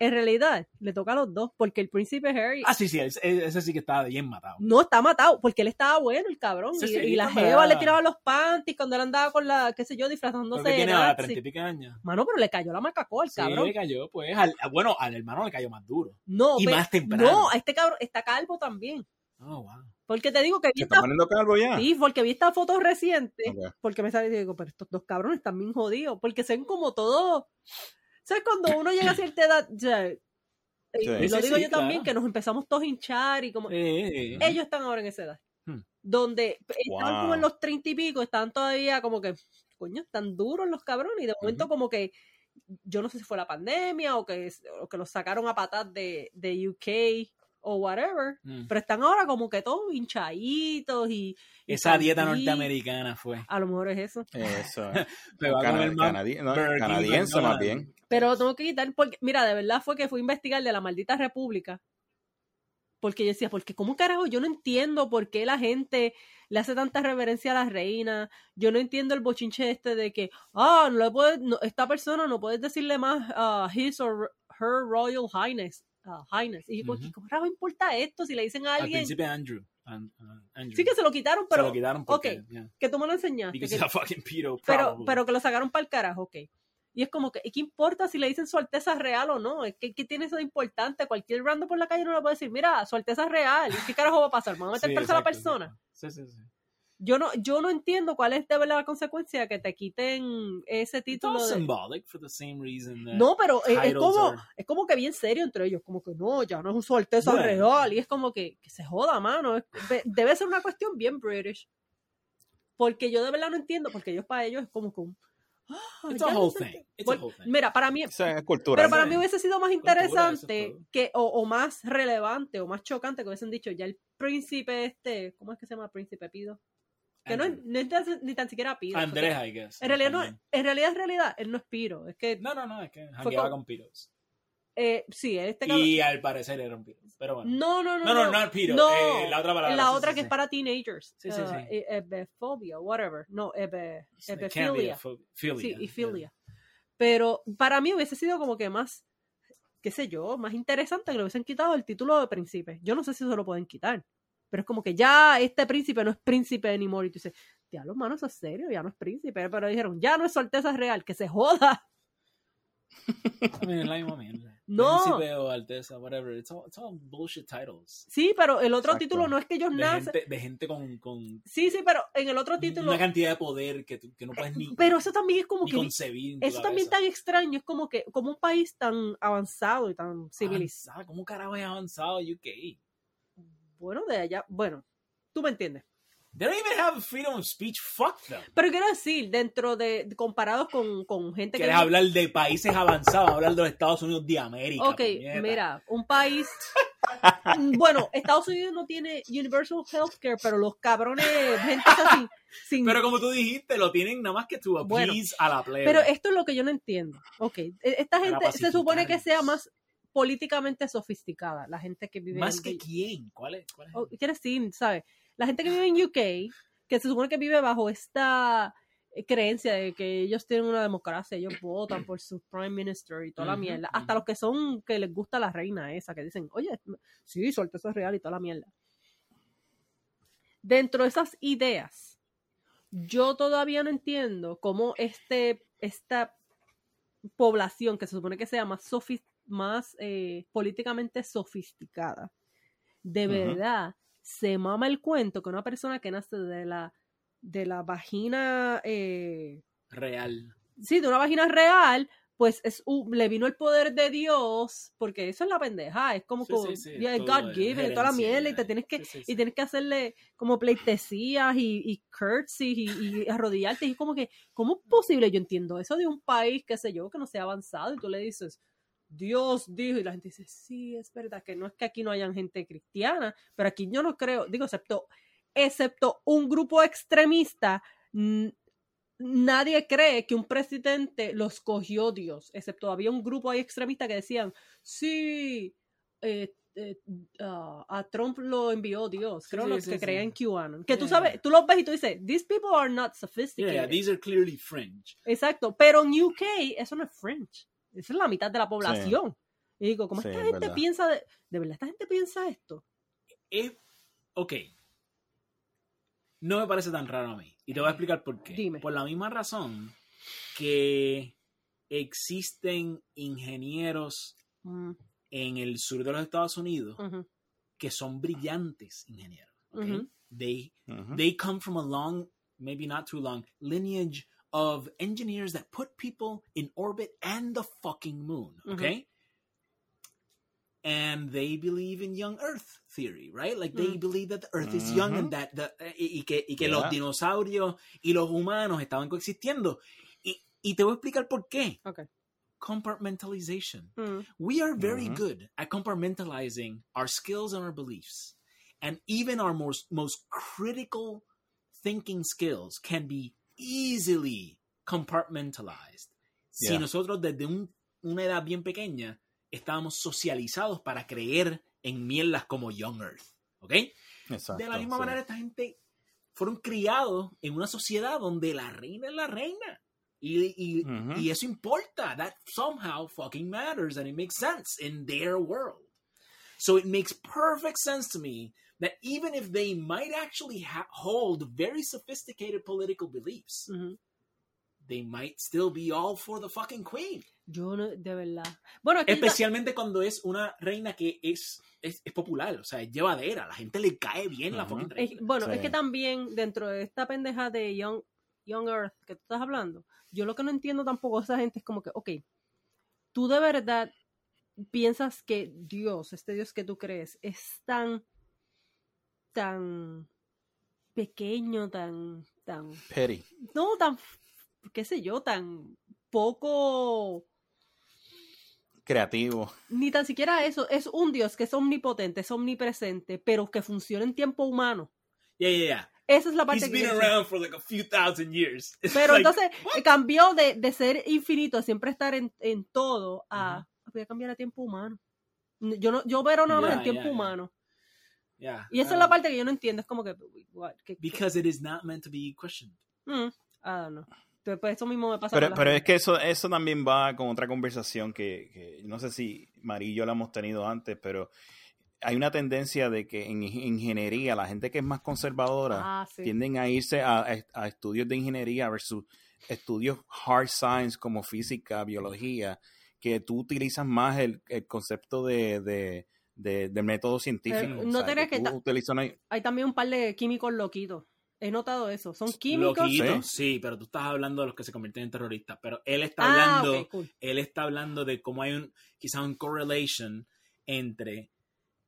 En realidad, le toca a los dos, porque el príncipe Harry Ah, sí, sí, ese, ese sí que estaba bien matado. no está matado, porque él estaba bueno, el cabrón. Sí, y, sí, y la jeva le tiraba los panties cuando él andaba con la, qué sé yo, disfrazándose Porque tiene ahora treinta y pico años. Mano, pero le cayó la macacó al Sí, cabrón. le cayó, pues. al- bueno, al hermano le cayó más duro. No, y pe- más temprano. No, a este cabrón está calvo también. Oh, wow. Porque te digo que vi ¿Se está esta, poniendo calvo ya? sí, porque vi esta foto reciente, Ok. porque me sale y digo, pero estos dos cabrones están bien jodidos, porque se ven como todos. ¿Sabes cuando uno llega a cierta edad? ya, y- Sí. y lo digo sí, yo también, claro. que nos empezamos todos a hinchar y como. Eh, Ellos están ahora en esa edad. Hmm. Donde estaban Wow. como en los treinta y pico, estaban todavía como que, coño, están duros los cabrones. Y de momento, Ujú. como que, yo no sé si fue la pandemia o que, o que los sacaron a patas de, de UK o whatever. mm. Pero están ahora como que todos hinchaditos y. y Esa dieta norteamericana fue. A lo mejor es eso. Eso. Cana- canadi- no, Burger King, canadiense más bien. Pero tengo que quitar, porque, mira, de verdad fue que fui a investigar de la maldita república. Porque yo decía, porque ¿cómo carajo? Yo no entiendo por qué la gente le hace tanta reverencia a la reina. Yo no entiendo el bochinche este de que, ah, no le puedes, no, esta persona no puedes decirle más a his or her royal highness. Ah, highness. Y yo, Ujú. ¿qué carajo importa esto si le dicen a Al alguien? principio Andrew. An- uh, Andrew. Sí que se lo quitaron, Se pero lo quitaron porque, ok. yeah, que tú me lo enseñaste. que- fucking pedo, pero, pero que lo sacaron para el carajo, ok. Y es como que, ¿y ¿qué importa si le dicen su alteza real o no? Es que, ¿qué tiene eso de importante? Cualquier random por la calle no le puede decir, mira, su alteza real. ¿Y qué carajo va a pasar? ¿Me van a meter Sí, a la persona? Sí, sí, sí. Yo no, yo no entiendo cuál es de verdad la consecuencia que te quiten ese título. all de- symbolic for the same reason that No, pero es, como, are- es como que bien serio entre ellos, como que no, ya no es su alteza Bueno. real, y es como que, que se joda, mano. es- debe ser una cuestión bien British. Porque yo de verdad no entiendo, porque ellos para ellos es como que un. ah, It's a no whole thing. It's a whole thing. Mira, para mí, Esa es cultura. pero para sí. mí hubiese sido más Cultura, eso es interesante que, o, o más relevante o más chocante que hubiesen dicho ya el príncipe este, ¿cómo es que se llama príncipe Pido? Que no es, no es tan- ni tan siquiera Pido. Andrés, I guess. En realidad, no, en realidad es realidad, él no es Piro. Es que, No, no, no, es que jangueaba con- con piros. eh, sí, este cabrón- Y al parecer era un piro. Pero bueno. No, no, no. No, no, no el piro, No, eh, la otra palabra, La sí, otra sí, que sí. es para teenagers. Sí, sí, uh, sí. Ebefobia, whatever. No, ebe, ebefilia. Sí, y yeah. filia. Pero para mí hubiese sido como que más, qué sé yo, más interesante que le hubiesen quitado el título de príncipe. Yo no sé si se lo pueden quitar. Pero es como que ya este príncipe no es príncipe anymore. Y tú dices, diablo, mano, eso es serio, ya no es príncipe. Pero dijeron, ya no es su alteza real, que se joda. La misma mierda. No. Príncipe o alteza, whatever. It's all, it's all bullshit titles. Sí, pero el otro Exacto. título no es que ellos De nacen. gente, de gente con, con Sí, sí, pero en el otro título. una cantidad de poder que, que no puedes ni, Pero eso también es como que. concebir. Eso también tan extraño, es como que, como un país tan avanzado y tan civilizado. ¿Cómo carajo es avanzado UK? Bueno, de allá, bueno, tú me entiendes. They don't even have freedom of speech. Fuck them. Pero quiero decir, dentro de, comparados con, con gente que... Quieres hablar de países avanzados, hablar de los Estados Unidos de América. Ok, puñeta. mira, un país... bueno, Estados Unidos no tiene Universal Healthcare, pero los cabrones, gente así, sin... Pero como tú dijiste, lo tienen nada más que appease Bueno, a la plebe. Pero esto es lo que yo no entiendo. Ok, e- esta gente se supone que sea más políticamente sofisticada, la gente que vive ¿Más en... que quién? ¿Cuál es? ¿Cuál es? o- quiere decir, ¿sabes? La gente que vive en UK, que se supone que vive bajo esta eh, creencia de que ellos tienen una democracia, ellos votan por su prime minister y toda la mierda, hasta los que son, que les gusta la reina esa, que dicen, oye, sí, su alteza es real y toda la mierda. Dentro de esas ideas, yo todavía no entiendo cómo este, esta población, que se supone que sea más, sofis- más eh, políticamente sofisticada, de Ujú. verdad se mama el cuento que una persona que nace de la, de la vagina, eh, Real. sí, de una vagina real, pues es un- le vino el poder de Dios, porque eso es la pendeja, es como Sí, como sí, sí, yeah, God given y toda la mierda, y te tienes que, y tienes que hacerle como pleitesías y, y curtsies y, y arrodillarte, y es como que, ¿cómo es posible? Yo entiendo eso de un país, qué sé yo, que no sea avanzado, y tú le dices, Dios dijo, y la gente dice, sí, es verdad, que no es que aquí no hayan gente cristiana, pero aquí yo no creo, digo, excepto, excepto un grupo extremista, nadie cree que un presidente lo escogió Dios, excepto había un grupo ahí extremista que decían, sí, eh, eh, ah, a Trump lo envió Dios, creo sí, los sí, que sí. creían QAnon, que tú Yeah. sabes, tú los ves y tú dices, these people are not sophisticated. yeah, these are clearly fringe. Exacto, pero en UK eso no es French. Esa es la mitad de la población. Y digo, ¿cómo Sí, esta es gente verdad. piensa de, de verdad esta gente piensa esto? Es, ok. No me parece tan raro a mí. Y te voy a explicar por qué. Dime. Por la misma razón que existen ingenieros Mm, en el sur de los Estados Unidos que son brillantes ingenieros. ok? Ujú. They they come from a long, maybe not too long, lineage of engineers that put people in orbit and the fucking moon. Okay. And they believe in young Earth theory, right? Like they Mm. believe that the Earth is young and Mhm. that the, y, y que, y que Yeah. los dinosaurios y los humanos estaban coexistiendo. Y, y te voy a explicar por qué. Ok. Compartmentalization. mm, We are very Mhm. good at compartmentalizing our skills and our beliefs. And even our most, most critical thinking skills can be easily compartmentalized. Si nosotros desde un- una edad bien pequeña estábamos socializados para creer en mierdas como Young Earth. ¿Ok? Exacto, de la misma sí. manera, esta gente fueron criados en una sociedad donde la reina es la reina. Y, y- y eso importa. That somehow fucking matters and it makes sense in their world. So it makes perfect sense to me that even if they might actually ha- hold very sophisticated political beliefs, ujú. they might still be all for the fucking queen. Yo no, de verdad. Bueno, es Especialmente cuando es una reina que es, es, es popular, o sea, es llevadera, la gente le cae bien la Ujú. fucking es- reina. bueno, es Sí. que también dentro de esta pendeja de Young, Young Earth que tú estás hablando, yo lo que no entiendo tampoco de esa gente es como que, ok, tú de verdad piensas que Dios, este Dios que tú crees, es tan, tan pequeño, tan, tan, Petty. no, tan, qué sé yo, tan poco Creativo. ni tan siquiera eso, es un Dios que es omnipotente, es omnipresente, pero que funciona en tiempo humano. Yeah, yeah, yeah. Esa es la parte He's que been around for like a few thousand years. It's Pero like, entonces eh, cambió de, de ser infinito, a siempre estar en, en todo, a voy a cambiar a tiempo humano. Yo no, yo veo nada más en tiempo humano. Yeah, Y esa es um, la parte que yo no entiendo, es como que, what, que- que- Because it is not meant to be questioned. mm, I don't know. Entonces, pues, eso mismo me pasa Pero, pero es que eso, eso también va con otra conversación que, que no sé si María y yo la hemos tenido antes, pero hay una tendencia de que en ing- ingeniería la gente que es más conservadora Ah, sí. tienden a irse a, a- a estudios de ingeniería versus estudios hard science como física, biología, que tú utilizas más el, el concepto de, de, de- del método científico. Eh, no te creas que utilizas una- Hay también un par de químicos loquitos. He notado eso. Son químicos. Loquito, Sí. sí, pero tú estás hablando de los que se convierten en terroristas. Pero él está Ah, hablando, cool. él está hablando de cómo hay un, quizá un correlation entre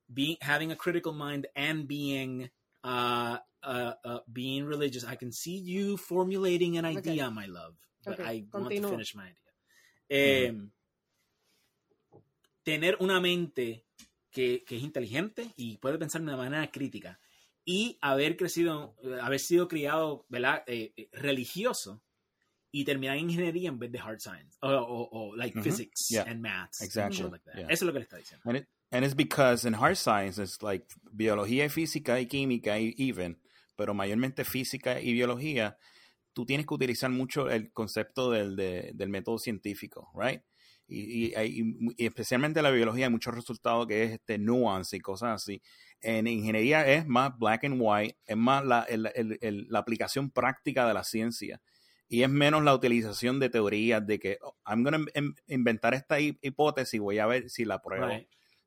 being, having a critical mind and being, uh, uh, uh, being religious. I can see you formulating an idea, my love, but I want to finish my idea. Eh, Tener una mente que, que es inteligente y puede pensar de una manera crítica y haber crecido, haber sido criado, ¿verdad? Eh, eh, religioso y terminar en ingeniería en vez de hard science o, o- o, like physics Yeah. and maths and Exactly. shit like that. Yeah. Eso es lo que le está diciendo. And, it, and it's because in hard science it's like biología y física y química y even, pero mayormente física y biología, tú tienes que utilizar mucho el concepto del, de- del método científico, right? Y, y, y especialmente la biología hay muchos resultados que es este nuance y cosas así. En ingeniería es más black and white, es más la, el- el- la aplicación práctica de la ciencia y es menos la utilización de teorías de que oh, I'm going to inventar esta hi- hipótesis voy a ver si la pruebo.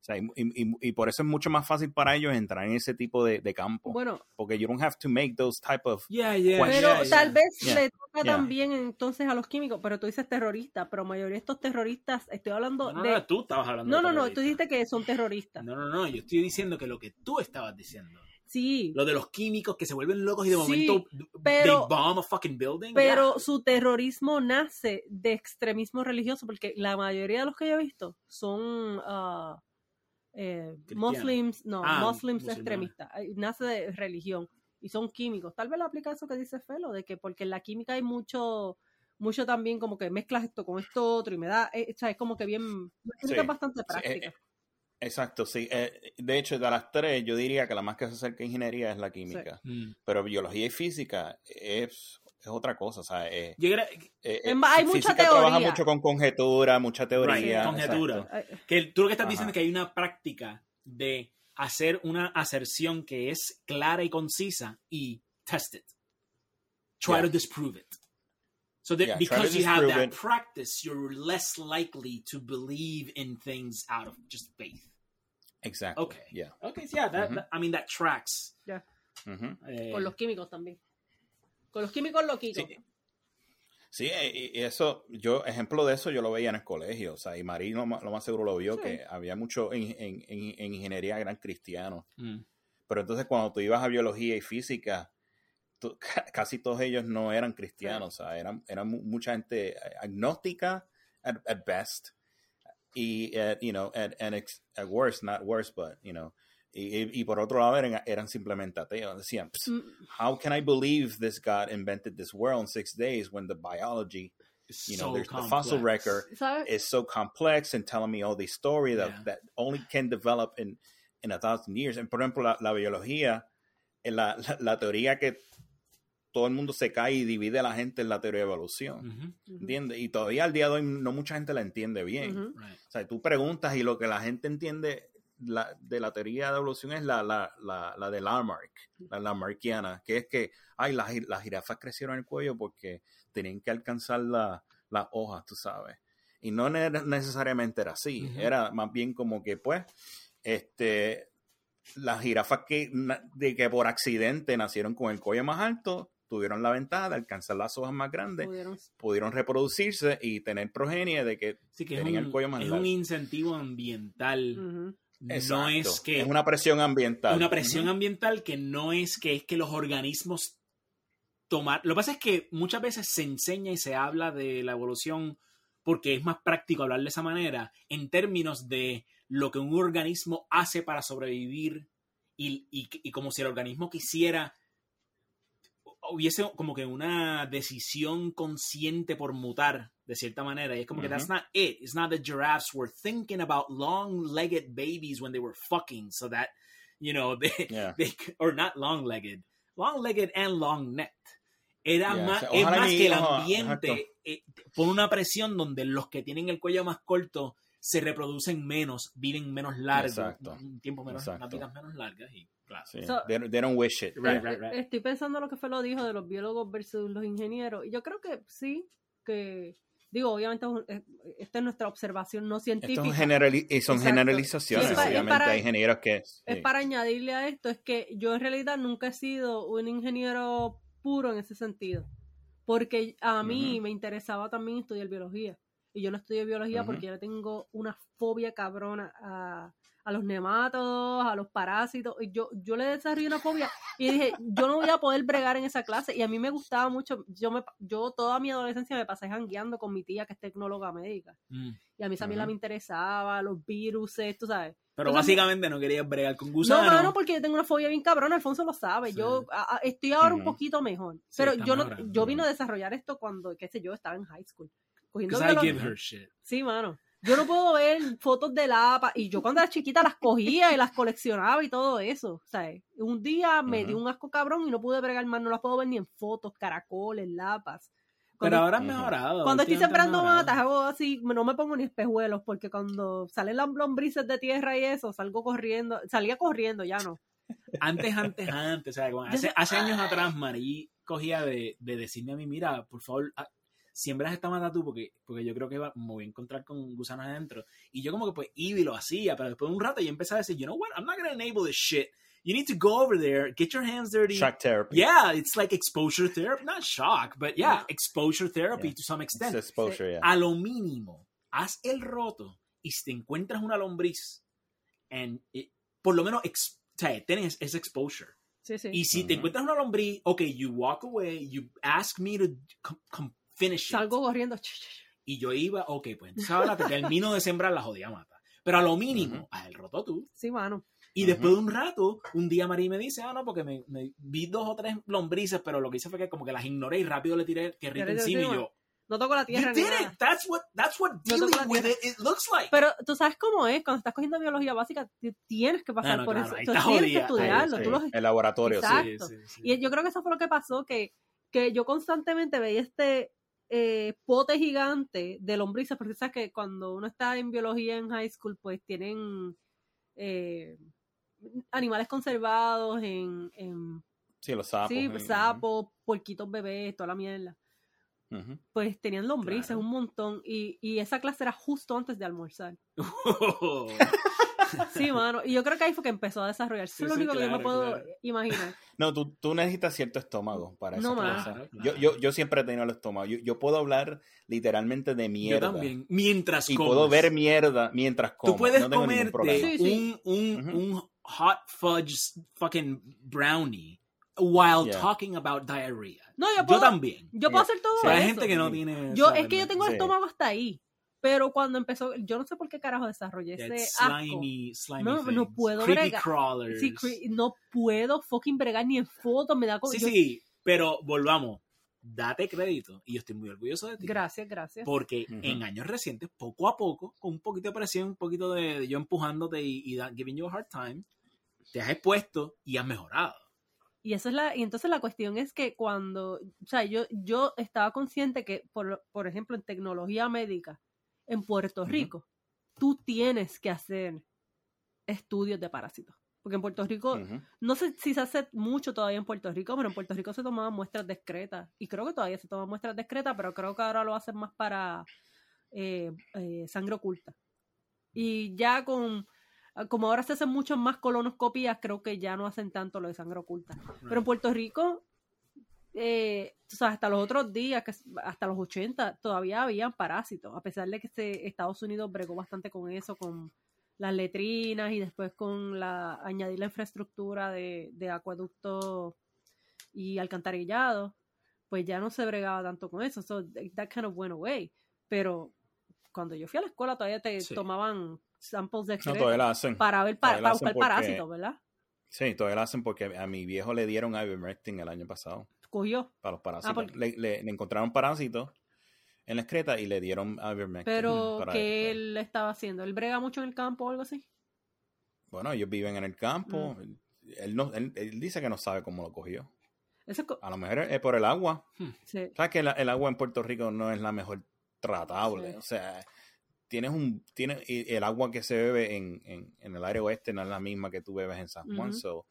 O sea, y, y- y por eso es mucho más fácil para ellos entrar en ese tipo de, de campo. Bueno, porque you don't have to make those type of... Yeah, yeah, pero yeah, yeah. tal vez Yeah, le toca yeah. también entonces a los químicos, pero tú dices terroristas, pero la mayoría de estos terroristas, estoy hablando No, no, de... no, tú estabas hablando No, de no, no, tú dijiste que son terroristas. No, no, no, yo estoy diciendo que lo que tú estabas diciendo, Sí, lo de los químicos que se vuelven locos y de Sí, momento pero- they bomb a fucking building. pero su terrorismo nace de extremismo religioso, porque la mayoría de los que yo he visto son ah, eh, muslims, no, Ah, muslims musulmanes. extremistas, eh, nace de religión y son químicos. Tal vez lo aplica eso que dice Felo, de que porque en la química hay mucho mucho también como que mezclas esto con esto otro y me da, eh, o sea, es como que bien, Sí, es bastante sí, práctica. eh, Exacto, sí. Eh, de hecho, de las tres, yo diría que la más que se acerca a ingeniería es la química. Mm. Pero biología y física es, es otra cosa. O sea, eh, Yo creo eh, más, hay mucha trabaja teoría. mucho con conjetura, mucha teoría. Right, conjetura. exacto. Que tú lo que estás Ajá. diciendo es que hay una práctica de hacer una aserción que es clara y concisa y test it. Try Yeah. to disprove it. So that Yeah, because you have that it. practice, you're less likely to believe in things out of just faith. Exacto. Okay. yeah. Okay, so yeah, that, Mhm. that- I mean that tracks. Ujú. Eh, Con los químicos también. Con los químicos loquitos. Sí. Sí, y eso, yo, ejemplo de eso yo lo veía en el colegio, o sea, y Marí lo, lo más seguro lo vio, Sí. que había mucho en, en- en- en ingeniería eran cristianos, mm, pero entonces cuando tú ibas a biología y física, tú- casi todos ellos no eran cristianos, o sea, eran, eran mu- mucha gente eh, agnóstica at, at best, y, at, you know, at, and ex- at worst, not worse, but, you know, y- y por otro lado eran, eran simplemente ateos, decían, "Psst, Mm, how can I believe this God invented this world in six days when the biology, it's you know, so there's the fossil record ¿Sabes? is so complex and telling me all these stories that, Yeah. that only can develop in, in a thousand years. And por ejemplo, la, la biología, en la, la, la teoría que todo el mundo se cae y divide a la gente en la teoría de evolución. ¿Entiendes? Y todavía al día de hoy no mucha gente la entiende bien. Right. O sea, tú preguntas y lo que la gente entiende la, de la teoría de evolución es la, la, la, la de Lamarck, la Lamarckiana, que es que, ay, las, las jirafas crecieron el cuello porque tenían que alcanzar las hojas, tú sabes. Y no necesariamente era así, era más bien como que, pues, este, las jirafas que, de que por accidente nacieron con el cuello más alto, tuvieron la ventaja de alcanzar las hojas más grandes, pudieron, reproducirse y tener progenie de que, tenían el cuello más es largo. Es un incentivo ambiental. No es que. Es una presión ambiental. Una presión ambiental que no es que es que los organismos tomar. Lo que pasa es que muchas veces se enseña y se habla de la evolución porque es más práctico hablar de esa manera en términos de lo que un organismo hace para sobrevivir y, y como si el organismo quisiera hubiese como que una decisión consciente por mutar de cierta manera. Y es como que that's not it. It's not that giraffes were thinking about long-legged babies when they were fucking so that, you know, they, they or not long-legged, long-legged and long-necked. Era más, es más que el ambiente eh, pone una presión donde los que tienen el cuello más corto se reproducen menos, viven menos largo, un tiempo menos, unas vidas menos largas y Claro. they, don't wish it. Estoy pensando lo que fue lo dijo de los biólogos versus los ingenieros. Y yo creo que sí, que digo, obviamente esta es nuestra observación no científica. y son generalizaciones, obviamente hay ingenieros que... Es para añadirle a esto, es que yo en realidad nunca he sido un ingeniero puro en ese sentido, porque a mí me interesaba también estudiar biología, y yo no estudio biología porque yo tengo una fobia cabrona a a los nematodos, a los parásitos. Y yo, yo le desarrollé una fobia y dije, yo no voy a poder bregar en esa clase. Y a mí me gustaba mucho. Yo, me, yo toda mi adolescencia me pasé jangueando con mi tía, que es tecnóloga médica. Mm. Y a mí también la me interesaba, los virus, tú sabes. Pero básicamente no querías bregar con gusanos. No, no, porque yo tengo una fobia bien cabrona, Alfonso lo sabe. Yo estoy ahora un poquito mejor. pero yo no, yo vine a desarrollar esto cuando, qué sé yo, estaba en high school. Cogiendo I give her shit. Sí, mano. Yo no puedo ver fotos de lapa. Y yo cuando era chiquita las cogía y las coleccionaba y todo eso. O sea, un día me dio un asco cabrón y no pude bregar más. No las puedo ver ni en fotos, caracoles, lapas. Pero ahora han mejorado. Cuando estoy sembrando matas, hago así, no me pongo ni espejuelos, porque cuando salen las lombrices de tierra y eso, salgo corriendo, salía corriendo, ya no. Antes, antes, antes, o sea, hace, hace años atrás, Marí cogía de, de decirme a mí, mira, por favor, siembras esta mata tú porque, porque yo creo que me voy a encontrar con gusanos adentro. Y yo como que pues iba y lo hacía, pero después de un rato yo empecé a decir, you know what, I'm not going to enable this shit. You need to go over there, get your hands dirty. Shock therapy. Yeah, it's like exposure therapy. Not shock, but yeah, exposure therapy to some extent. exposure, yeah. A lo mínimo, haz el roto y si te encuentras una lombriz, and por lo menos tienes ese exposure. Sí, sí. Y si te encuentras una lombriz, ok, you walk away, you ask me to finish Salgo corriendo. Y yo iba, ok, pues entonces ahora te termino de sembrar la jodida mata. Pero a lo mínimo, a el roto tú. Sí, mano. Y después de un rato, un día María me dice, ah, no, porque me, vi dos o tres lombrices, pero lo que hice fue que como que las ignoré y rápido le tiré que rico encima y yo... No toco la tierra. You did it. That's what, that's what dealing with it, it looks like. Pero tú sabes cómo es, cuando estás cogiendo biología básica, tienes que pasar ah, por eso. Tú tienes que estudiarlo. Tú los... El laboratorio, Exacto. sí, sí, Y yo creo que eso fue lo que pasó, que, que yo constantemente veía este eh, pote gigante de lombrices, porque sabes que cuando uno está en biología en high school, pues tienen eh, animales conservados en, sí, los sapos. Sí, sapos, porquitos bebés, toda la mierda. Pues tenían lombrices un montón y, y, esa clase era justo antes de almorzar. Sí, mano. Y yo creo que ahí fue que empezó a desarrollarse. es lo único que yo me puedo imaginar. No, tú, tú, necesitas cierto estómago para eso. Yo, yo, yo, siempre he tenido el estómago. Yo, yo, puedo hablar literalmente de mierda. Yo también. Mientras Y puedo ver mierda mientras como. Tú puedes no comerte un, un, un hot fudge fucking brownie while talking about diarrhea. No, yo, puedo, yo también. Yo puedo hacer todo eso. Hay gente que no tiene. Yo, es que yo tengo el estómago hasta ahí. Pero cuando empezó, yo no sé por qué carajo desarrollé ese slimy, asco. Slimy no, no puedo bregar. Sí, no puedo fucking bregar ni en fotos, me da Sí, sí, pero volvamos. Date crédito y yo estoy muy orgulloso de ti. Gracias, gracias. Porque en años recientes, poco a poco, con un poquito de presión, un poquito de, yo empujándote y, y giving you a hard time, te has expuesto y has mejorado. Y eso es la, y entonces la cuestión es que cuando, o sea, yo, yo estaba consciente que, por, por ejemplo, en tecnología médica, en Puerto Rico, tú tienes que hacer estudios de parásitos. Porque en Puerto Rico, no sé si se hace mucho todavía en Puerto Rico, pero en Puerto Rico se tomaban muestras discretas. Y creo que todavía se toman muestras discretas, pero creo que ahora lo hacen más para eh, eh, sangre oculta. Y ya con, como ahora se hacen muchas más colonoscopías, creo que ya no hacen tanto lo de sangre oculta. Pero en Puerto Rico, eh, o sea, hasta los otros días, hasta los 80, todavía habían parásitos, a pesar de que este, Estados Unidos bregó bastante con eso, con las letrinas y después con la añadir la infraestructura de, de acueducto y alcantarillado, pues ya no se bregaba tanto con eso. So that kind of went away. Pero cuando yo fui a la escuela todavía te Sí. tomaban samples de No, todavía la hacen. para ver para, buscar porque- parásitos, ¿verdad? Sí, todavía la hacen porque a mi viejo le dieron ivermectin el año pasado Cogió. para los parásitos. porque- le, le- le encontraron parásitos en la excreta y le dieron ivermectin. Pero para- que para- él estaba haciendo, él brega mucho en el campo o algo así. Bueno, ellos viven en el campo. Mm. Él, no, él, él dice que no sabe cómo lo cogió. Eso es co- A lo mejor es por el agua. sí. Sabes que el, el agua en Puerto Rico no es la mejor tratable. Sí. O sea, tienes un tienes y el agua que se bebe en, en, en el área oeste no es la misma que tú bebes en San Juan. So,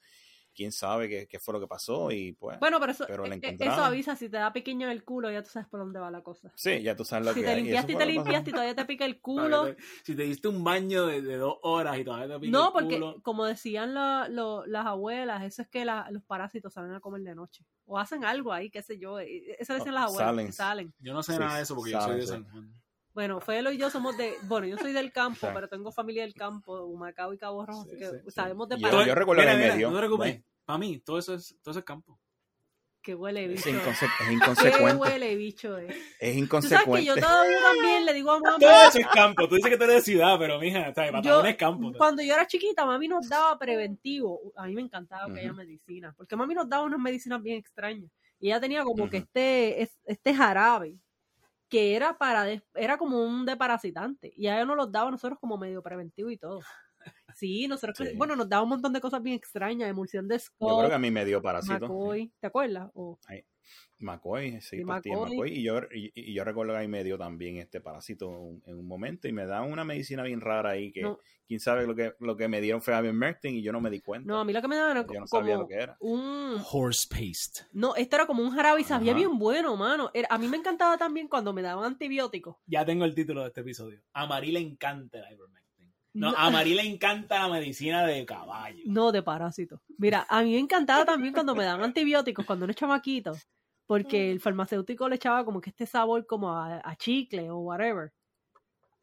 quién sabe qué, qué fue lo que pasó y pues Bueno, pero eso, Pero eh, eh, eso avisa, si te da pequeño en el culo, ya tú sabes por dónde va la cosa. sí, ya tú sabes lo Si que te hay. y limpiaste y te limpiaste y todavía te pica el culo. Te- Si te diste un baño de, de dos horas y todavía te pica No, el porque culo, como decían la- lo- las abuelas, eso es que la- los parásitos salen a comer de noche. O hacen algo ahí, qué sé yo. eh, Eso decían Oh, las abuelas, salen. salen. Yo no sé Sí, nada de eso porque yo soy de. San Juan. Bueno, Felo y yo somos de... Bueno, yo soy del campo, pero tengo familia del campo, Humacao y Cabo Rojo, Sí, así que sí, sabemos de Yo- yo recuerdo Mira, que mira, me dio. No te preocupes. Bueno. Para mí, todo eso es, todo eso es campo. Qué huele Es, bicho. inconse- es Qué inconsecuente. huele bicho es. Es Tú sabes que inconsecuente. yo todavía también le digo a mamá... Todo eso es campo. Tú dices que tú eres de ciudad, pero mija, ¿sabes? Yo, es campo. cuando yo era chiquita, mami nos daba preventivo. A mí me encantaba que Ujú. haya medicina, porque mami nos daba unas medicinas bien extrañas. Y ella tenía como que este, es- este jarabe, que era para des- era como un deparasitante. Y a ella nos los daba a nosotros como medio preventivo y todo. Sí, nosotros, Sí. bueno, nos daba un montón de cosas bien extrañas, emulsión de Yo Scott, creo que a mí me dio parásito. McCoy, ¿te acuerdas? O- McCoy, sí, Sí, pastillas McCoy. McCoy. Y yo, y, y yo recuerdo que ahí me dio también este parásito un- en un momento y me daban una medicina bien rara ahí que No. quién sabe lo que, lo que me dieron fue Ivermectin y yo no me di cuenta. no, a mí lo que me daban era yo no como sabía lo que era. un, Horse paste. no, esto era como un jarabe y sabía Ajá. bien bueno, mano. Era- a mí me encantaba también cuando me daban antibióticos. Ya tengo el título de este episodio. A Mari le encanta el ivermectin. No, No. a Mari le encanta la medicina de caballo. No, de parásitos. Mira, a mí me encantaba también cuando me daban antibióticos, cuando uno es chamaquito, porque el farmacéutico le echaba como que este sabor como a, a chicle o whatever.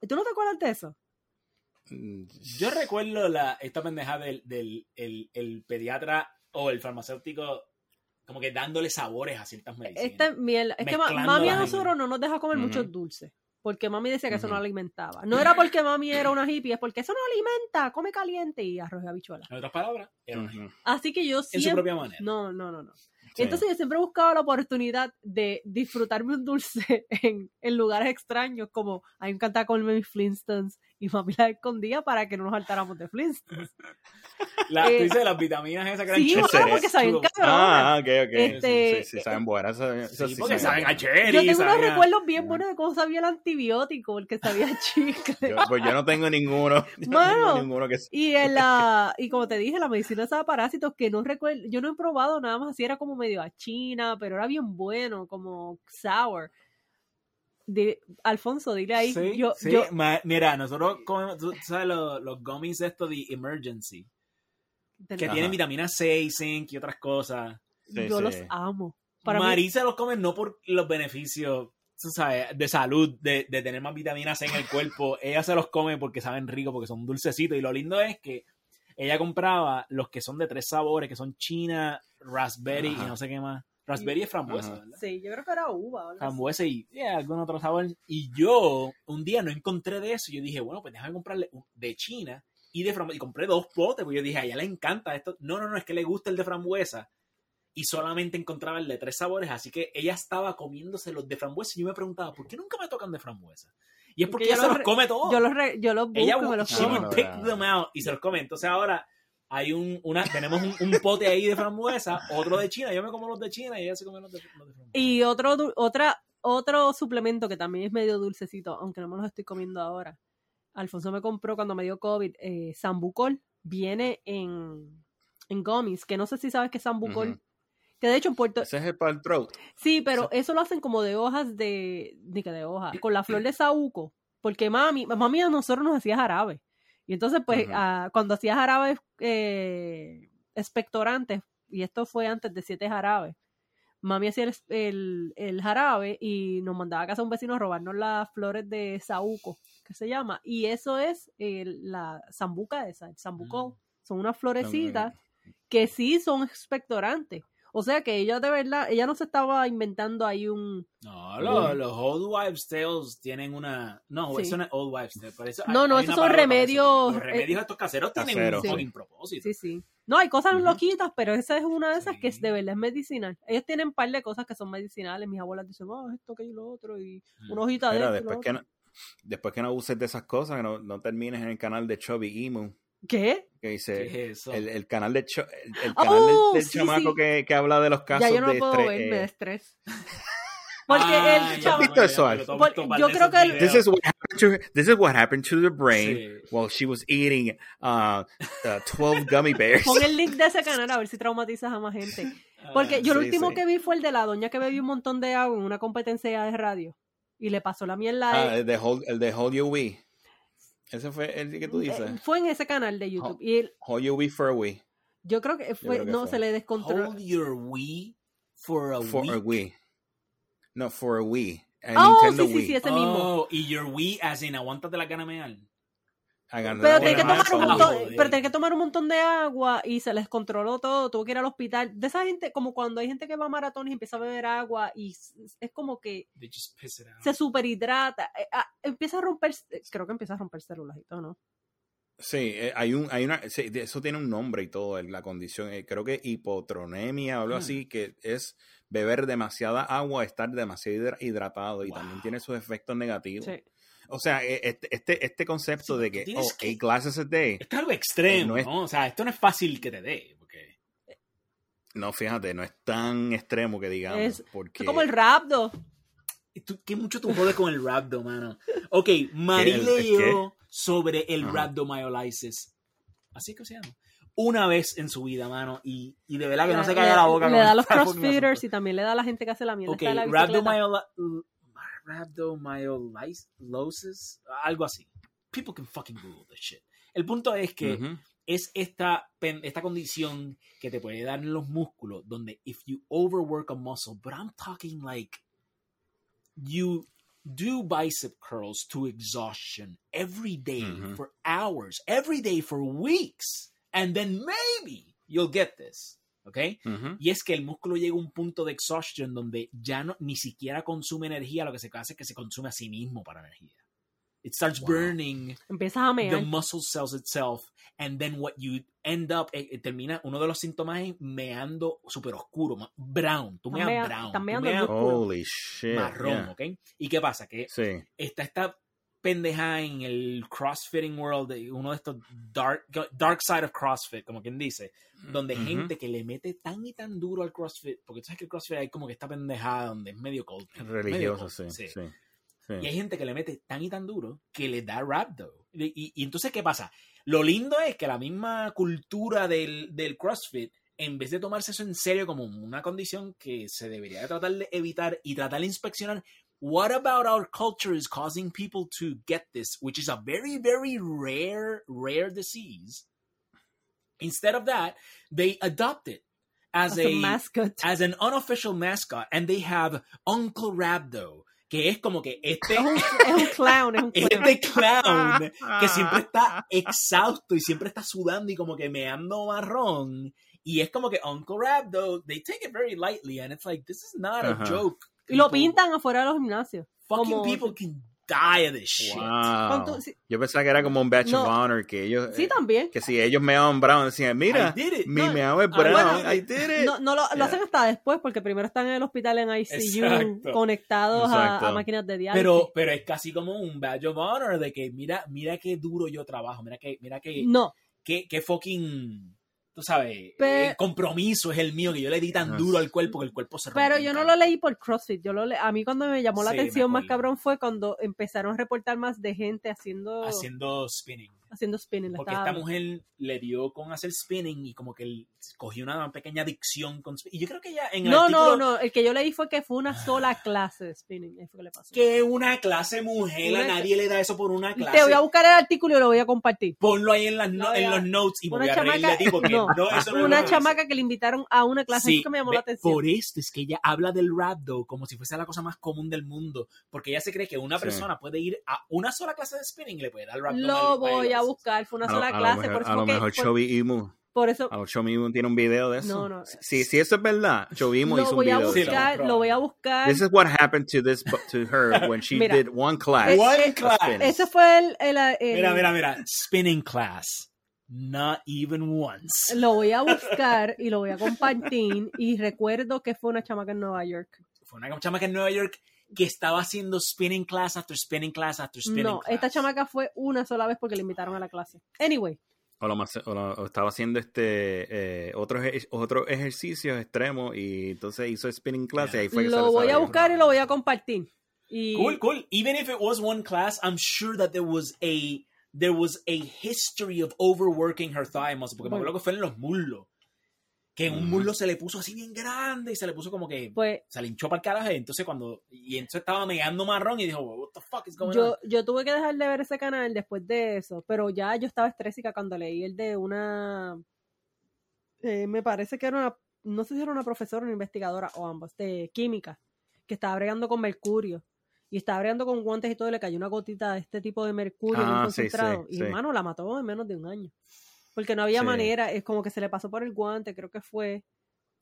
¿Tú no te acuerdas de eso? Mm, Yo recuerdo la, esta pendeja del, del el, el pediatra o el farmacéutico como que dándole sabores a ciertas medicinas. Este, miel, es que mami a nosotros no nos deja comer muchos dulces. Porque mami decía que eso no alimentaba. No era porque mami era una hippie, es porque eso no alimenta, come caliente y arroz y habichuela. En otras palabras, era una- ujú, Así que yo en su siempre... propia manera. No, no, no, no. Entonces yo siempre buscaba la oportunidad de disfrutarme un dulce en, lugares extraños, como a mí me encantaba comerme Flintstones y mami las escondía para que no nos saltáramos de Flintstones. La, Eh, tú dices las vitaminas esas que eran Sí, ¿En mano, porque sabían Chulo. cabrón. Ah, ok, ok. Este, sí, sí, saben buenas. Eso, eso Sí, sí porque saben saben a cherry. Yo tengo unos saben a- recuerdos bien buenos de cómo sabía el antibiótico, porque sabía chicle. Yo, pues yo no tengo ninguno. Yo no Mano. tengo ninguno que Y en la, y como te dije, la medicina esa de parásitos que no recuerdo, yo no he probado nada más así, era como medio a China, pero era bien bueno, como sour. De, Alfonso, dile ahí, Sí, yo, sí, yo, ma- mira, nosotros comemos, tú sabes los, los gummies estos de emergency, que Ajá. tienen vitamina C y zinc y otras cosas. Sí, yo sí. los amo. Para mí- Marisa los come no por los beneficios, tú sabes, de salud, de, de tener más vitamina C en el cuerpo. ella se los come porque saben rico, porque son dulcecitos. Y lo lindo es que ella compraba los que son de tres sabores, que son china, raspberry Ajá. y no sé qué más. Raspberry es frambuesa, Ajá. ¿verdad? Sí, yo creo que era uva. así. frambuesa y yeah, algún otro sabor. Y yo un día no encontré de eso. Yo dije, bueno, pues déjame comprarle de China y de frambuesa. Y compré dos potes, porque yo dije, a ella le encanta esto. No, no, no, es que le gusta el de frambuesa. Y solamente encontraba el de tres sabores. Así que ella estaba comiéndose los de frambuesa. Y yo me preguntaba, ¿por qué nunca me tocan de frambuesa? Y es porque, ella se los re- come todos. Yo los, re- yo los busco ella y me los she como. would bueno, pick them out y se los come. Entonces ahora hay un, una, tenemos un, un pote ahí de frambuesa, otro de China. Yo me como los de China y ella se come los de, los de frambuesa. Y otro, otra, otro suplemento que también es medio dulcecito, aunque no me los estoy comiendo ahora. Alfonso me compró cuando me dio COVID, eh, Sambucol, viene en, en gummies, que no sé si sabes que es sambucol. Ujú. Que de hecho en Puerto... Ese es el para el throat. Sí, pero eso lo hacen como de hojas de... Ni que de hojas, con la flor de saúco. Porque mami, mami a nosotros nos hacía jarabe. Y entonces, pues, ah, cuando hacía jarabe eh, expectorantes, y esto fue antes de siete jarabes, mami hacía el, el- el jarabe y nos mandaba a casa un vecino a robarnos las flores de saúco, que se llama. Y eso es eh, la zambuca esa, el. Mm. Son unas florecitas que sí son expectorantes. O sea que ella de verdad, ella no se estaba inventando ahí un... No, lo- los Old Wives Tales tienen una. No, Sí. eso no es Old Wives Tales. pero eso- No, no, hay esos son remedios, Los remedios estos caseros tienen Caseros. un fucking propósito. Sí, sí. No, hay cosas loquitas, pero esa es una de esas que Sí. de verdad es medicinal. Ellos tienen un par de cosas que son medicinales. Mis abuelas dicen, oh, esto, que y lo otro, y Mm. una hojita de Mira, esto después que, no, después que no uses de esas cosas, que no, no termines en el canal de Chubby Emu, ¿Qué? que dice ¿Qué es eso? el, el canal de Cho- el, el Oh, canal del, del sí, chamaco sí. Que, que habla de los casos Ya yo no de puedo estrés, ver, me da eh, estrés. Porque Ah, el. ¿Has visto eso, yo de creo que el- This is what happened to this is what happened to the brain Sí. while she was eating uh, uh, 12 gummy bears. Pon el link de ese canal a ver si traumatizas a más gente. Porque yo lo último sí. que vi fue el de la doña que bebió un montón de agua en una competencia de radio. Y le pasó la mierda Ah, a él. el de Hold, el de Hold Your Wee. Ese fue el que tú Eh, dices. Fue en ese canal de YouTube. Y Hold Your Wee for a Wee. yo creo que fue, creo que no, fue. se le descontroló. Hold your Wii for a For a week. Wii. No, for a Wii. A Oh, Nintendo sí, sí, Wii. sí, ese mismo. Oh, y your Wii, as in, aguántate la gana meal. Pero tenía que tomar un montón, pero tenía que tomar un montón de agua y se les controló todo, tuvo que ir al hospital. De esa gente, como cuando hay gente que va a maratones y empieza a beber agua y es como que se superhidrata, eh, ah, empieza a romper, creo que empieza a romper células y todo, ¿no? Sí, eh, hay un, hay una, sí, eso tiene un nombre y todo, eh, la condición, eh, creo que hipotronemia o algo Ah. así, que es beber demasiada agua, estar demasiado hidra- hidratado y Wow. también tiene sus efectos negativos. Sí. O sea, eh, este, este, este concepto Sí, de que, oh, que- eight glasses a day, Esto es algo extremo, No es- ¿no? O sea, esto no es fácil que te dé. Porque... no, fíjate, no es tan extremo que digamos, Es- porque... Es como el rapdo. ¿Y tú- ¿Qué mucho tú jodes con el rhabdo, mano? Ok, Marí ¿El- el leyó sobre el Ajá. rhabdomyolysis. Así que se llama. Una vez en su vida, mano. Y, y de verdad que no Le- se caiga la boca. Le con da a los crossfitters y también le da a la gente que hace la mierda. Ok, esta rhabdomyolysis, algo así. People can fucking Google this shit. El punto es que es esta, esta condición que te puede dar en los músculos, donde if you overwork a muscle, but I'm talking like you do bicep curls to exhaustion every day for hours, every day for weeks, and then maybe you'll get this. ¿Ok? Ujú. Y es que el músculo llega a un punto de exhaustion donde ya no ni siquiera consume energía, lo que se hace es que se consume a sí mismo para energía. It starts Wow. burning a the muscle cells itself and then what you end up eh, eh, termina uno de los síntomas es meando súper oscuro brown tú meas mea- brown están tú meas músculo. Holy shit. marrón yeah. ¿ok? y qué pasa que Sí. está esta pendeja en el crossfitting world uno de estos dark dark side of crossfit como quien dice donde Ujú. gente que le mete tan y tan duro al crossfit porque tú sabes que el crossfit hay como que esta pendejada donde es medio cold Religioso, sí. sí. sí. y hay gente que le mete tan y tan duro que le da rhabdo. Y, y- y entonces, ¿qué pasa? Lo lindo es que la misma cultura del, del CrossFit, en vez de tomarse eso en serio como una condición que se debería de tratar de evitar y tratar de inspeccionar, what about our culture is causing people to get this, which is a very, very rare, rare disease. Instead of that, they adopt it as, As a, a mascot. as an unofficial mascot and they have Uncle Rabdo. que es como que este, Es oh, un, es un clown, es un clown. este clown que siempre está exhausto y siempre está sudando y como que meando marrón. Y es como que Uncle Rabdo, they take it very lightly and it's like, this is not a uh-huh. Ajá. Y lo pintan afuera de los gimnasios. Fucking como- people can die of this shit. Wow. Tu- Yo pensaba que era como un badge No. of honor, que ellos, Sí, eh, también. que si ellos meaban brown, decían, mira, I did it. mi No, meao es ah, brown, bueno, I did it. No, no lo, hacen hasta después, porque primero están en el hospital en ICU, Exacto. conectados a máquinas de diálisis. Pero, pero es casi como un badge of honor de que mira, mira qué duro yo trabajo, mira que, mira que, no, qué, qué fucking, tú sabes, eh, compromiso es el mío, que yo le di tan Ajá. duro al cuerpo que el cuerpo se pero rompe yo no lo leí por CrossFit. Yo lo le- a mí cuando me llamó la Sí, atención más cabrón fue cuando empezaron a reportar más de gente haciendo... Haciendo spinning. haciendo spinning. la Porque estaba esta mujer le dio con hacer spinning y como que él cogió una pequeña adicción con spinning. Y yo creo que ella en el No, artículo, no, no. El que yo leí fue que fue una sola clase de spinning. Eso que le pasó. Que una clase mujer, a nadie le da eso por una clase. Te voy a buscar el artículo y lo voy a compartir. Ponlo ahí en, las no- en ya. los notes y Una voy a reír de chamaca- ti porque no, no, eso no es una chamaca que le invitaron a una clase. Sí, eso que me llamó ve, la atención. por esto es que ella habla del rap como si fuese la cosa más común del mundo, porque ella se cree que una Sí. persona puede ir a una sola clase de spinning y le puede dar rap Lo voy a buscar. Fue una A lo, sola a lo clase. mejor, por eso a lo mejor por- Chovy Imu, por eso a lo Chovy Imu tiene un video de eso. No, no. Si, si eso es verdad, lo hizo un video. de eso. buscar. Sí, lo Lo voy a buscar. This is what happened to this to her when she Mira. did one class. Eh, One eh, class. spinning. Ese fue el, el- el- Mira, mira, mira, spinning class, not even once. Lo voy a buscar y lo voy a compartir. Y recuerdo que fue una chamaca en Nueva York. Fue una chamaca en Nueva York que estaba haciendo spinning class after spinning class after spinning No, class. esta chamaca fue una sola vez porque le invitaron a la clase. Anyway, O, lo más- o lo- o estaba haciendo este eh, otros otros ejercicios extremos y entonces hizo spinning class y ahí fue que lo voy a buscar y lo voy a compartir. Y Cool, cool. Even if it was one class, I'm sure that there was a there was a history of overworking her thigh muscle, porque me Bueno. acuerdo que fue en los muslos. Que en un muslo se le puso así bien grande y se le puso como que pues se le hinchó para el carajo. y Entonces cuando y entonces estaba megando marrón y dijo, "What the fuck is going yo, on?" yo tuve que dejar de ver ese canal después de eso, pero ya yo estaba estrésica cuando leí el de una, eh, me parece que era una, no sé si era una profesora o una investigadora o ambos, de química, que estaba bregando con mercurio. Y estaba bregando con guantes y todo, y le cayó una gotita de este tipo de mercurio bien Ah, concentrado. sí, y sí. hermano, la mató en menos de un año. Porque no había Sí. manera, es como que se le pasó por el guante, creo que fue.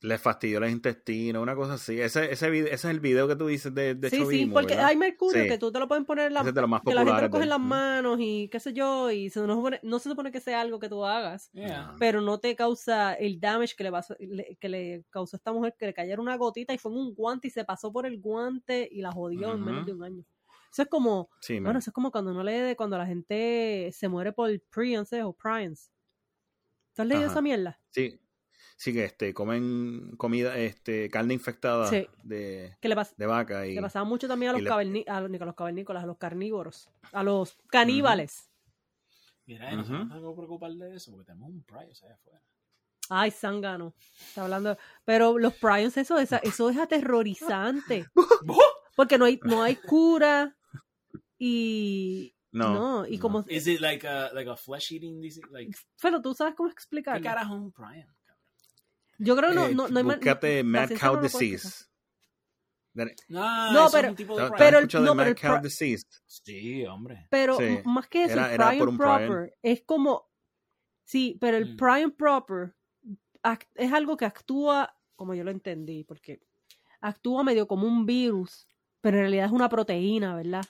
Le fastidió los intestinos, una cosa así. Ese, ese, video- ese es el video que tú dices de, de sí, sí, porque ¿verdad? hay mercurio Sí. que tú te lo pueden poner en la es de los que la gente lo coge de en las manos y qué sé yo, y se no, supone- no se supone que sea algo que tú hagas, Yeah. pero no te causa el damage que le, pasó, le- que le causó a esta mujer, que le cayera una gotita y fue en un guante y se pasó por el guante y la jodió en menos de un año. Eso es como, Sí, man. bueno, eso es como cuando uno lee de cuando la gente se muere por prions o prions. ¿Tú has leído Ajá. esa mierda? Sí, sí que este, comen comida, este, carne infectada Sí. de, Que le, pas- de vaca y le pasaba mucho también a los, le- a, los, a los cavernícolas, a los carnívoros, a los caníbales. Mira, no Ujú. nos tengo que preocupar de eso porque tenemos un price allá afuera. Ay, zángano. Está hablando. Pero los prions, eso, esa- eso es aterrorizante. Porque no hay, no hay cura. Y. no, No, y no. como. Is it like a like a flesh eating disease? Like Pero tú sabes cómo ¿qué explicarlo. carajo es un prion? Yo creo que no, Eh, no, no hay búscate la Mad Cow no. Disease. No, No, pero- es un tipo de ¿te- te prion. has pero el- no, pero Mad el Cow pro- Disease? Sí, hombre. Pero Sí, más que eso, era- el prion. proper es como. Sí, pero el Mm. prion proper act- es algo que actúa, como yo lo entendí, porque actúa medio como un virus, pero en realidad es una proteína, ¿verdad?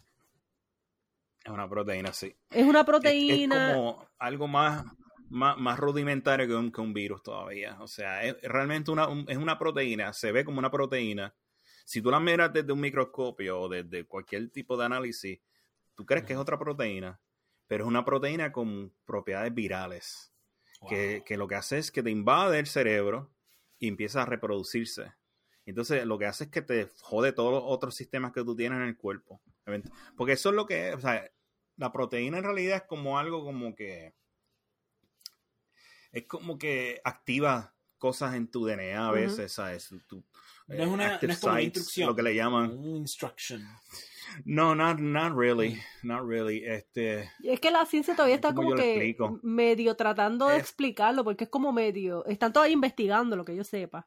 Es una proteína, sí. Es una proteína. Es, como algo más, más, más rudimentario que un, que un virus todavía. O sea, es realmente una, un- es una proteína, se ve como una proteína. Si tú la miras desde un microscopio o desde cualquier tipo de análisis, tú crees que es otra proteína, pero es una proteína con propiedades virales, que, que lo que hace es que te invade el cerebro y empieza a reproducirse. Entonces, lo que hace es que te jode todos los otros sistemas que tú tienes en el cuerpo. Porque eso es lo que es, o sea, la proteína en realidad es como algo como que es como que activa cosas en tu DNA a veces, ¿sabes? Tu- No es una- active no es como una sites, instrucción. lo que le llaman. Instruction. No, not, not really, not really. Este, Es que la ciencia todavía está ¿Cómo como que medio tratando de Es- explicarlo, porque es como medio. Están todavía investigando lo que yo sepa.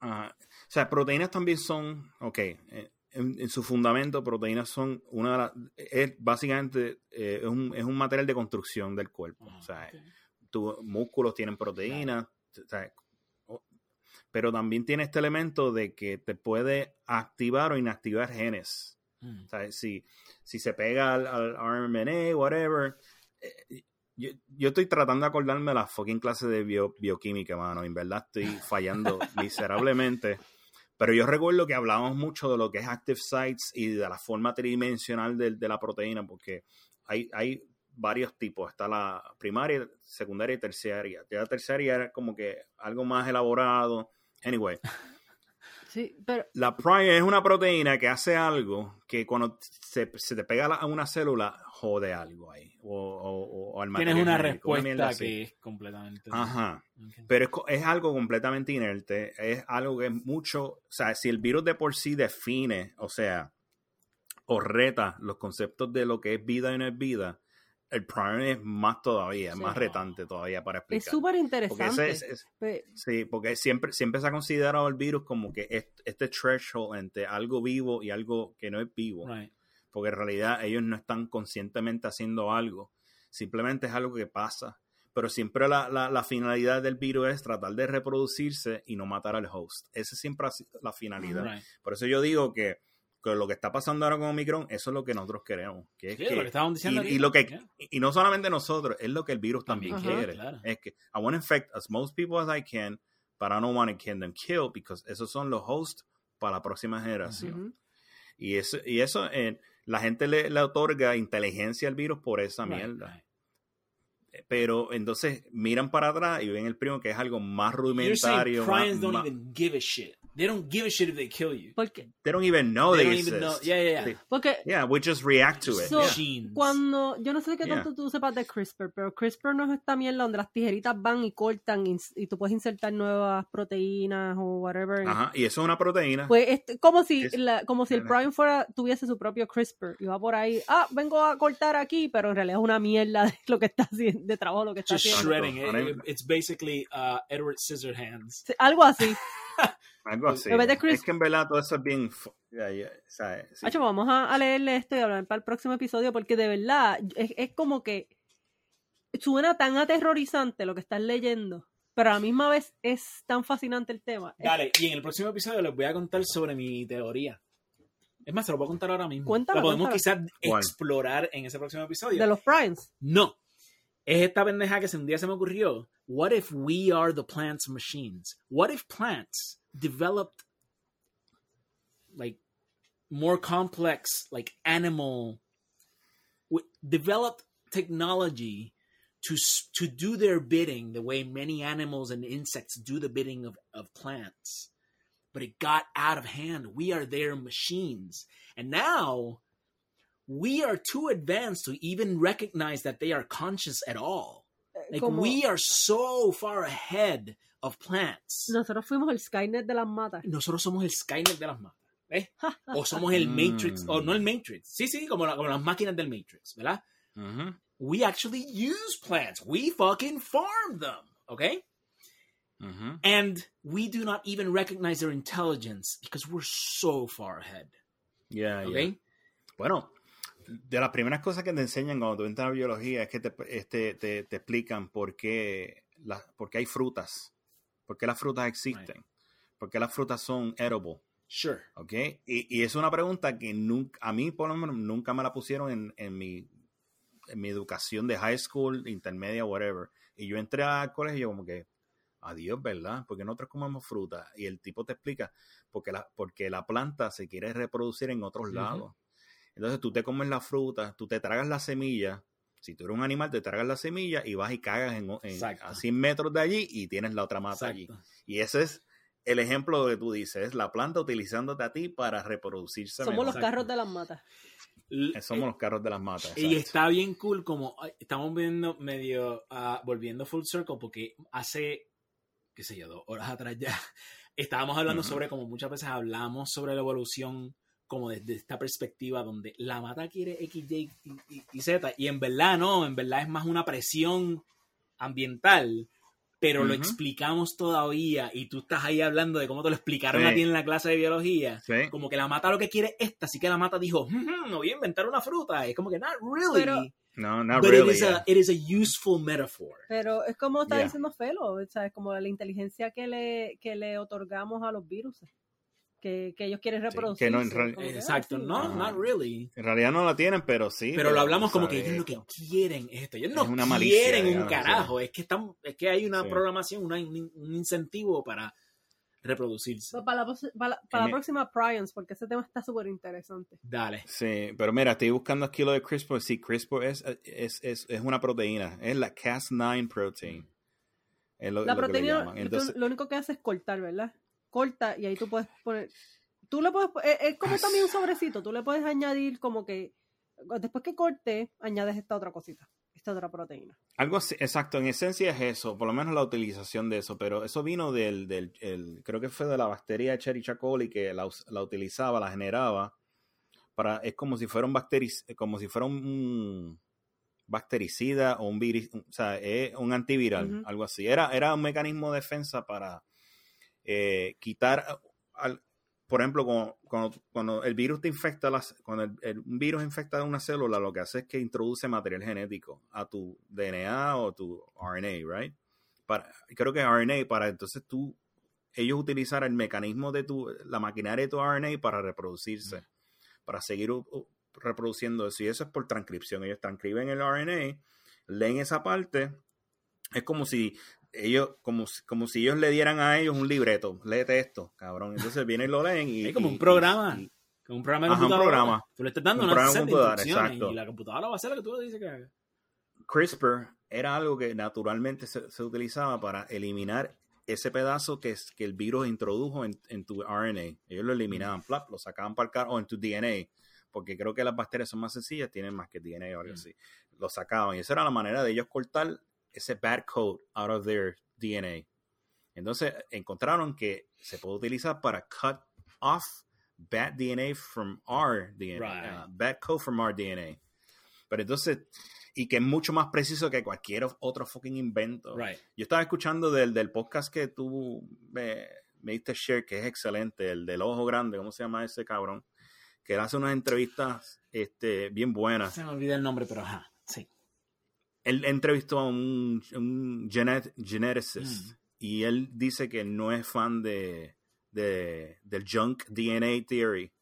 ah, o sea, proteínas también son, ok, eh, en, en su fundamento, proteínas son una de las, es básicamente, eh, es, un, es un material de construcción del cuerpo. O sea, tus músculos tienen proteínas, o sea, o- pero también tiene este elemento de que te puede activar o inactivar genes. Mm. O sea, si, si se pega al, al RMNA, whatever. eh, yo, yo estoy tratando de acordarme de la fucking clase de bio- bioquímica, mano. En verdad estoy fallando miserablemente. Pero yo recuerdo que hablábamos mucho de lo que es active sites y de la forma tridimensional de, de la proteína, porque hay, hay varios tipos. Está la primaria, secundaria y terciaria. La terciaria era como que algo más elaborado. Anyway. Sí, pero La prime es una proteína que hace algo que cuando se, se te pega a una célula jode algo ahí. O, o, o al Tienes una respuesta que es completamente. Ajá. Pero es, es algo completamente inerte, es algo que es mucho, o sea, si el virus de por sí define, o sea, o reta los conceptos de lo que es vida y no es vida, el prime es más todavía, Sí. más retante todavía para es explicar. súper Porque interesante. ese es- es- Pe- sí, porque siempre, siempre se ha considerado el virus como que es- este threshold entre algo vivo y algo que no es vivo. Right. Porque en realidad ellos no están conscientemente haciendo algo, simplemente es algo que pasa. Pero siempre la, la- la finalidad del virus es tratar de reproducirse y no matar al host. Esa siempre ha sido la finalidad. Right. Por eso yo digo que, que lo que está pasando ahora con Omicron, eso es lo que nosotros queremos. Que es Sí, que, lo que estábamos diciendo y, lo que, Yeah. y no solamente nosotros, es lo que el virus también quiere. Claro. Es que I want to infect as most people as I can, but I don't want to get them killed because esos son los hosts para la próxima generación. Y eso, y eso eh, la gente le, le otorga inteligencia al virus por esa Right, mierda. right. Pero entonces miran para atrás y ven el primo que es algo más You're saying rudimentario. más- prions don't más- even give a shit. They don't give a shit if they kill you. Porque, they don't even know They they, don't even know. exist. Yeah, yeah, yeah. Sí. porque Yeah, we just react to it. So, yeah. Cuando, yo no sé qué Yeah. tanto tú sepas de CRISPR, pero CRISPR no es esta mierda donde las tijeritas van y cortan y, y tú puedes insertar nuevas proteínas o whatever. Ajá, y eso es una proteína. Pues es como si, Es- la- como si el. Prime fuera, tuviese su propio CRISPR y va por ahí, ah, vengo a cortar aquí, pero en realidad es una mierda de lo que está haciendo, de trabajo lo que está Just haciendo. shredding. It- it's basically uh, Edward Scissorhands. Sí, Algo así. algo así. Chris- Es que en verdad todo eso es bien. sí. Hacho, vamos a, a leerle esto y hablar para el próximo episodio porque de verdad es, es como que suena tan aterrorizante lo que estás leyendo, pero a la misma vez es tan fascinante el tema. Dale, y en el próximo episodio les voy a contar sobre mi teoría. Es más, se lo voy a contar ahora mismo. Cuéntala, La podemos quizás explorar en ese próximo episodio. de los Primes. No. Es esta pendeja que un día se me ocurrió. What if we are the plants machines? What if plants developed like more complex, like animal, developed technology to to do their bidding the way many animals and insects do the bidding of, of plants. But it got out of hand. We are their machines. And now we are too advanced to even recognize that they are conscious at all. Eh, like Como we are so far ahead of plants. nosotros fuimos el Skynet de las matas. Nosotros somos el Skynet de las matas. ¿ves? O somos el Matrix, o mm. no el Matrix. Sí, sí, como, la- como las máquinas del Matrix, ¿verdad? Ujú. We actually use plants. We fucking farm them. Okay? Ujú. And we do not even recognize their intelligence because we're so far ahead. Yeah, yeah. Okay? Bueno, de las primeras cosas que te enseñan cuando tú entras a biología es que te, este, te, te explican por qué, la- por qué hay frutas, por qué las frutas existen, por qué las frutas son edible, Sure. ¿ok? Y, y es una pregunta que nunca, a mí por lo menos nunca me la pusieron en, en, mi, en mi educación de high school, intermedia, whatever. Y yo entré al colegio y yo como que, adiós, ¿verdad? Porque nosotros comemos fruta. Y el tipo te explica, porque la, porque la planta se quiere reproducir en otros lados. Entonces tú te comes la fruta, tú te tragas la semilla. Si tú eres un animal, te tragas la semilla y vas y cagas en, en- a 100 metros de allí y tienes la otra mata allí. Y ese es el ejemplo que tú dices, es la planta utilizándote a ti para reproducirse. Somos los carros de las matas. Eh, Somos los carros de las matas. Y exacto. está bien cool como estamos viendo medio ah, volviendo full circle porque hace, qué sé yo, dos horas atrás ya estábamos hablando sobre como muchas veces hablamos sobre la evolución como desde esta perspectiva donde la mata quiere X, Y y, y- Z y en verdad no, en verdad es más una presión ambiental pero lo Ujú. explicamos todavía y tú estás ahí hablando de cómo te lo explicaron a Sí. ti en la clase de biología Sí. como que la mata lo que quiere es esta, así que la mata dijo, "Hmm, me voy a inventar una fruta. Es como que, not really. Pero- No, not but really. it, is yeah. a, it is a useful metaphor. Pero es como está Yeah. diciendo Felo, o sea, es como la inteligencia que le, que le otorgamos a los virus. Que, que ellos quieren Sí, que no en real- ah, Exacto, no, Ajá. not really. En realidad no la tienen, pero sí. Pero lo hablamos como que ellos lo que quieren es esto. Ellos no Es una malicia, quieren un carajo. Es que están, es que hay una Sí. programación, una- un, incentivo para reproducirse. Para la, pos- para la- para la me- próxima Prions, porque ese tema está súper interesante. Dale. Sí, pero mira, estoy buscando aquí lo de CRISPR. Sí, CRISPR es, es, es, es una proteína. Es la Cas9 protein. Es lo, La lo que le proteína llaman. lo, Entonces, lo único que hace es cortar, ¿verdad? Corta y ahí tú puedes poner, tú le puedes, es, es como también un sobrecito, tú le puedes añadir como que, después que corte, añades esta otra cosita, esta otra proteína. Algo así, exacto, en esencia es eso, por lo menos la utilización de eso, pero eso vino del, del el- creo que fue de la bacteria Escherichia coli que la, la utilizaba, la generaba, para, es como si fuera un como si fuera un, un bactericida o un virus, o sea, es un antiviral, algo así. Era, era un mecanismo de defensa para eh, quitar, al- por ejemplo, cuando, cuando, cuando el virus te infecta, las, cuando el, virus infecta una célula, lo que hace es que introduce material genético a tu DNA o tu RNA, right? Para, creo que RNA para entonces tú, ellos utilizar el mecanismo de tu, la maquinaria de tu RNA para reproducirse, para seguir reproduciendo eso. Y eso es por transcripción. Ellos transcriben el RNA, leen esa parte. Es como si ellos, como, si- como si ellos le dieran a ellos un libreto. Léete esto, cabrón. Entonces vienen y lo leen y. Es como y- un programa. y- Con un programa de Ajá, un programa. Tú le estás dando Un una computadora, exacto. y la computadora va a hacer lo que tú le dices que haga. CRISPR era algo que naturalmente se, se utilizaba para eliminar ese pedazo que, es, que el virus introdujo en, en tu RNA. Ellos lo eliminaban, plap, lo sacaban para el car o en tu DNA, porque creo que las bacterias son más sencillas, tienen más que DNA o algo Mm. así. Lo sacaban y esa era la manera de ellos cortar ese bad code out of their DNA. Entonces encontraron que se puede utilizar para cut off bad DNA from our DNA, Right. uh, bad code from our DNA. Pero entonces, y que es mucho más preciso que cualquier otro fucking invento. Right. Yo estaba escuchando del, del podcast que tú me, me diste share, que es excelente, el del ojo grande, ¿cómo se llama ese cabrón? Que él hace unas entrevistas este, bien buenas. Se me olvida el nombre, pero ajá. Sí. Él entrevistó a un, un genet- geneticist Mm. y él dice que no es fan de, de- del junk DNA theory.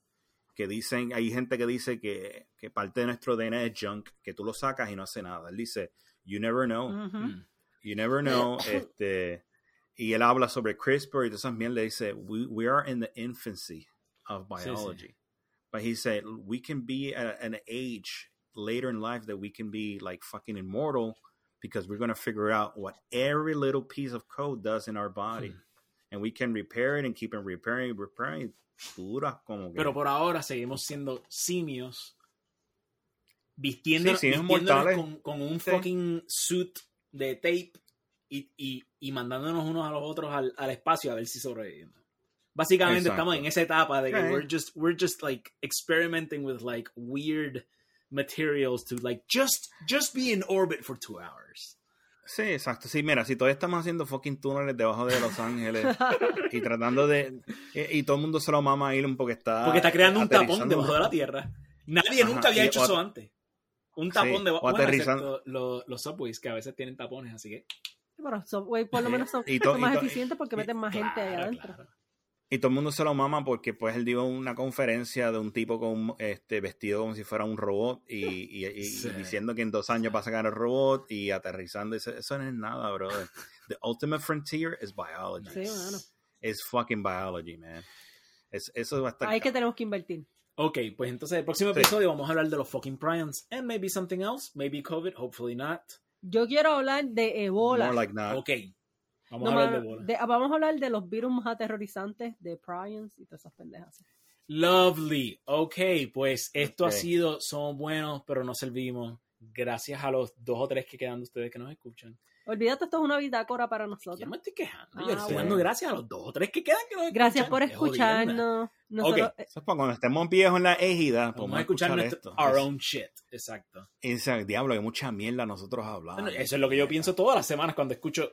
Que dicen, hay gente que dice que, que parte de nuestro DNA es junk, que tú lo sacas y no hace nada. Él dice, you never know. Mm. You never know. este, y él habla sobre CRISPR y todas esas mierdas. Dice, we, we are in the infancy of Sí, sí. biology. But he said, we can be at an age later in life that we can be like fucking immortal because we're going to figure out what every little piece of code does in our body. Hmm. And we can repair it and keep on repairing, repairing. Duras como que. Pero por ahora seguimos siendo simios vistiéndonos, Sí, vistiéndonos con, con un Sí. fucking suit de tape y, y, y mandándonos unos a los otros al, al espacio a ver si sobrevivimos. Básicamente Exacto. estamos en esa etapa de que we're just we're just like experimenting with like weird materials to like just just be in orbit for two hours. Sí, exacto. Sí, mira, si todavía estamos haciendo fucking túneles debajo de Los Ángeles y tratando de. Y, y todo el mundo se lo mama a Elon porque está. Porque está creando un tapón debajo de la Tierra. Nadie Ajá, nunca había hecho eso antes. Un tapón Sí, debajo. o Bueno, aterrizando. los, los subways que a veces tienen tapones, así que. Pero Subway por lo menos son, Y to- son y más to- eficientes porque y- meten más gente ahí adentro. claro. Y todo el mundo se lo mama porque pues él dio una conferencia de un tipo con este vestido como si fuera un robot y, y- y- y Sí. diciendo que en dos años va a sacar el robot y aterrizando. Eso, eso no es nada, brother. The ultimate frontier is biology. Sí, mano. Es fucking biology, man. Es, eso va a estar... Ahí que tenemos que invertir. Ok, pues entonces el próximo Sí. episodio vamos a hablar de los fucking prions. And maybe something else. Maybe COVID, hopefully not. Yo quiero hablar de Ebola. More like not. Ok. Vamos No, a hablar de bola. de- vamos a hablar de los virus más aterrorizantes de prions y todas esas pendejas. Lovely. Ok, pues esto ha sido Somos Buenos, pero no servimos. Gracias a los dos o tres que quedan de ustedes que nos escuchan. Olvídate, esto es una bitácora para Yo nosotros. me estoy quejando. Ah, Yo estoy bueno. dando gracias a los dos o tres que quedan que nos Gracias escuchan. por escucharnos. Nosotros, eh, Eso es para cuando estemos viejos en la égida, Vamos podemos a escuchar escuchar nuestro, esto. our own shit. Exacto. dice, diablo, hay mucha mierda nosotros hablamos. Bueno, eso es lo que yo pienso todas las semanas cuando escucho.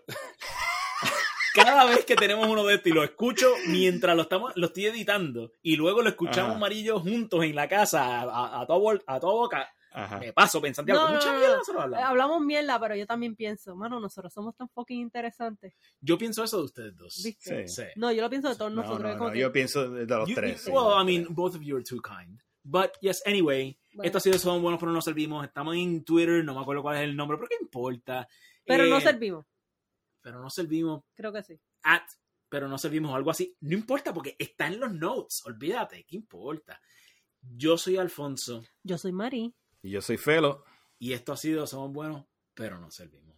Cada vez que tenemos uno de estos y lo escucho mientras lo estamos lo estoy editando y luego lo escuchamos Ajá. amarillo juntos en la casa a, a, a toda, bol- a toda boca, Ajá. me paso pensando, No, "Diablo, no, mucha no, mierda no. nosotros hablamos". hablamos mierda, pero yo también pienso, mano, nosotros somos tan fucking interesantes. Yo pienso eso de ustedes dos. ¿Viste? Sí. Sí. No, yo lo pienso de todos No, nosotros. no, yo pienso de los You- tres. you- well, I mean, tres. both of you are too kind. But yes, anyway, Bueno. esto ha sido Son Buenos pero no servimos. Estamos en Twitter, no me acuerdo cuál es el nombre, pero qué importa. Pero no Eh, servimos, Pero no servimos. creo que sí. at, pero no servimos o algo así. No importa porque está en los notes. Olvídate, ¿qué importa? Yo soy Alfonso Yo soy Mari. Y yo soy Felo. y esto ha sido Somos Buenos, pero no servimos.